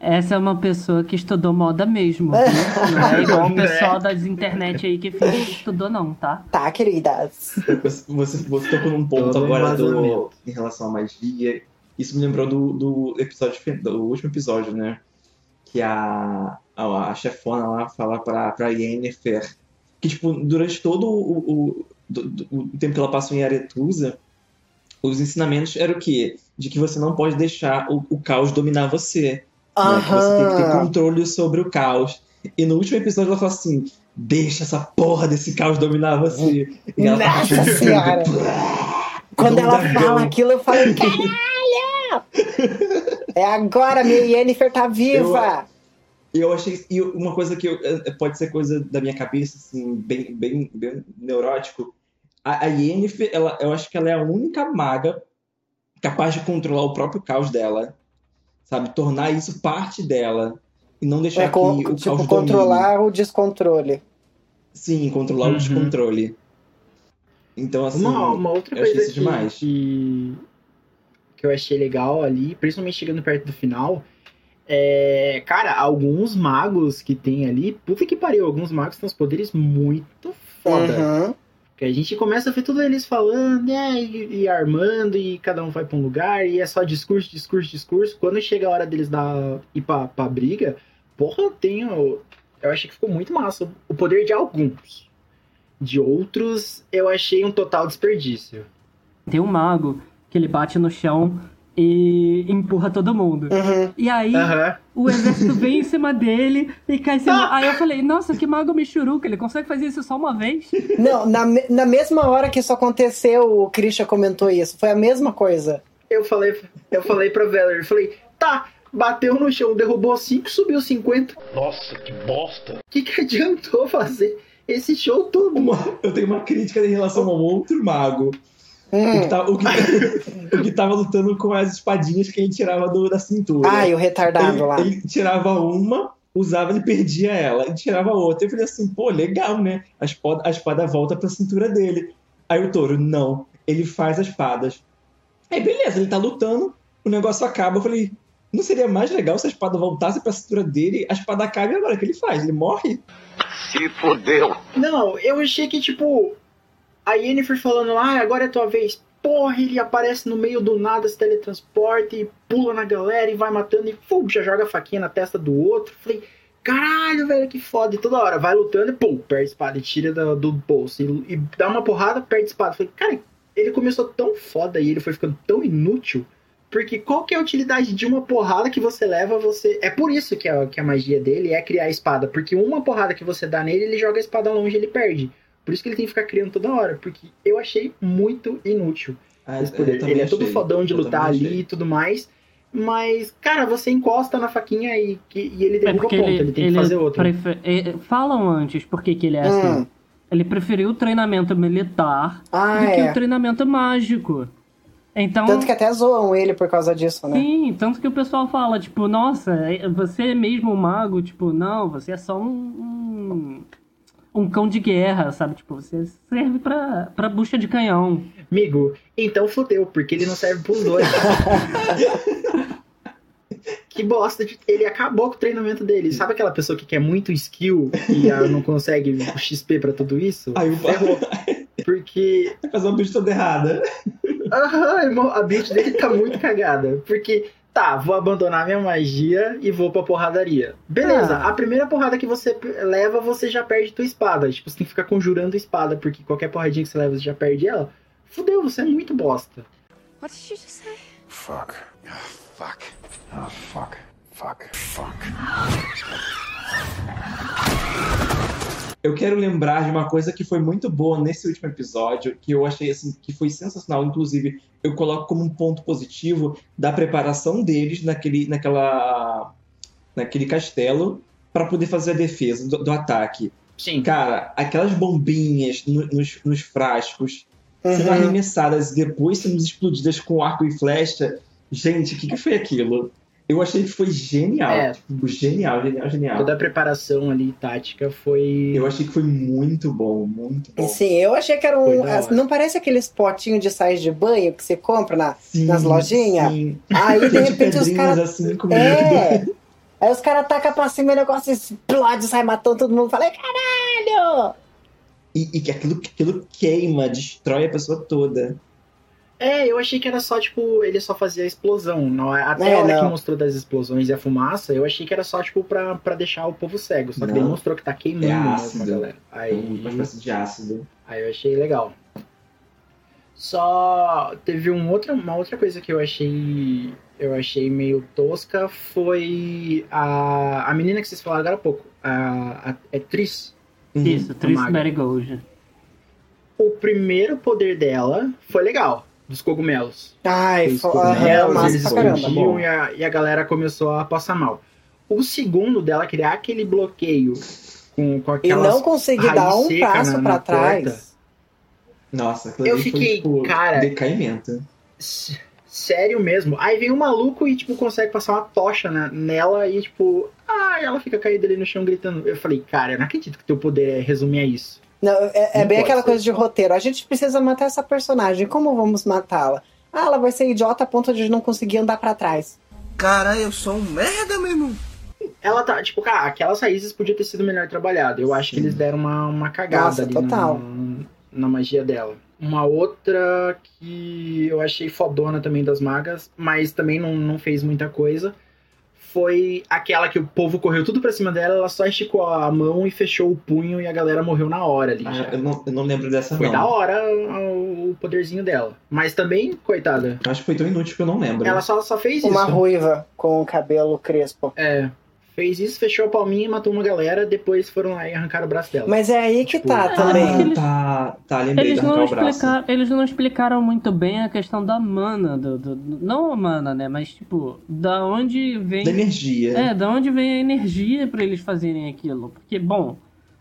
Essa é uma pessoa que estudou moda mesmo. viu? Não é igual o pessoal das internet aí que finge que estudou, não, tá? Tá, queridas. Você, você, tocou num ponto Todo agora do, em relação à magia. Isso me lembrou do, do episódio do último episódio, né? Que a, a, a chefona lá fala pra, pra Yennefer que, tipo, durante todo o, o, do- o tempo que ela passou em Aretusa, os ensinamentos eram o quê? De que você não pode deixar o, o caos dominar você. Né? Que você tem que ter controle sobre o caos. E no último episódio ela fala assim: deixa essa porra desse caos dominar você. E ela Nossa fala, senhora. Quando ela dragão. fala aquilo, eu falo, caralho! É agora, minha Yennefer tá viva! E eu achei. E uma coisa que eu- eh, pode ser coisa da minha cabeça, assim, bem, bem, bem neurótico. A, a Yennefer, ela, eu acho que ela é a única maga capaz de controlar o próprio caos dela. Sabe? Tornar isso parte dela. E não deixar É que o tipo, caos controlar o descontrole. domine. Sim, controlar Uhum. o descontrole. Então, assim. Uma, uma outra eu achei coisa isso que, demais. que, que eu achei legal ali, principalmente chegando perto do final, é. Cara, alguns magos que tem ali, puta que pariu, alguns magos têm uns poderes muito foda. Uhum. Que a gente começa a ver tudo eles falando, né, e, e armando, e cada um vai pra um lugar, e é só discurso, discurso, discurso. Quando chega a hora deles dar, ir pra, pra briga, porra, tem. o- Eu achei que ficou muito massa o poder de alguns. De outros, eu achei um total desperdício. Tem um mago que ele bate no chão e empurra todo mundo. Uhum. E aí, Aham. o exército vem em cima dele e cai em cima. Aí eu falei, nossa, que mago michuruca, ele consegue fazer isso só uma vez? Não, na, na mesma hora que isso aconteceu, o Christian comentou isso. Foi a mesma coisa. Eu falei, eu falei pra Valerie, falei, tá, bateu no chão, derrubou 5, subiu 50. Nossa, que bosta. O que, que adiantou fazer esse show todo? Uma- eu tenho uma crítica em relação ao outro mago. O, Hum. que tá- o que- o que tava lutando com as espadinhas que gente tirava do- da cintura. Ai, o retardado ele, lá. ele tirava uma, usava e perdia ela. E tirava outra. Eu falei assim, pô, legal, né? A espada, a espada volta pra cintura dele. Aí o touro, não. Ele faz as espadas. Aí beleza, ele tá lutando, o negócio acaba. Eu falei, não seria mais legal se a espada voltasse pra cintura dele? A espada acaba e agora o que ele faz? Ele morre? Se fodeu. Não, eu achei que, tipo, a Yennefer falando, ah, agora é tua vez. Porra, ele aparece no meio do nada, se teletransporta e pula na galera e vai matando e pum, já joga a faquinha na testa do outro. Falei, caralho, velho, que foda. E toda hora vai lutando e pum, perde espada e tira do, do bolso. E, e dá uma porrada, perde espada. Falei, cara, ele começou tão foda e ele foi ficando tão inútil. Porque qual que é a utilidade de uma porrada que você leva, você. É por isso que a, que a magia dele é criar a espada. Porque uma porrada que você dá nele, ele joga a espada longe e ele perde. Por isso que ele tem que ficar criando toda hora. Porque eu achei muito inútil Ah, esse eu poder. também Ele é todo achei. fodão de Eu lutar ali achei. e tudo mais. Mas, cara, você encosta na faquinha e, que- e ele É derruba porque ponto. ele, Ele, tem que ele fazer outro. prefe- é, Falam antes por que que ele é assim. Hum. Ele preferiu o treinamento militar Ah, do que é. o treinamento mágico. Então, Tanto que até zoam ele por causa disso, né? sim, tanto que o pessoal fala, tipo, nossa, é- você é mesmo um mago, tipo, não, você é só um, um, um cão de guerra, sabe? Tipo, você serve pra, pra bucha de canhão. Amigo, então fudeu, porque ele não serve pros dois. que bosta de. Ele acabou com o treinamento dele. Sabe aquela pessoa que quer muito skill e não consegue XP pra tudo isso? Aí o Ferrou. Porque Vai fazer uma bicho toda errada. Aham, irmão, a build dele tá muito cagada. Porque, tá, vou abandonar minha magia e vou pra porradaria. Beleza, Ah. a primeira porrada que você leva, você já perde tua espada. Tipo, você tem que ficar conjurando espada, porque qualquer porradinha que você leva, você já perde ela. Fudeu, você é muito bosta. What did you just say? Fuck. Oh, fuck. Oh, fuck. Fuck. Fuck. Eu quero lembrar de uma coisa que foi muito boa nesse último episódio, que eu achei assim, que foi sensacional. Inclusive, eu coloco como um ponto positivo da preparação deles naquele, naquela, naquele castelo para poder fazer a defesa do, do ataque. Sim. Cara, aquelas bombinhas no- nos, nos frascos sendo Uhum. arremessadas e depois sendo explodidas com arco e flecha. Gente, o que, que foi aquilo? Eu achei que foi genial. É. Tipo, genial, genial, genial. Toda a preparação ali, tática, foi. Eu achei que foi muito bom, muito bom. Sim, eu achei que era um. Não parece aqueles potinhos de sais de banho que você compra na, Sim, nas lojinhas? sim. Aí de repente os caras. assim. É! Aí os caras tacam pra cima e o negócio explode, sai matando todo mundo. Falei, caralho! E, e que aquilo, aquilo queima, destrói a pessoa toda. É, eu achei que era só, tipo, ele só fazia a explosão. Não, até É, a hora não. que mostrou das explosões e a fumaça, eu achei que era só, tipo, pra, pra deixar o povo cego. Só que Não. ele mostrou que tá queimando É mesmo a ácido. galera. É Aí, uma espécie de ácido. aí eu achei legal. Só teve um outro, uma outra coisa que eu achei eu achei meio tosca foi a, a menina que vocês falaram agora há pouco. A, a, é Tris. Isso, Tris. Marigold. O primeiro poder dela foi legal, dos cogumelos. Ai, Os cogumelos, massa eles explodiam e a, e a galera começou a passar mal. O segundo dela criar aquele bloqueio com, com E aquelas não consegui raiz dar um passo na trás. porta. Nossa, Eu fiquei, foi, tipo, cara- decaimento. Sério mesmo. Aí vem um maluco e, tipo, consegue passar uma tocha na- nela e, tipo, ah, ela fica caída ali no chão gritando. Eu falei, cara, eu não acredito que teu poder é resumir a isso. Não, é, é bem aquela coisa de roteiro. A gente precisa matar essa personagem. Como vamos matá-la? Ah, ela vai ser idiota a ponto de não conseguir andar pra trás. Cara, eu sou um merda, meu irmão. Ela tá, tipo, cara, aquelas raízes podiam ter sido melhor trabalhado. Eu acho que eles deram uma, uma cagada Nossa, ali total. Na, na magia dela. Uma outra que eu achei fodona também das magas, mas também não, não fez muita coisa, foi aquela que o povo correu tudo pra cima dela, ela só esticou a mão e fechou o punho e a galera morreu na hora ali. Ah, já. eu, não, eu não lembro dessa, Foi não. da hora o, o poderzinho dela. Mas também, coitada, acho que foi tão inútil que eu não lembro. ela só, só fez Uma isso. ruiva com o cabelo crespo. É, Fez isso, fechou a palminha e matou uma galera, depois foram lá e arrancaram o braço dela. Mas é aí que Tipo, tá ah, também. eles- Tá, tá, lembrei Eles não, explicaram, eles não explicaram muito bem a questão da mana. Do, do- do- não a mana, né? Mas, tipo, da onde vem. Da energia. É, da onde vem a energia pra eles fazerem aquilo. Porque, bom,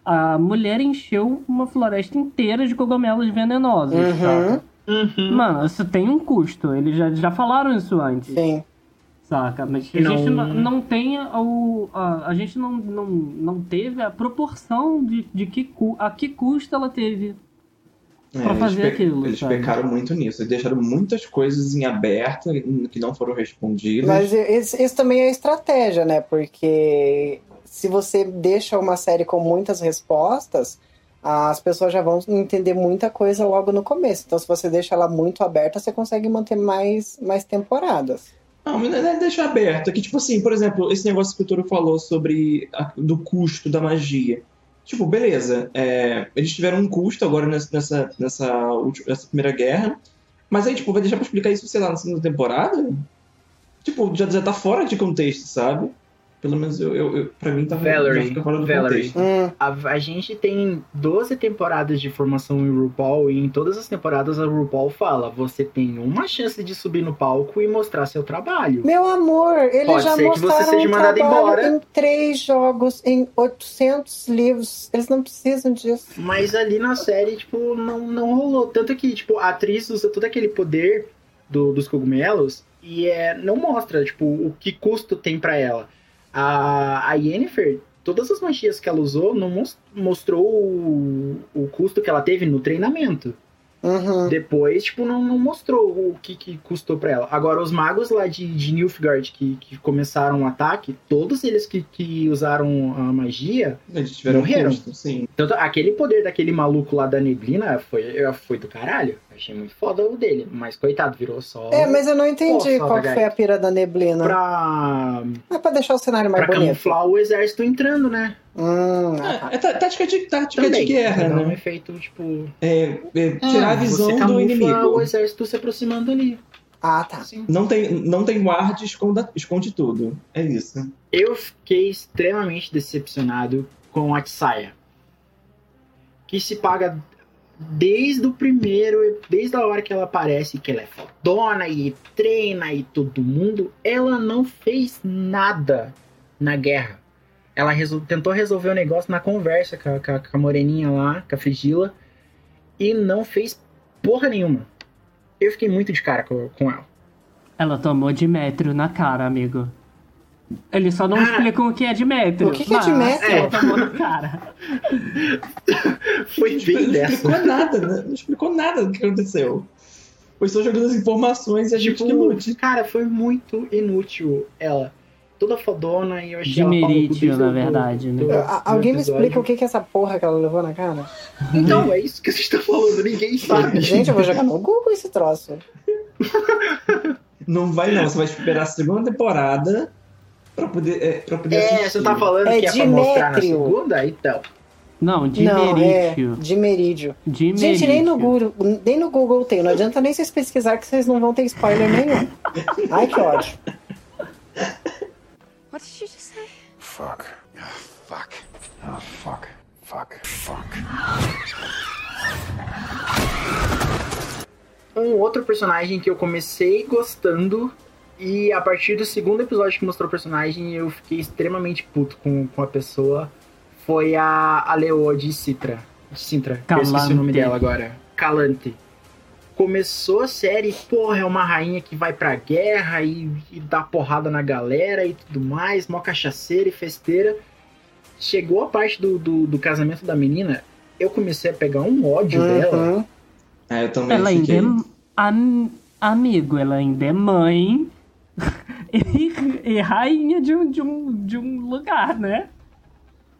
a mulher encheu uma floresta inteira de cogumelos venenosos, Uhum. saca? Uhum. Mano, isso tem um custo. Eles já, já falaram isso antes. Sim. Saca? Mas a Não- gente não, não tem o. A, a gente não, não, não teve a proporção de, de que, a que custo ela teve. É, pra eles fazer pe- aquilo, Eles sabe? pecaram muito nisso. Eles deixaram muitas coisas em aberto que não foram respondidas. Mas isso, isso também é estratégia, né? Porque se você deixa uma série com muitas respostas, as pessoas já vão entender muita coisa logo no começo. Então, se você deixa ela muito aberta, você consegue manter mais, mais temporadas. Não, mas é deixar aberto. É que, tipo assim, por exemplo, esse negócio que o Toro falou sobre a- do custo da magia. Tipo, beleza, é, eles tiveram um custo agora nessa, nessa, nessa, última- nessa primeira guerra, mas aí, tipo, vai deixar pra explicar isso, sei lá, na segunda temporada? Tipo, já, já tá fora de contexto, sabe? Pelo menos eu, eu, eu pra mim tá Valerie, já fora do Valerie. contexto. Hum, A, a gente tem 12 temporadas de formação em RuPaul e em todas as temporadas a RuPaul fala: você tem uma chance de subir no palco e mostrar seu trabalho. Meu amor, eles Pode já ser que você mostraram seja um mandado trabalho embora. em três jogos, em 800 livros. Eles não precisam disso. Mas ali na série, tipo, não, não rolou. Tanto que, tipo, a atriz usa todo aquele poder do- dos cogumelos e é, não mostra, tipo, o que custo tem pra ela. A, a Yennefer, todas as magias que ela usou, não mos- mostrou o, o custo que ela teve no treinamento. Uhum. Depois, tipo, não, não mostrou o que, que custou pra ela. Agora, os magos lá de, de Nilfgaard que, que começaram o ataque, todos eles que, que usaram a magia, Eles tiveram Morreram. custo, sim. tanto, aquele poder daquele maluco lá da neblina foi, foi do caralho. Achei muito foda o dele. Mas, coitado, virou só É, mas eu não entendi Pô, qual foi a pira da neblina. pra, É pra deixar o cenário mais pra bonito. camuflar o exército entrando, né? Hum, ah, tá. É, é tá- tática de, tática de Também. guerra, Pra dar um né? efeito, tipo... É, é tirar a você visão do inimigo. o exército se aproximando ali. Ah, tá. Não tem, não tem guarda, esconda, esconde tudo. É isso. Eu fiquei extremamente decepcionado com a Tsaya. Que se paga desde o primeiro, desde a hora que ela aparece, que ela é fodona e treina e todo mundo, ela não fez nada na guerra. Ela resol- tentou resolver o negócio na conversa com a, com a- com a moreninha lá, com a Frigila, e não fez porra nenhuma. Eu fiquei muito de cara com, com ela. Ela tomou Dimétrio na cara, amigo. Eles só não Ah. explicam o que é Dimétrio. O que que é mas Dimétrio? Ela tomou na cara. Foi bem não dessa. explicou nada, né? Não explicou nada do que aconteceu. Foi só jogando as informações e a gente que lute. Tipo, cara, foi muito inútil ela. Toda fodona e eu achei ela no Dimerítio, desde na o- verdade, né? alguém me explica o que que é essa porra que ela levou na cara? Então, é isso que você está falando, ninguém sabe. Gente, eu vou jogar no Google esse troço. Não vai não, você vai esperar a segunda temporada pra poder, é, pra poder É, assistir. você tá falando É que é pra mostrar na segunda? Então. Não, Não, é. Dimerídio. Gente, nem no, Google, nem no Google tem. Não adianta nem vocês pesquisar que vocês não vão ter spoiler nenhum. Ai, que ódio. What did you just say? Fuck. Ah, fuck. Ah, fuck. Fuck. Fuck. Um outro personagem que eu comecei gostando e a partir do segundo episódio que mostrou o personagem eu fiquei extremamente puto com, com a pessoa foi a, a Leoa de Citra. De Sintra, que eu esqueci o nome Calante. dela agora. Calante. Começou a série, porra, é uma rainha que vai pra guerra e, e dá porrada na galera e tudo mais, mó cachaceira e festeira. Chegou a parte do, do, do casamento da menina, eu comecei a pegar um ódio dela. Uhum. É, eu também Ela ainda fiquei. é am- amigo, ela ainda é mãe e, rainha de um, de, um, de um lugar, né?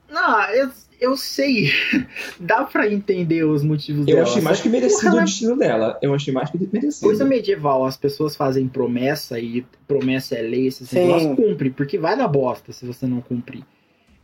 Não, eu, eu sei. Dá pra entender os motivos Eu dela. achei mais que merecido porra, o é destino dela. Eu achei mais que merecido. Coisa medieval, as pessoas fazem promessa e promessa é lei, esses negócios, cumpre, porque vai dar bosta se você não cumprir.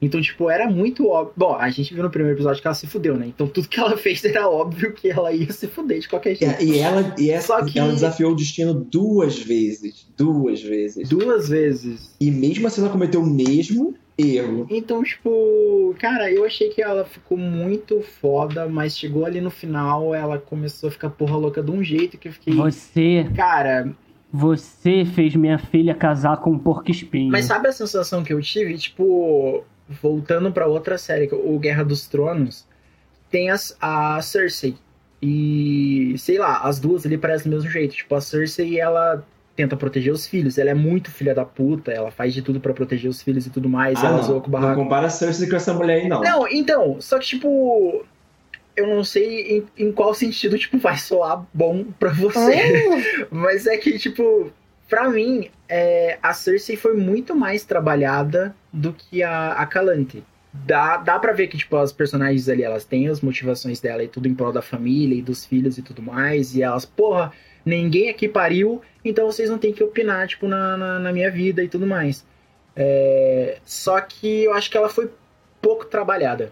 Então, tipo, era muito óbvio. Bom, a gente viu no primeiro episódio que ela se fudeu, né? Então tudo que ela fez era óbvio que ela ia se fuder de qualquer jeito. E ela, e essa, Só que- ela desafiou o destino duas vezes. Duas vezes. Duas vezes. E mesmo assim ela cometeu o mesmo Erro. Então, tipo, cara, eu achei que ela ficou muito foda, mas chegou ali no final, ela começou a ficar porra louca de um jeito que eu fiquei. Você, Cara, você fez minha filha casar com um porco espinho. mas sabe a sensação que eu tive? Tipo, voltando pra outra série, o Guerra dos Tronos, tem as, a Cersei. E, sei lá, as duas ali parecem do mesmo jeito. Tipo, a Cersei, ela tenta proteger os filhos. Ela é muito filha da puta, ela faz de tudo pra proteger os filhos e tudo mais. Ah, ela não. zoa com o não compara a Cersei com essa mulher aí, não. Não, então, só que, tipo, eu não sei em, em qual sentido, tipo, vai soar bom pra você. Mas é que, tipo, pra mim, é, a Cersei foi muito mais trabalhada do que a, a Calante. Dá, dá pra ver que, tipo, as personagens ali, elas têm as motivações dela e tudo em prol da família e dos filhos e tudo mais. E elas, porra, ninguém aqui pariu, então vocês não têm que opinar, tipo, na, na, na minha vida e tudo mais. É, só que eu acho que ela foi pouco trabalhada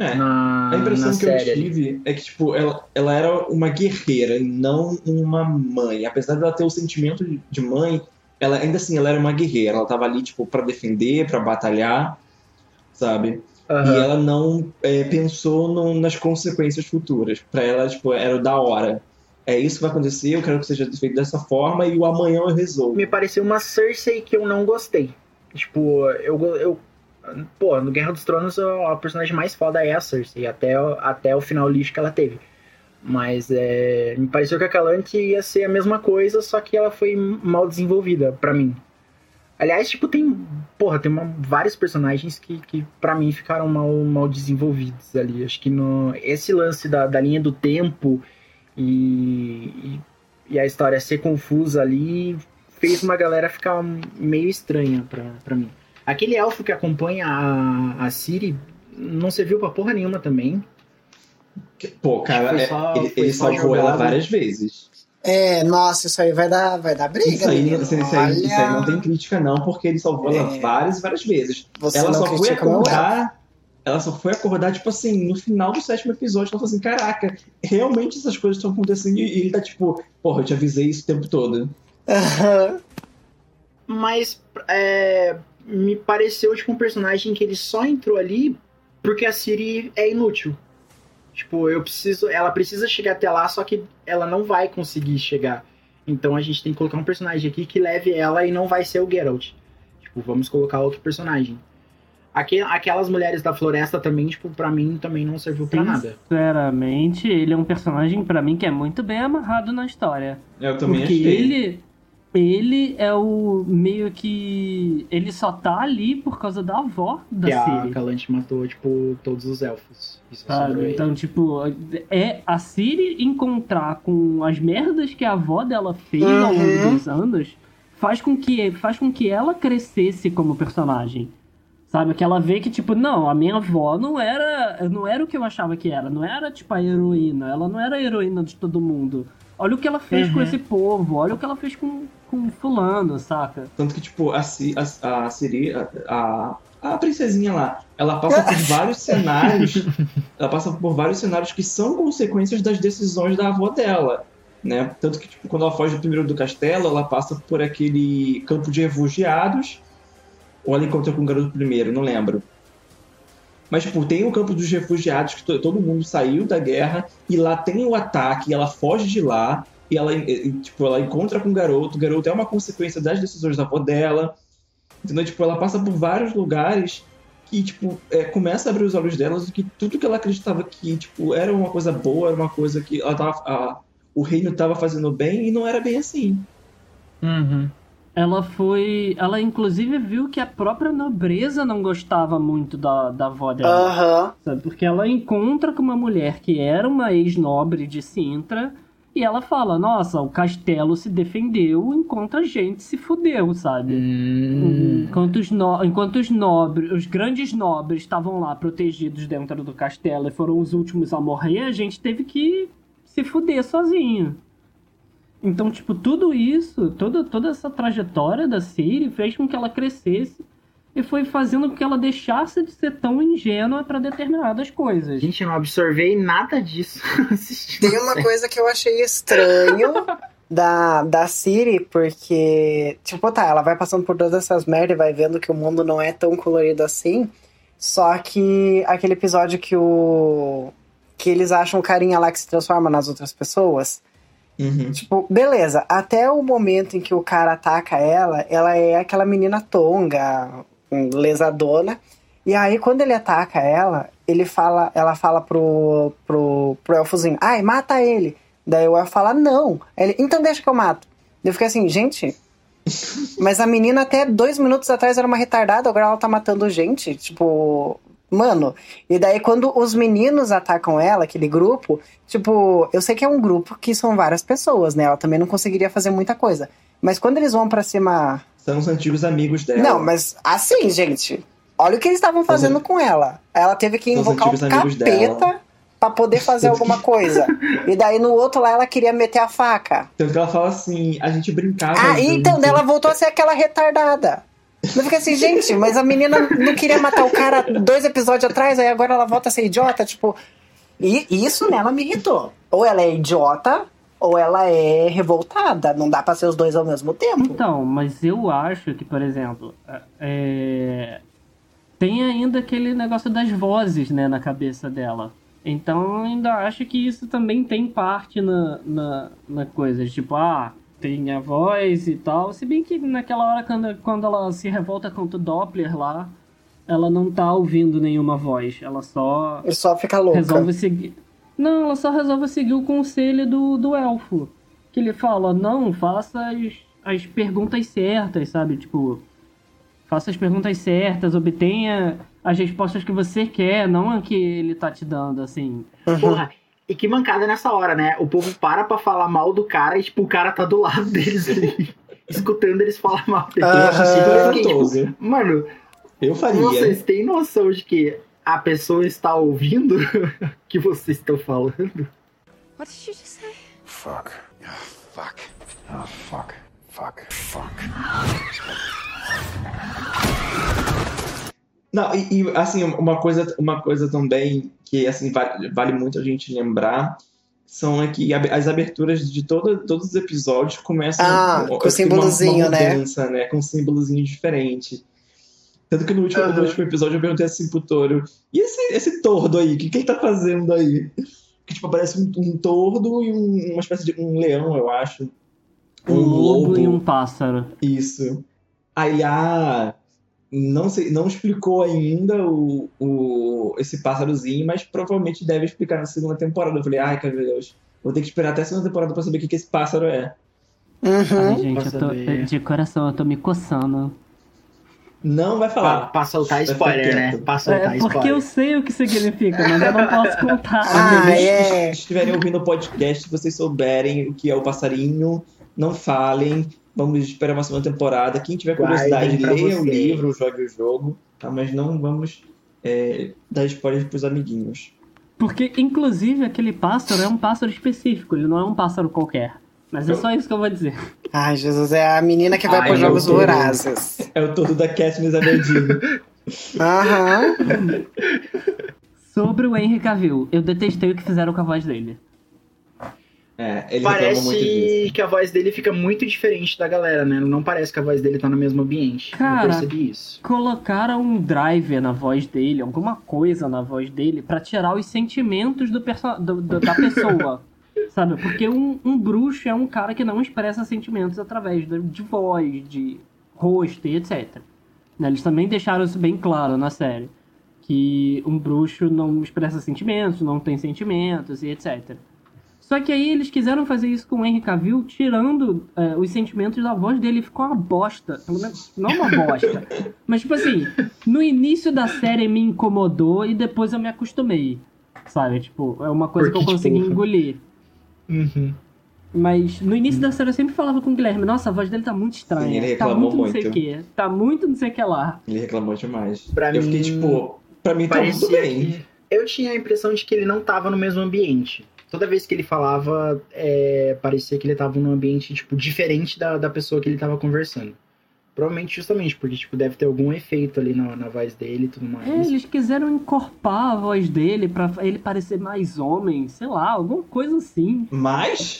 É. na, A impressão que eu ali. tive é que, tipo, ela, ela era uma guerreira e não uma mãe. Apesar dela ter o sentimento de- de mãe, ela ainda assim, ela era uma guerreira. Ela tava ali, tipo, pra defender, pra batalhar, sabe? E Aham. ela não é, pensou no- nas consequências futuras. Pra ela, tipo, era o da hora. É isso que vai acontecer, eu quero que seja feito dessa forma e o amanhã eu resolvo. Me pareceu uma Cersei que eu não gostei. Tipo, eu. eu pô, no Guerra dos Tronos a personagem mais foda é a Cersei, até, até o final lixo que ela teve. Mas é, me pareceu que a Calante ia ser a mesma coisa, só que ela foi mal desenvolvida pra mim. Aliás, tipo, tem. Porra, tem uma- vários personagens que, que para mim ficaram mal, mal desenvolvidos ali. Acho que no, esse lance da, da linha do tempo e, e, e a história ser confusa ali fez uma galera ficar meio estranha pra, pra mim. Aquele elfo que acompanha a, a Ciri não serviu pra porra nenhuma também. Pô, cara, é- só- ele, ele salvou ela várias vezes. É, nossa, isso aí vai dar, vai dar briga. Isso aí, isso, aí, isso aí- isso aí não tem crítica, não, porque ele salvou ela É. várias e várias vezes. Você ela só foi acordar. Ela só foi acordar, tipo assim, no final do sétimo episódio. Ela falou assim: caraca, realmente essas coisas estão acontecendo. E ele tá tipo, porra, eu te avisei isso o tempo todo. Mas é, me pareceu tipo um personagem que ele só entrou ali porque a Ciri é inútil. Tipo, eu preciso. Ela precisa chegar até lá, só que ela não vai conseguir chegar. Então a gente tem que colocar um personagem aqui que leve ela e não vai ser o Geralt. Tipo, vamos colocar outro personagem. Aque- aquelas mulheres da floresta também, tipo, pra mim também não serviu pra nada. Sinceramente, ele é um personagem pra mim que é muito bem amarrado na história. Eu também Porque achei. ele ele é o meio que ele só tá ali por causa da avó da Que a Ciri. Calante matou, tipo, todos os elfos. Sabe? ele. Então, tipo, é a Ciri encontrar com as merdas que a avó dela fez ao longo Uhum. dos anos faz com que faz com que ela crescesse como personagem. Sabe? Que ela vê que, tipo, não, a minha avó não era. Não era o que eu achava que era. Não era, tipo, a heroína. Ela não era a heroína de todo mundo. Olha o que ela fez Uhum. com esse povo. Olha o que ela fez com, com fulano, saca? Tanto que, tipo, a, a, a Ciri, a, a, a princesinha lá, ela passa por vários cenários. ela passa por vários cenários que são consequências das decisões da avó dela. Né? Tanto que, tipo, quando ela foge do primeiro do castelo, ela passa por aquele campo de refugiados. Ou ela encontra com o garoto primeiro, não lembro. Mas, tipo, tem o campo dos refugiados, que to- todo mundo saiu da guerra, e lá tem o ataque, e ela foge de lá, e ela, e- tipo, ela encontra com o garoto, o garoto é uma consequência das decisões da avó dela. Entendeu? Tipo, ela passa por vários lugares que, tipo, é, começa a abrir os olhos delas do que tudo que ela acreditava que, tipo, era uma coisa boa, era uma coisa que ela tava, a- o reino estava fazendo bem, e não era bem assim. Uhum. Ela foi. Ela, inclusive, viu que a própria nobreza não gostava muito da, da avó dela. Aham. Sabe? Porque ela encontra com uma mulher que era uma ex-nobre de Sintra e ela fala: Nossa, o castelo se defendeu enquanto a gente se fudeu, sabe? Hum. Enquanto, os, no... enquanto os nobres, os grandes nobres estavam lá protegidos dentro do castelo e foram os últimos a morrer, a gente teve que se fuder sozinho. Então, tipo, tudo isso, toda, toda essa trajetória da Ciri fez com que ela crescesse e foi fazendo com que ela deixasse de ser tão ingênua para determinadas coisas. Gente, eu não absorvei nada disso. Tem uma coisa que eu achei estranho, da, da Siri, porque, tipo, tá, ela vai passando por todas essas merdas e vai vendo que o mundo não é tão colorido assim. Só que aquele episódio que o. que eles acham o carinha lá que se transforma nas outras pessoas. Uhum. Tipo, beleza, até o momento em que o cara ataca ela, ela é aquela menina tonga, lesadona. E aí, quando ele ataca ela, ele fala, ela fala pro, pro, pro elfozinho, ai, mata ele. Daí o elfo fala, não. Ele, então deixa que eu mato. Eu fiquei assim, gente. Mas a menina até dois minutos atrás era uma retardada, agora ela tá matando gente. Tipo, mano. E daí quando os meninos atacam ela, aquele grupo, tipo, eu sei que é um grupo que são várias pessoas, né? Ela também não conseguiria fazer muita coisa. Mas quando eles vão pra cima. São os antigos amigos dela. Não, mas assim, gente. Olha o que eles estavam fazendo com ela. Ela teve que invocar o capeta pra poder fazer alguma coisa. E daí no outro lá ela queria meter a faca. Tanto que ela fala assim, a gente brincava. Ah, junto. então dela voltou a ser aquela retardada. Eu fiquei assim, gente, mas a menina não queria matar o cara dois episódios atrás, aí agora ela volta a ser idiota, tipo. E isso nela me irritou. Ou ela é idiota, ou ela é revoltada. Não dá pra ser os dois ao mesmo tempo. Então, mas eu acho que, por exemplo, é, tem ainda aquele negócio das vozes, né, na cabeça dela. Então, eu ainda acho que isso também tem parte na, na, na coisa. Tipo, ah, tem a voz e tal. Se bem que naquela hora, quando, quando ela se revolta contra o Doppler lá, ela não tá ouvindo nenhuma voz. Ela só E só fica louca. resolve seguir. Não, ela só resolve seguir o conselho do, do elfo. Que ele fala, não, faça as, as perguntas certas, sabe? Tipo, faça as perguntas certas, obtenha as respostas que você quer, não a que ele tá te dando, assim. Porra, e que mancada nessa hora, né? O povo para pra falar mal do cara e, tipo, o cara tá do lado deles ali, escutando eles falar mal dele. Eu acho super Eu fiquei, tipo. Mano, Eu faria. vocês têm noção de que a pessoa está ouvindo o que vocês estão falando? What did you just say? Fuck. Oh, fuck. Oh, fuck. Fuck. Fuck. Não, e, e, assim, uma coisa, uma coisa também que assim, vale, vale muito a gente lembrar são é que as aberturas de todo, todos os episódios começam Ah, com assim, uma- símbolozinho, uma, né? mudança, né? Com um símbolozinho diferente. Tanto que no último, no Aham. último episódio eu perguntei assim pro Toro, e esse, esse tordo aí, o que, que ele tá fazendo aí? Que tipo, parece um, um tordo e um- uma espécie de um leão, eu acho. Um lobo e um pássaro. Isso. Aí, ah, não, sei, não explicou ainda o, o, esse pássarozinho, mas provavelmente deve explicar na segunda temporada. Eu falei, ai, meu Deus, vou ter que esperar até a segunda temporada pra saber o que, que esse pássaro é. Uhum. Ai, gente, tô, de coração, eu tô me coçando. Não vai falar. pra soltar Vai ficar spoiler, né? Pra soltar É, porque spoiler. eu sei o que significa, mas eu não posso contar. Ah, Amigos é. estiverem ouvindo o podcast, se vocês souberem o que é o passarinho, não falem. Vamos esperar uma segunda temporada. Quem tiver curiosidade, leia o livro, jogue o jogo, tá? Mas não vamos é, dar spoilers pros amiguinhos. Porque, inclusive, aquele pássaro é um pássaro específico, ele não é um pássaro qualquer. Mas é só isso que eu vou dizer. Ai, Jesus, é a menina que vai Ai, pros meu Jogos. Vorazes. É o todo da Katniss Everdeen. Aham. Sobre o Henry Cavill, eu detestei o que fizeram com a voz dele. É. Parece que a voz dele fica muito diferente da galera, né? Não parece que a voz dele tá no mesmo ambiente. Cara. Eu percebi isso. Colocaram um driver na voz dele, alguma coisa na voz dele, pra tirar os sentimentos do perso do- do- da pessoa. Sabe? Porque um, um bruxo é um cara que não expressa sentimentos através de, de voz, de rosto e etc. Né, Eles também deixaram isso bem claro na série. Que um bruxo não expressa sentimentos, não tem sentimentos e etc. Só que aí eles quiseram fazer isso com o Henry Cavill, tirando é, os sentimentos da voz dele. Ficou uma bosta. Pelo menos- Não uma bosta. mas, tipo assim, no início da série me incomodou e depois eu me acostumei. Sabe? Tipo, é uma coisa Porque, que eu consegui tipo, engolir. Uhum. Mas no início da série eu sempre falava com o Guilherme, nossa, a voz dele tá muito estranha. Sim, ele tá reclamou muito não sei o muito. que. Tá muito não sei o que lá. Ele reclamou demais. Pra eu fiquei mim, tipo, pra mim tá Parecia bem. Eu tinha a impressão de que ele não tava no mesmo ambiente. Toda vez que ele falava, é, parecia que ele tava num ambiente, tipo, diferente da, da pessoa que ele tava conversando. Provavelmente justamente porque, tipo, deve ter algum efeito ali na, na voz dele e tudo mais. É, eles quiseram encorpar a voz dele pra ele parecer mais homem, sei lá, alguma coisa assim. Mas.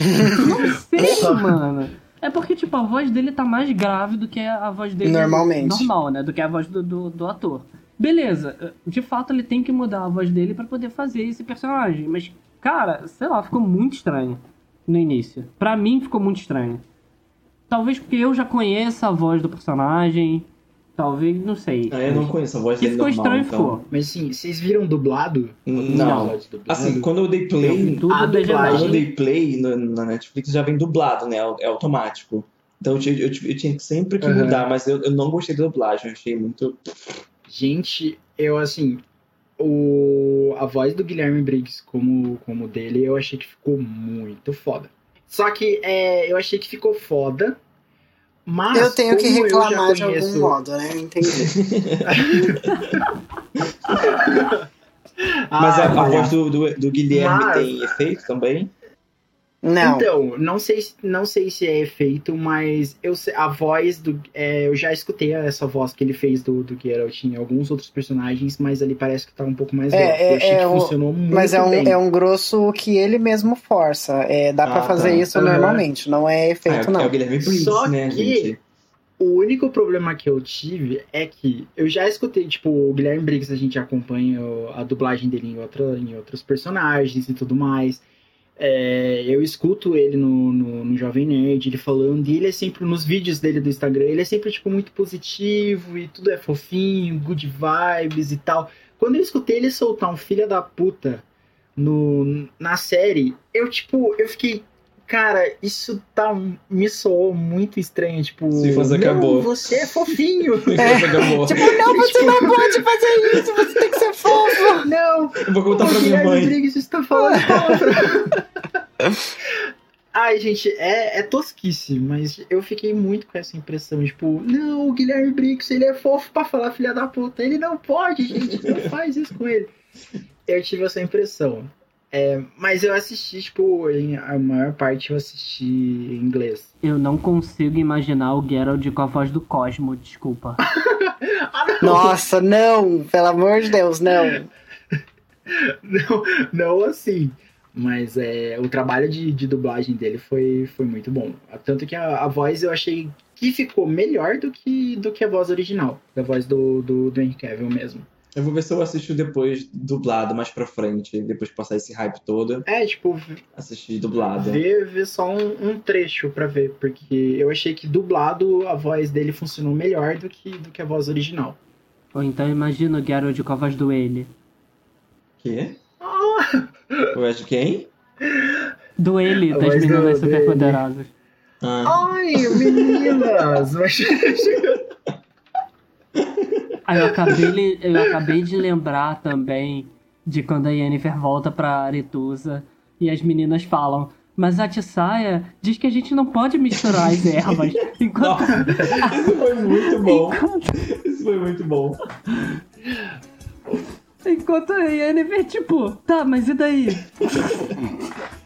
Não sei, mano. É porque, tipo, a voz dele tá mais grave do que a voz dele Normalmente. normal, né? Do que a voz do, do, do ator. Beleza, de fato ele tem que mudar a voz dele pra poder fazer esse personagem. Mas, cara, sei lá, ficou muito estranho no início. Pra mim ficou muito estranho. Talvez porque eu já conheço a voz do personagem. Talvez, não sei. Ah, eu não conheço a voz Que dele ficou normal, estranho, então... ficou. Mas assim, vocês viram dublado? Não. Dublado? Assim, quando eu dei play, Tudo a legendado. quando eu dublagem- dei play no- na Netflix já vem dublado, né? É automático. Então eu, tinha- eu, eu tinha sempre que Aham. mudar, mas eu, eu não gostei da dublagem, eu achei muito. Gente, eu assim. O, a voz do Guilherme Briggs como, como dele, eu achei que ficou muito foda. Só que é, eu achei que ficou foda. Mas eu tenho que reclamar de algum conheço- modo, né? Entendi. Mas Ah, a, voz do, do, do Guilherme Mas- tem efeito também? Não. Então, não sei, se- não sei se é efeito, mas eu sei- a voz do. é, eu já escutei essa voz que ele fez do, do Geralt em alguns outros personagens, mas ali parece que tá um pouco mais É, é- eu achei é que o- funcionou muito Mas é um, bem. é um grosso que ele mesmo força. É, dá pra Ah, fazer tá. isso normalmente, não é Ah, efeito, é, é não. o Guilherme Briggs, Só né, que- gente? O único problema que eu tive é que eu já escutei, tipo, o Guilherme Briggs, a gente acompanha a dublagem dele em, outra, em outros personagens e tudo mais. É, eu escuto ele no, no, no Jovem Nerd, ele falando, e ele é sempre, nos vídeos dele do Instagram, ele é sempre, tipo, muito positivo e tudo é fofinho, good vibes e tal. Quando eu escutei ele soltar um filho da puta no, na série, eu, tipo, eu fiquei, cara, isso tá, me soou muito estranho, tipo... "Não, acabou." você é fofinho. Acabou. Tipo, não, você não pode fazer isso, você tem que ser fofo. Não, Eu vou contar o pra minha Guilherme mãe. Briggs está falando. Ai, gente, é, é tosquice, mas eu fiquei muito com essa impressão, tipo, não, o Guilherme Briggs, ele é fofo pra falar filha da puta, ele não pode, gente, não faz isso com ele. Eu tive essa impressão. É, mas eu assisti, tipo, em, a maior parte eu assisti em inglês. Eu não consigo imaginar o Geralt com a voz do Cosmo, desculpa. Nossa, não, pelo amor de Deus, não. Não, não assim. Mas é, o trabalho de, de dublagem dele foi, foi muito bom. Tanto que a, a voz eu achei que ficou melhor do que, do que a voz original. Da voz do, do, do Henry Cavill mesmo. Eu vou ver se eu assisto depois dublado, mais pra frente, depois de passar esse hype todo, É, tipo, assistir dublado. ver, ver só um, um trecho pra ver. Porque eu achei que dublado a voz dele funcionou melhor do que, do que a voz original. Ou então imagina o Geralt com a voz do ele. Quê? Eu acho de quem? Do ele, das voz meninas superpoderosas. Ah, Ai, meninas! Mas... Aí eu acabei, eu acabei de lembrar também de quando a Yennefer volta pra Aretusa e as meninas falam. Mas a Tissaia diz que a gente não pode misturar as ervas. Enquanto, isso foi muito bom. Isso foi muito bom. enquanto a Yennefer, tipo, tá, mas e daí?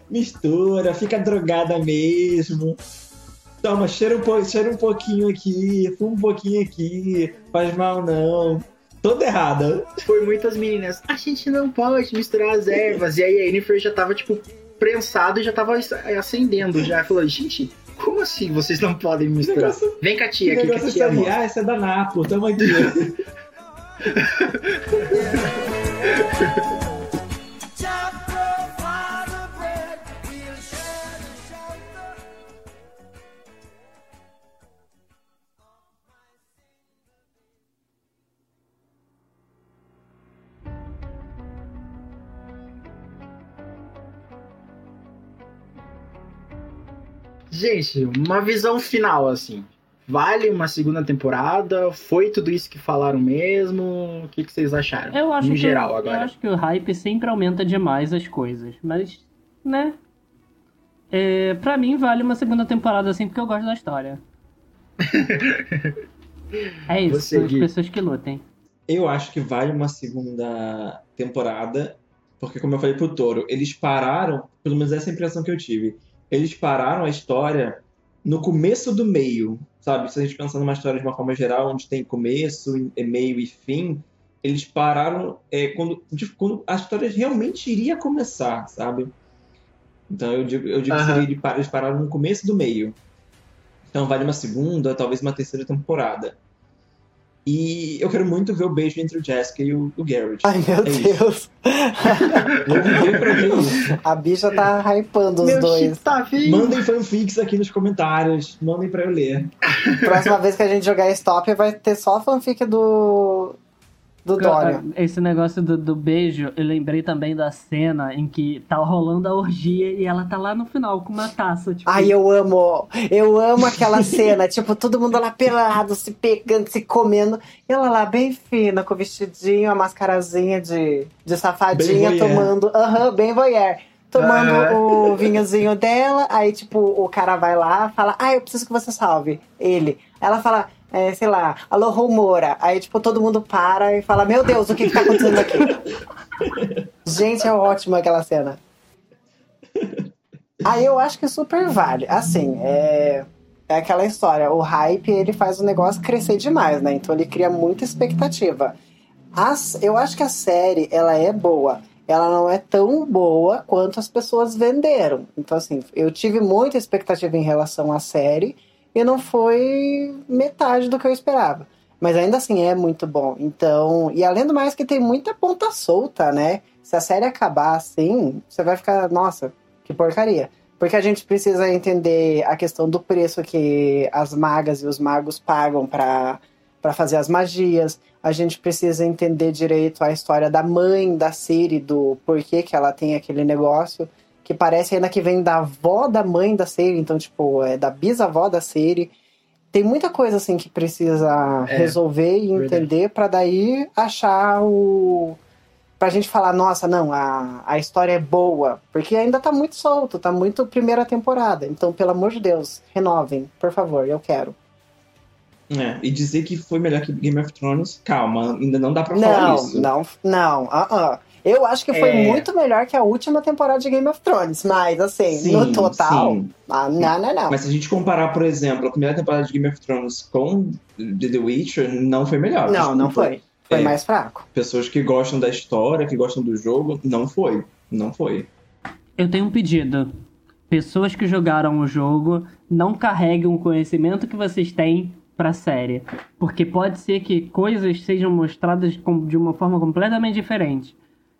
Mistura, fica drogada mesmo. Toma, cheira um, po- cheira um pouquinho aqui, fuma um pouquinho aqui, faz mal não. Toda errada. Foi muitas meninas. A gente não pode misturar as ervas. E aí a Yennefer já tava, tipo, prensado e já tava acendendo. Já falou, gente, como assim vocês não podem misturar? negócio- Vem cá, tia, aqui que a tia mostra. Ah, essa é da Napo, tamo aqui. Gente, uma visão final, assim. Vale uma segunda temporada? Foi tudo isso que falaram mesmo? O que, que vocês acharam? Eu acho no que, geral, eu agora. acho que o hype sempre aumenta demais as coisas. Mas, né? É, pra mim vale uma segunda temporada assim porque eu gosto da história. É isso, Você, são as pessoas que lutem. Eu acho que vale uma segunda temporada, porque como eu falei pro Toro, eles pararam, pelo menos essa é a impressão que eu tive. Eles pararam a história no começo do meio, sabe? Se a gente pensar numa história de uma forma geral, onde tem começo, meio e fim, eles pararam é, quando, de- quando a história realmente iria começar, sabe? Então eu digo, eu digo que de par- eles pararam no começo do meio. Então vale uma segunda, talvez uma terceira temporada. E eu quero muito ver o beijo entre o Jessica e o, o Garrett. Ai, meu É. Deus. Vou viver pra ver isso. A bicha tá hypando os Meu dois. tá. Mandem fanfics aqui nos comentários. Mandem pra eu ler. Próxima vez que a gente jogar Stop vai ter só a fanfic do. Do Dorian. Esse negócio do, do beijo, eu lembrei também da cena em que tá rolando a orgia e ela tá lá no final com uma taça. Tipo, Ai, eu amo. Eu amo aquela cena. tipo, todo mundo lá pelado, se pegando, se comendo. E ela lá, bem fina, com o vestidinho, a mascarazinha de, de safadinha, tomando. Aham, bem voyeur. Tomando Ah. o vinhozinho dela. Aí, tipo, o cara vai lá fala: Ah, eu preciso que você salve ele. Ela fala. É, sei lá, alô, Romora. Aí, tipo, todo mundo para e fala: Meu Deus, o que, que tá acontecendo aqui? Gente, é ótima aquela cena. Aí eu acho que super vale. Assim, é, é aquela história. O hype, ele faz o negócio crescer demais, né? Então ele cria muita expectativa. As, eu acho que a série, ela é boa. Ela não é tão boa quanto as pessoas venderam. Então, assim, eu tive muita expectativa em relação à série e não foi metade do que eu esperava. Mas ainda assim é muito bom. Então, e além do mais que tem muita ponta solta, né? Se a série acabar assim, você vai ficar, nossa, que porcaria. Porque a gente precisa entender a questão do preço que as magas e os magos pagam para para fazer as magias. A gente precisa entender direito a história da mãe da Siri, do porquê que ela tem aquele negócio, que parece ainda que vem da avó da mãe da Siri, então, tipo, é da bisavó da Siri. Tem muita coisa assim que precisa É, resolver e entender para daí achar o pra gente falar, nossa, não, a, a história é boa, porque ainda tá muito solto, tá muito primeira temporada. Então, pelo amor de Deus, renovem, por favor, eu quero. É, e dizer que foi melhor que Game of Thrones, calma, ainda não dá pra falar Não, isso. não, não, ah, ah. Eu acho que foi É. muito melhor que a última temporada de Game of Thrones, mas assim, Sim, no total, sim. ah, não, não, não. Mas se a gente comparar, por exemplo, a primeira temporada de Game of Thrones com The Witcher, não foi melhor. não, não foi. Foi É. mais fraco. Pessoas que gostam da história, que gostam do jogo, não foi. Não foi. Eu tenho um pedido. Pessoas que jogaram o jogo não carreguem o conhecimento que vocês têm pra série. Porque pode ser que coisas sejam mostradas de uma forma completamente diferente.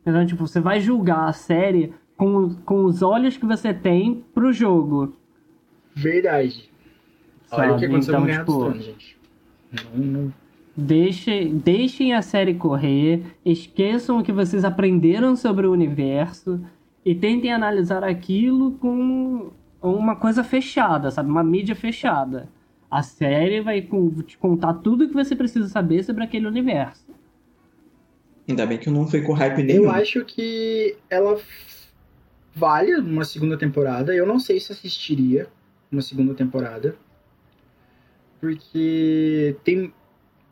Então, tipo, você vai julgar a série com, com os olhos que você tem pro jogo. Verdade. Olha o que sabe? aconteceu Então, com tipo, Tronos, gente. Não, não- Deixe, deixem a série correr, esqueçam o que vocês aprenderam sobre o universo e tentem analisar aquilo com uma coisa fechada, sabe? Uma mídia fechada. A série vai te contar tudo o que você precisa saber sobre aquele universo. Ainda bem que eu não fui com hype nenhum. Eu acho que ela vale uma segunda temporada. Eu não sei se assistiria uma segunda temporada. Porque tem.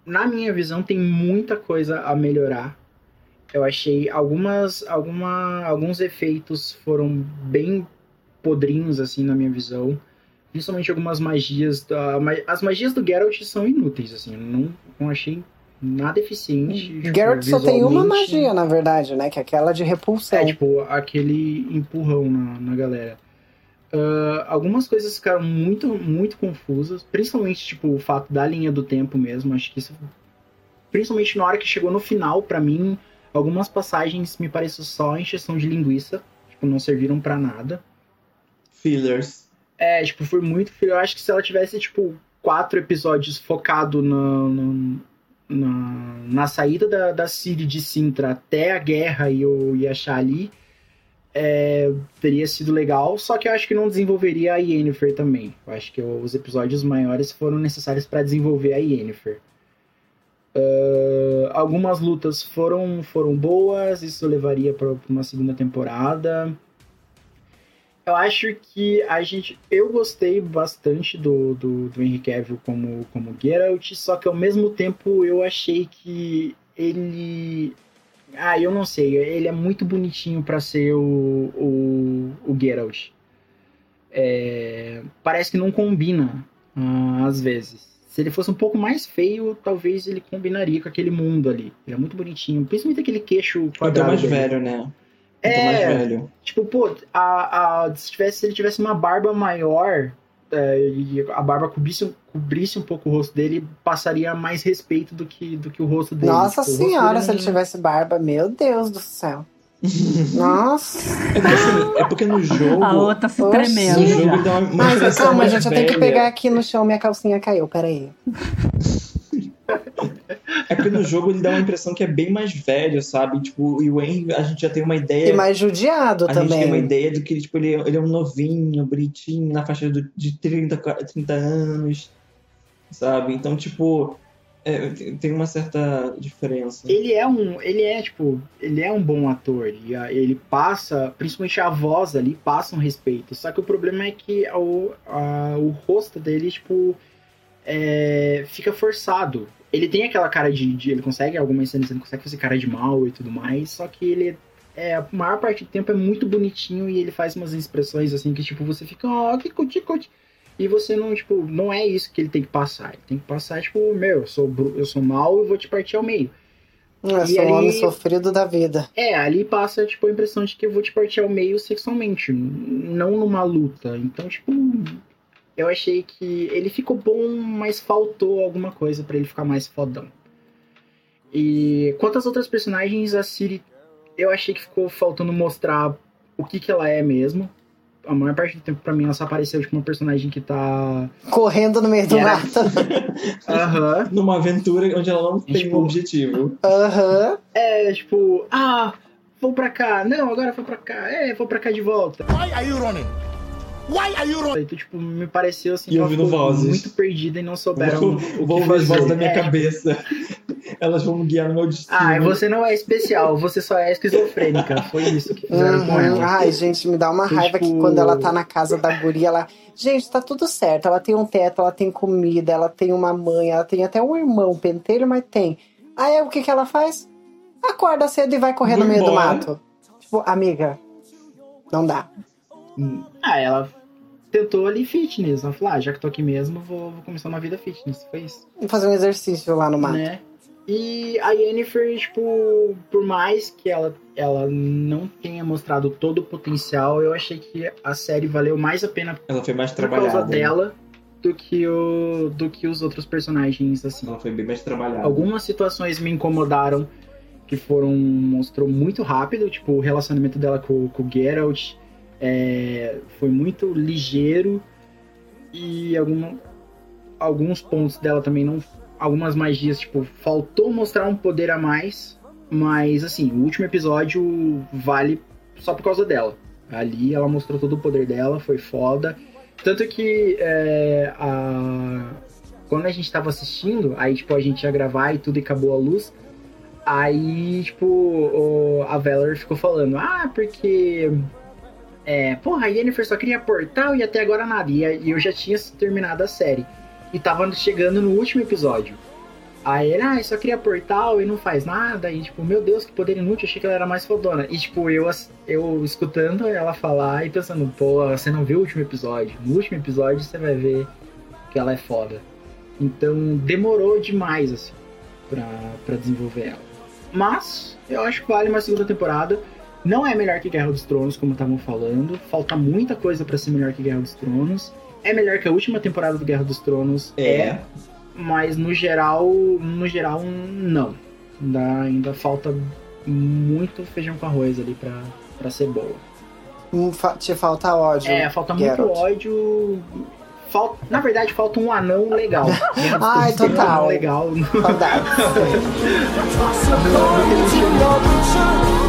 Na minha visão, tem muita coisa a melhorar. Eu achei algumas. Alguma, alguns efeitos foram bem podrinhos, assim, na minha visão. Principalmente algumas magias. Da, as magias do Geralt são inúteis, assim. Eu não, não achei nada eficiente. tipo, Geralt só tem uma magia, na verdade, né? Que é aquela de repulsão. É, tipo, aquele empurrão na, na galera. Ah, algumas coisas ficaram muito, muito confusas. Principalmente, tipo, o fato da linha do tempo mesmo. Acho que isso. Principalmente na hora que chegou no final, pra mim, algumas passagens me pareceu só encheção de linguiça. Tipo, não serviram pra nada. Fillers. É, tipo, foi muito. Eu acho que se ela tivesse, tipo, quatro episódios focado no, no- na, na saída da, da Ciri de Sintra até a guerra e o Yasha ali, é, teria sido legal. Só que eu acho que não desenvolveria a Yennefer também. Eu acho que os episódios maiores foram necessários para desenvolver a Yennefer. Ah, algumas lutas foram, foram boas, isso levaria para uma segunda temporada. Eu acho que a gente. Eu gostei bastante do, do, do Henry Cavill como, como Geralt, só que ao mesmo tempo eu achei que ele. Ah, eu não sei, ele é muito bonitinho pra ser o, o, o Geralt. É, parece que não combina ah, às vezes. Se ele fosse um pouco mais feio, talvez ele combinaria com aquele mundo ali. Ele é muito bonitinho, principalmente aquele queixo Ou até quadrado. mais dele. velho, né? É. mais velho. Tipo, pô, a, a, se, tivesse, se ele tivesse uma barba maior é, e a barba cobrisse, cobrisse um pouco o rosto dele, passaria mais respeito do que, do que o rosto dele. Nossa Tipo, senhora, dele se ele tivesse barba, meu Deus do céu. Nossa. É porque, assim, é porque no jogo. A outra se Oxi. tremendo No jogo dá uma, uma Mas calma, gente, eu tenho que velha. pegar aqui no chão, minha calcinha caiu, peraí. É porque no jogo ele dá uma impressão que é bem mais velho, sabe? Tipo, e o Henry, a gente já tem uma ideia. E mais judiado a gente tem uma também. ideia de que tipo, ele, ele é um novinho, bonitinho, na faixa do- de 30, 30 anos, sabe? Então, tipo, é, tem- uma certa diferença. Ele é um. Ele é, tipo, ele é um bom ator. E a- ele passa, principalmente a voz ali, passa um respeito. Só que o problema é que o, a- o rosto dele, tipo, é, fica forçado. Ele tem aquela cara de, de- Ele consegue, algumas cenas, ele consegue fazer cara de mal e tudo mais. Só que ele. É, a maior parte do tempo é muito bonitinho e ele faz umas expressões assim que, tipo, você fica, ó, que cuti, cuti. E você não, tipo, não é isso que ele tem que passar. Ele tem que passar, tipo, meu, eu sou, eu sou mal e vou te partir ao meio. Eu E sou um ali- homem sofrido da vida. É, ali passa, tipo, a impressão de que eu vou te partir ao meio sexualmente, não numa luta. Então, tipo, eu achei que ele ficou bom, mas faltou alguma coisa pra ele ficar mais fodão. E quanto às outras personagens, a Siri, eu achei que ficou faltando mostrar o que que ela é mesmo. A maior parte do tempo, pra mim, ela só apareceu, tipo, uma personagem que tá... Correndo no meio do Era- mato. Aham. Numa aventura onde ela não tem Tipo- um objetivo. Aham. É, tipo, ah, vou pra cá. Não, agora vou pra cá. É, vou pra cá de volta. Why are you running? Why are you running? Então, tipo, me pareceu assim E que ela ouvindo ficou vozes. muito perdida e não souberam Vou, o que vou ouvir fazer. as vozes da minha É, cabeça. Elas vão me guiar no meu destino. Ah, você não é especial, você só é esquizofrênica. Foi isso que fizeram com Uhum. ela. Ai, gente, me dá uma Foi, raiva tipo- que quando ela tá na casa da guria, ela. Gente, tá tudo certo. Ela tem um teto, ela tem comida, ela tem uma mãe, ela tem até um irmão, pentelho, mas tem. Aí o que que ela faz? Acorda cedo e vai correr Vou no meio do mato. Tipo, amiga, não dá. Ah, ela tentou ali fitness. Ela falou, ah, já que tô aqui mesmo, vou, vou começar uma vida fitness. Foi isso. Vou fazer um exercício lá no mato. né? E a Yennefer, tipo, por mais que ela, ela não tenha mostrado todo o potencial, eu achei que a série valeu mais a pena Ela foi mais por causa dela do que, o, do que os outros personagens, assim. Ela foi bem mais trabalhada. Algumas situações me incomodaram, que foram. mostrou muito rápido, tipo, o relacionamento dela com, com o Geralt é, foi muito ligeiro e alguns pontos dela também não. Algumas magias, tipo, faltou mostrar um poder a mais, mas assim, o último episódio vale só por causa dela. Ali ela mostrou todo o poder dela, foi foda. Tanto que é, a... quando a gente tava assistindo, aí tipo, a gente ia gravar e tudo e acabou a luz. Aí, tipo, o- a Valor ficou falando, ah, porque. É, porra, a Yennefer só queria portal e até agora nada. E, eu já tinha terminado a série. E tava chegando no último episódio. Aí ele, ah, só queria portal e não faz nada. E tipo, meu Deus, que poder inútil, achei que ela era mais fodona. E tipo, eu, eu escutando ela falar e pensando, pô, você não viu o último episódio. No último episódio você vai ver que ela é foda. Então demorou demais, assim, pra, pra desenvolver ela. Mas eu acho que vale uma segunda temporada. Não é melhor que Guerra dos Tronos, como estavam falando. Falta muita coisa pra ser melhor que Guerra dos Tronos. É melhor que a última temporada do Guerra dos Tronos. É. mas no geral, no geral, não. Ainda, ainda falta muito feijão com arroz ali pra, pra ser boa. Hum, fa- Te falta ódio. É, falta muito Geralt. ódio. Falta, na verdade, falta um anão legal. Ai, Tronos tem um total. anão legal. Saudades.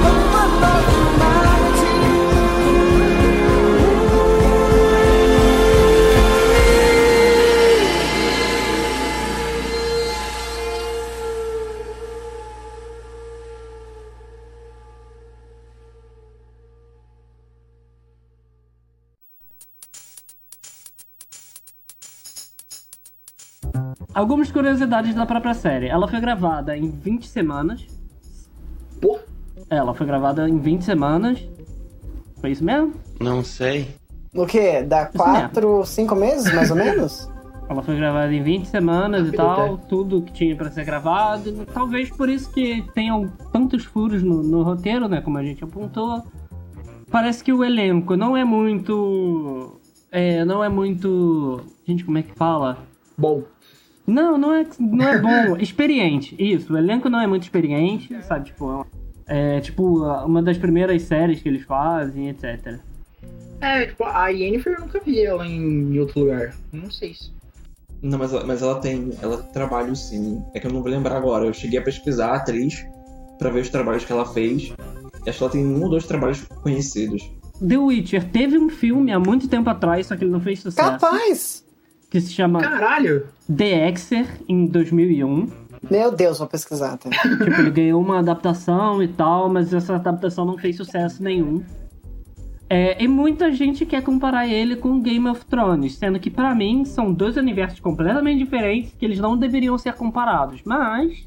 Algumas curiosidades da própria série. Ela foi gravada em 20 semanas. Pô, Ela foi gravada em 20 semanas. Foi isso mesmo? Não sei. O quê? Dá quatro, cinco meses, mais ou menos? Ela foi gravada em 20 semanas e tal, tudo que tinha pra ser gravado. Talvez por isso que tenham tantos furos no, no roteiro, né? Como a gente apontou. Parece que o elenco não é muito. É, não é muito. Gente, como é que fala? Bom, Não, não é, não é bom. experiente. Isso, o elenco não é muito experiente, sabe? Tipo, é tipo uma das primeiras séries que eles fazem, etc. é, tipo, a Yennefer eu nunca vi ela em outro lugar. Não sei se. Não, mas ela, mas ela tem. Ela tem trabalho sim. É que eu não vou lembrar agora. Eu cheguei a pesquisar a atriz pra ver os trabalhos que ela fez. Acho que ela tem um ou dois trabalhos conhecidos. The Witcher teve um filme há muito tempo atrás, só que ele não fez sucesso. Capaz! Que se chama Caralho! The Exer, em 2001. Meu Deus, vou pesquisar. Tá? Tipo, ele ganhou uma adaptação e tal, mas essa adaptação não fez sucesso nenhum. É, e muita gente quer comparar ele com Game of Thrones, sendo que pra mim são dois universos completamente diferentes que eles não deveriam ser comparados. Mas.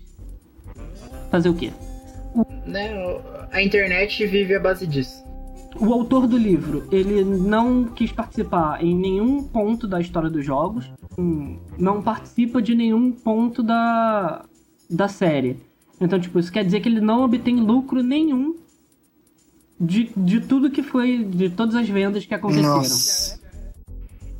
Fazer o quê? Né, a internet vive à base disso. O autor do livro, ele não quis participar em nenhum ponto da história dos jogos, hum, não participa de nenhum ponto da, da série. Então, tipo, isso quer dizer que ele não obtém lucro nenhum de, de tudo que foi, de todas as vendas que aconteceram. Nossa.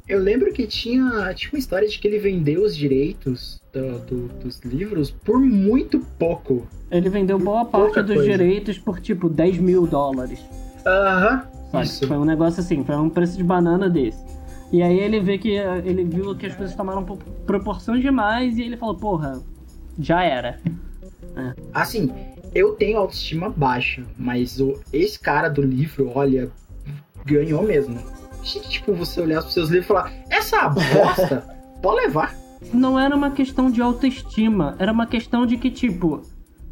Eu lembro que tinha, tinha uma história de que ele vendeu os direitos do- do- dos livros por muito pouco. Ele vendeu boa parte Pouca dos coisa. direitos por, tipo, 10 mil dólares. Aham. Sabe? Isso. Foi um negócio assim, foi um preço de banana desse. E aí ele vê que ele viu que as coisas tomaram pro- proporções demais e ele falou, porra, já era. Assim, eu tenho autoestima baixa, mas o, esse cara do livro, olha, ganhou mesmo. Gente, Tipo, você olhar pros seus livros e falar, essa bosta, pode levar. Não era uma questão de autoestima, era uma questão de que, tipo,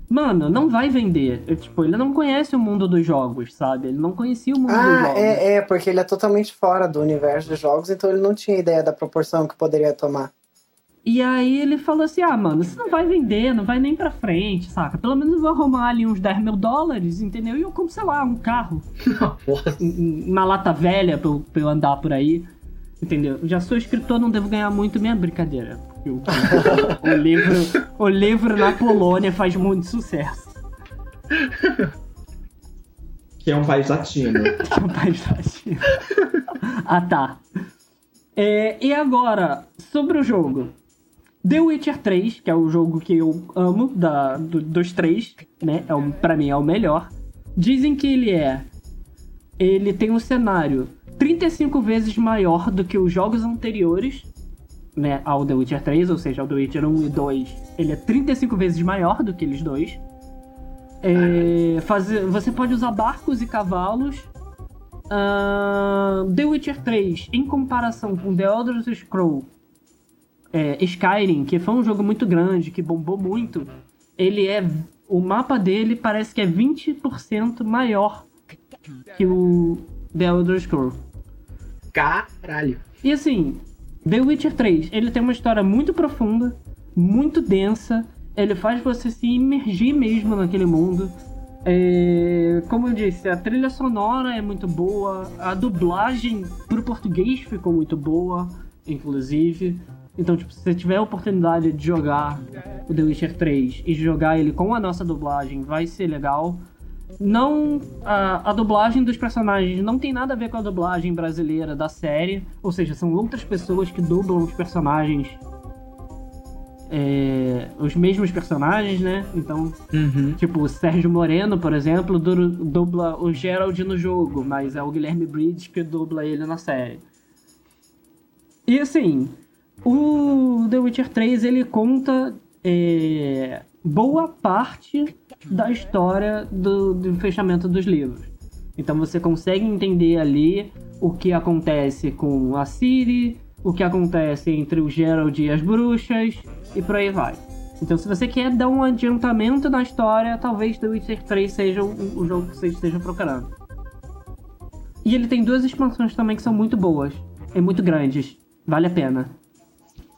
mano, não vai vender. Eu, tipo, ele não conhece o mundo dos jogos, sabe? Ele não conhecia o mundo dos Ah, jogos. é, é, porque ele é totalmente fora do universo dos jogos, então ele não tinha ideia da proporção que poderia tomar. E aí ele falou assim: ah, mano, isso não vai vender, não vai nem pra frente, saca? Pelo menos eu vou arrumar ali uns 10 mil dólares, entendeu? E eu compro, sei lá, um carro, um- uma lata velha pra eu, pra eu andar por aí. Entendeu? Já sou escritor, não devo ganhar muito minha brincadeira. O livro, o livro na Polônia faz muito sucesso. Que é um país latino. Que é um país latino. ah, tá. É, e agora, sobre o jogo. The Witcher 3, que é o jogo que eu amo da, do- dos três, né? É o, pra mim é o melhor. Dizem que ele é. Ele tem um cenário 35 vezes maior do que os jogos anteriores, né? Ao The Witcher 3, ou seja, ao The Witcher 1 e 2. Ele é 35 vezes maior do que eles dois. É, fazer, você pode usar barcos e cavalos. Ahn, The Witcher 3, em comparação com The Elder Scrolls é, Skyrim, que foi um jogo muito grande, que bombou muito, ele é. O mapa dele parece que é 20% maior que o The Elder Scrolls. Caralho. E assim, The Witcher 3, ele tem uma história muito profunda, muito densa, ele faz você se imergir mesmo naquele mundo. É, como eu disse, a trilha sonora é muito boa, a dublagem pro português ficou muito boa, inclusive. Então, tipo, se você tiver a oportunidade de jogar o The Witcher 3 e jogar ele com a nossa dublagem, vai ser legal. Não. A, a dublagem dos personagens não tem nada a ver com a dublagem brasileira da série. Ou seja, são outras pessoas que dublam os personagens. é, os mesmos personagens, né? Então, Uhum. tipo, o Sérgio Moreno, por exemplo, du- dubla o Gerald no jogo, mas é o Guilherme Bridges que dubla ele na série. E assim, o The Witcher 3 ele conta é, boa parte da história do, do fechamento dos livros. Então você consegue entender ali o que acontece com a Ciri, o que acontece entre o Geralt e as bruxas, e por aí vai. Então se você quer dar um adiantamento na história, talvez The Witcher 3 seja o, o jogo que você esteja procurando. E ele tem duas expansões também que são muito boas e muito grandes. Vale a pena.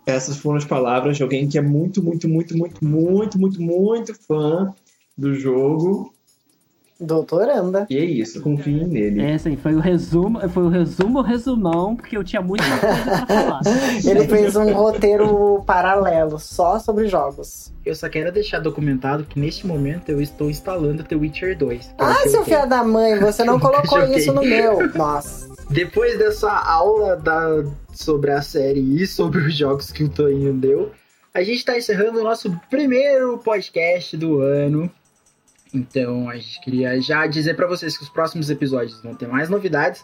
Essas foram as palavras de alguém que é muito, muito, muito, muito, muito, muito, muito fã do jogo. Doutoranda. E é isso, confiem nele. É, assim, foi o resumo, foi o resumo, o resumão, porque eu tinha muita coisa pra falar. Ele fez um roteiro paralelo só sobre jogos. Eu só quero deixar documentado que neste momento eu estou instalando The Witcher 2. que é o Ah, seu filho da mãe, você não colocou isso no meu. Nossa. Depois dessa aula da, sobre a série e sobre os jogos que o Toninho deu, a gente está encerrando o nosso primeiro podcast do ano. Então a gente queria já dizer para vocês que os próximos episódios vão ter mais novidades.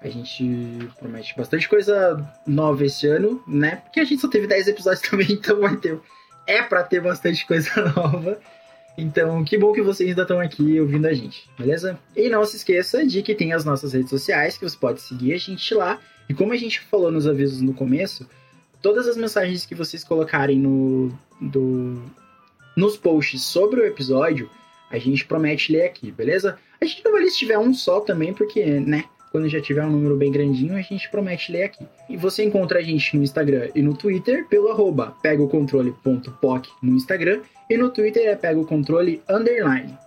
A gente promete bastante coisa nova esse ano, né? Porque a gente só teve 10 episódios também, então vai ter. É pra ter bastante coisa nova. Então, que bom que vocês ainda estão aqui ouvindo a gente, beleza? E não se esqueça de que tem as nossas redes sociais, que você pode seguir a gente lá. E como a gente falou nos avisos no começo, todas as mensagens que vocês colocarem no, do, nos posts sobre o episódio, a gente promete ler aqui, beleza? A gente não vai ler se tiver um só também, porque, né? Quando já tiver um número bem grandinho, a gente promete ler aqui. E você encontra a gente no Instagram e no Twitter pelo arroba pegaocontrole.poc no Instagram e no Twitter é pegaocontrole underline.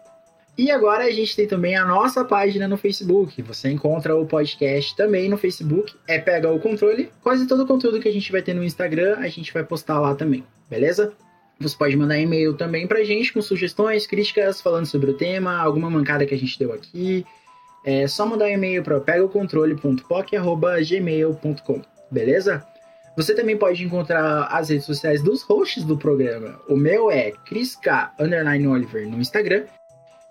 E agora a gente tem também a nossa página no Facebook. Você encontra o podcast também no Facebook, é Pega o Controle. Quase todo o conteúdo que a gente vai ter no Instagram, a gente vai postar lá também, beleza? Você pode mandar e-mail também pra gente com sugestões, críticas, falando sobre o tema, alguma mancada que a gente deu aqui. É só mandar um e-mail para pegaocontrole.poc.gmail.com, beleza? Você também pode encontrar as redes sociais dos hosts do programa. O meu é ChrisK underline Oliver no Instagram.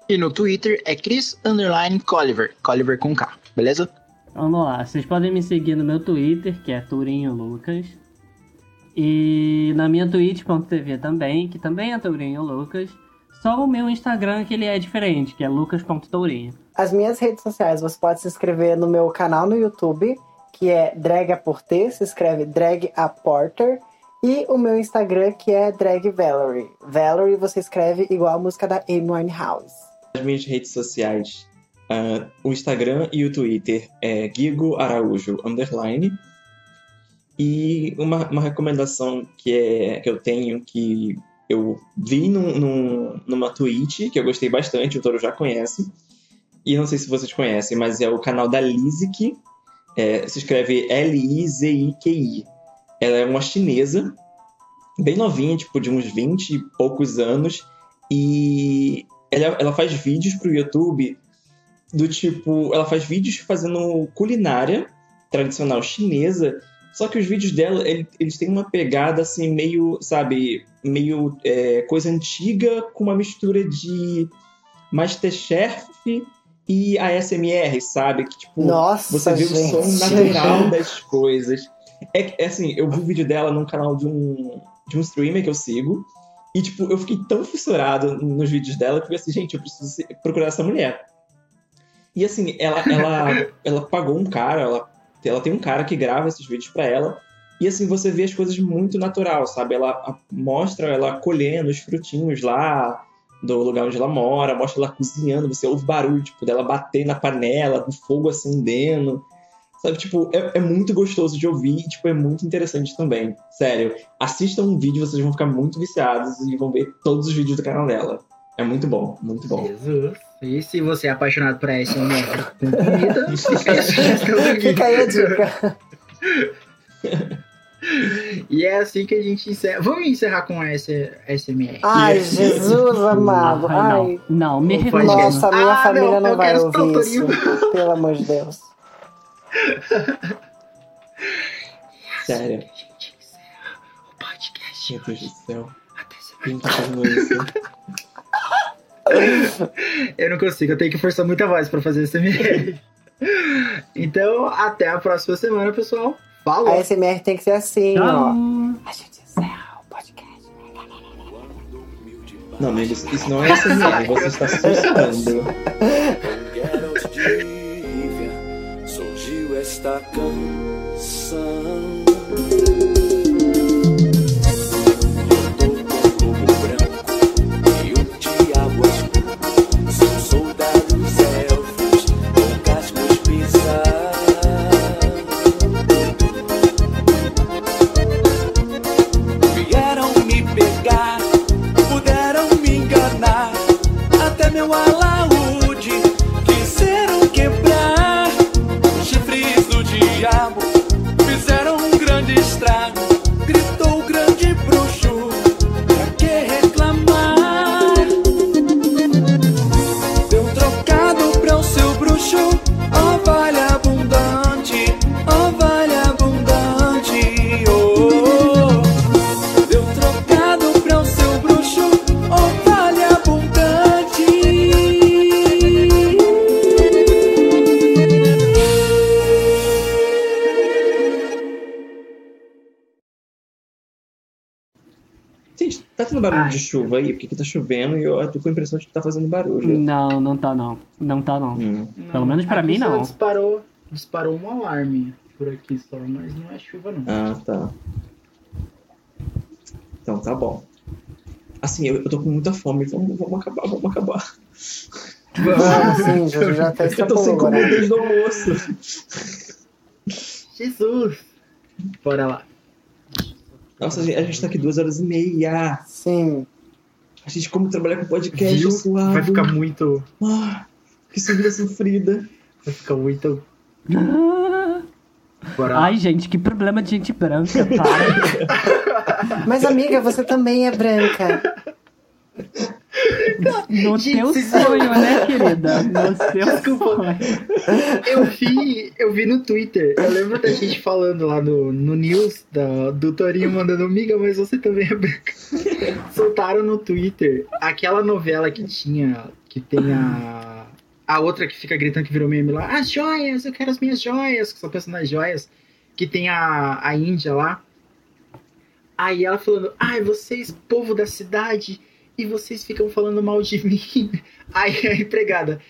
E no Twitter é Chris underline Colliver. Colliver com K, beleza? Vamos lá, vocês podem me seguir no meu Twitter, que é Tourinho Lucas. E na minha twitch.tv também, que também é Tourinho Lucas. Só o meu Instagram que ele é diferente, que é lucas.tourinho. As minhas redes sociais, você pode se inscrever no meu canal no YouTube, que é Drag a Porter, se escreve Drag a Porter. E o meu Instagram, que é Drag Valerie. Valerie você escreve igual a música da Amy Winehouse. As minhas redes sociais, ah, o Instagram e o Twitter é Guigo Araújo underline. E uma, uma recomendação que, é, que eu tenho, que eu vi num, num- numa tweet, que eu gostei bastante, o Toro já conhece. E não sei se vocês conhecem, mas é o canal da Lizik. É, se escreve L-I-Z-I-Q-I. Ela é uma chinesa, bem novinha, tipo, de uns 20 e poucos anos. E ela, ela faz vídeos pro YouTube do tipo. Ela faz vídeos fazendo culinária tradicional chinesa. Só que os vídeos dela, ele- eles têm uma pegada assim, meio, sabe, meio é, coisa antiga com uma mistura de Masterchef e ASMR, sabe? Que tipo, Nossa, você vê gente. o som natural das coisas. É, é assim, eu vi o vídeo dela num canal de um, de um streamer que eu sigo. E, tipo, eu fiquei tão fissurado nos vídeos dela que eu falei assim, gente, eu preciso procurar essa mulher. E assim, ela, ela, ela pagou um cara, ela, ela tem um cara que grava esses vídeos pra ela. E assim, você vê as coisas muito natural, sabe? Ela mostra ela colhendo os frutinhos lá do lugar onde ela mora, mostra ela cozinhando, você ouve barulho, tipo, dela bater na panela, do fogo acendendo. Sabe, tipo, é, é muito gostoso de ouvir e, tipo, é muito interessante também. Sério, assistam um vídeo, vocês vão ficar muito viciados e vão ver todos os vídeos do canal dela. É muito bom, muito bom. Jesus. E se você é apaixonado por ASMR com comida, fica aí a dica. E é assim que a gente encerra. Vamos encerrar com a ASMR. Ai, Jesus amado. Ai, não. Ai, Não, me Não nossa, minha Ah, família não, não, vai ouvir isso. Pelo amor de Deus. Sério. Gente, encerra o podcast. Meu Deus do céu. Até semana Quem tá? Eu não consigo, eu tenho que forçar muita voz pra fazer SMR. Então, até a próxima semana, pessoal. Falou! A SMR tem que ser assim, Tchau. ó. A gente encerra o podcast. Não, amigo, isso isso não é SMR, você está Rivia surgiu esta canção. Chuva aí? Porque aqui tá chovendo e eu tô com a impressão de que tá fazendo barulho. Não, não tá não. Não tá não. Hum. Pelo menos pra Aqui mim, não. Disparou, disparou um alarme por aqui só, mas não é chuva não. Ah, tá. Então tá bom. Assim, eu, eu tô com muita fome. Vamos, vamos acabar, vamos acabar. Ah, sim, já, já até Eu tô sem comer desde o almoço. Jesus! Bora lá. Nossa, a gente tá aqui duas horas e meia. Sim. A gente, como trabalhar com podcast, Viu? suado. Vai ficar muito. Ah, que vida sofrida. Vai ficar muito. Ai, gente, que problema de gente branca, para. Mas, amiga, você também é branca. No Gente, teu sonho, né, querida? No seu Desculpa. sonho. Eu vi, eu vi no Twitter. Eu lembro da gente falando lá no, no news da, do Torinho mandando amiga, mas você também é branca. Soltaram no Twitter aquela novela que tinha, que tem a a outra que fica gritando que virou meme lá, as joias, eu quero as minhas joias, que só pensa nas joias, que tem a, a Índia lá. Aí ela falando, ai, vocês, povo da cidade, e vocês ficam falando mal de mim. Aí a empregada,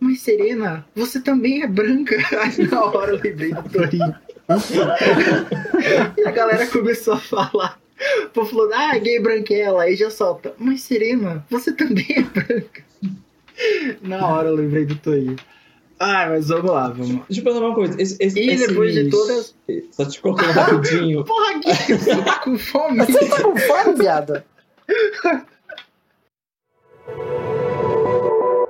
mas Serena, você também é branca. Aí na hora eu lembrei do Torinho. e a galera começou a falar. O povo falou, ah, gay branquela. Aí já solta, mas Serena, você também é branca. Na hora eu lembrei do Torinho. Ah, mas vamos lá, vamos lá. Deixa eu perguntar uma coisa. Esse, esse, E depois de todas- Só te cortando rapidinho. Porra, Gui, você tá com fome? Você tá com fome, viado?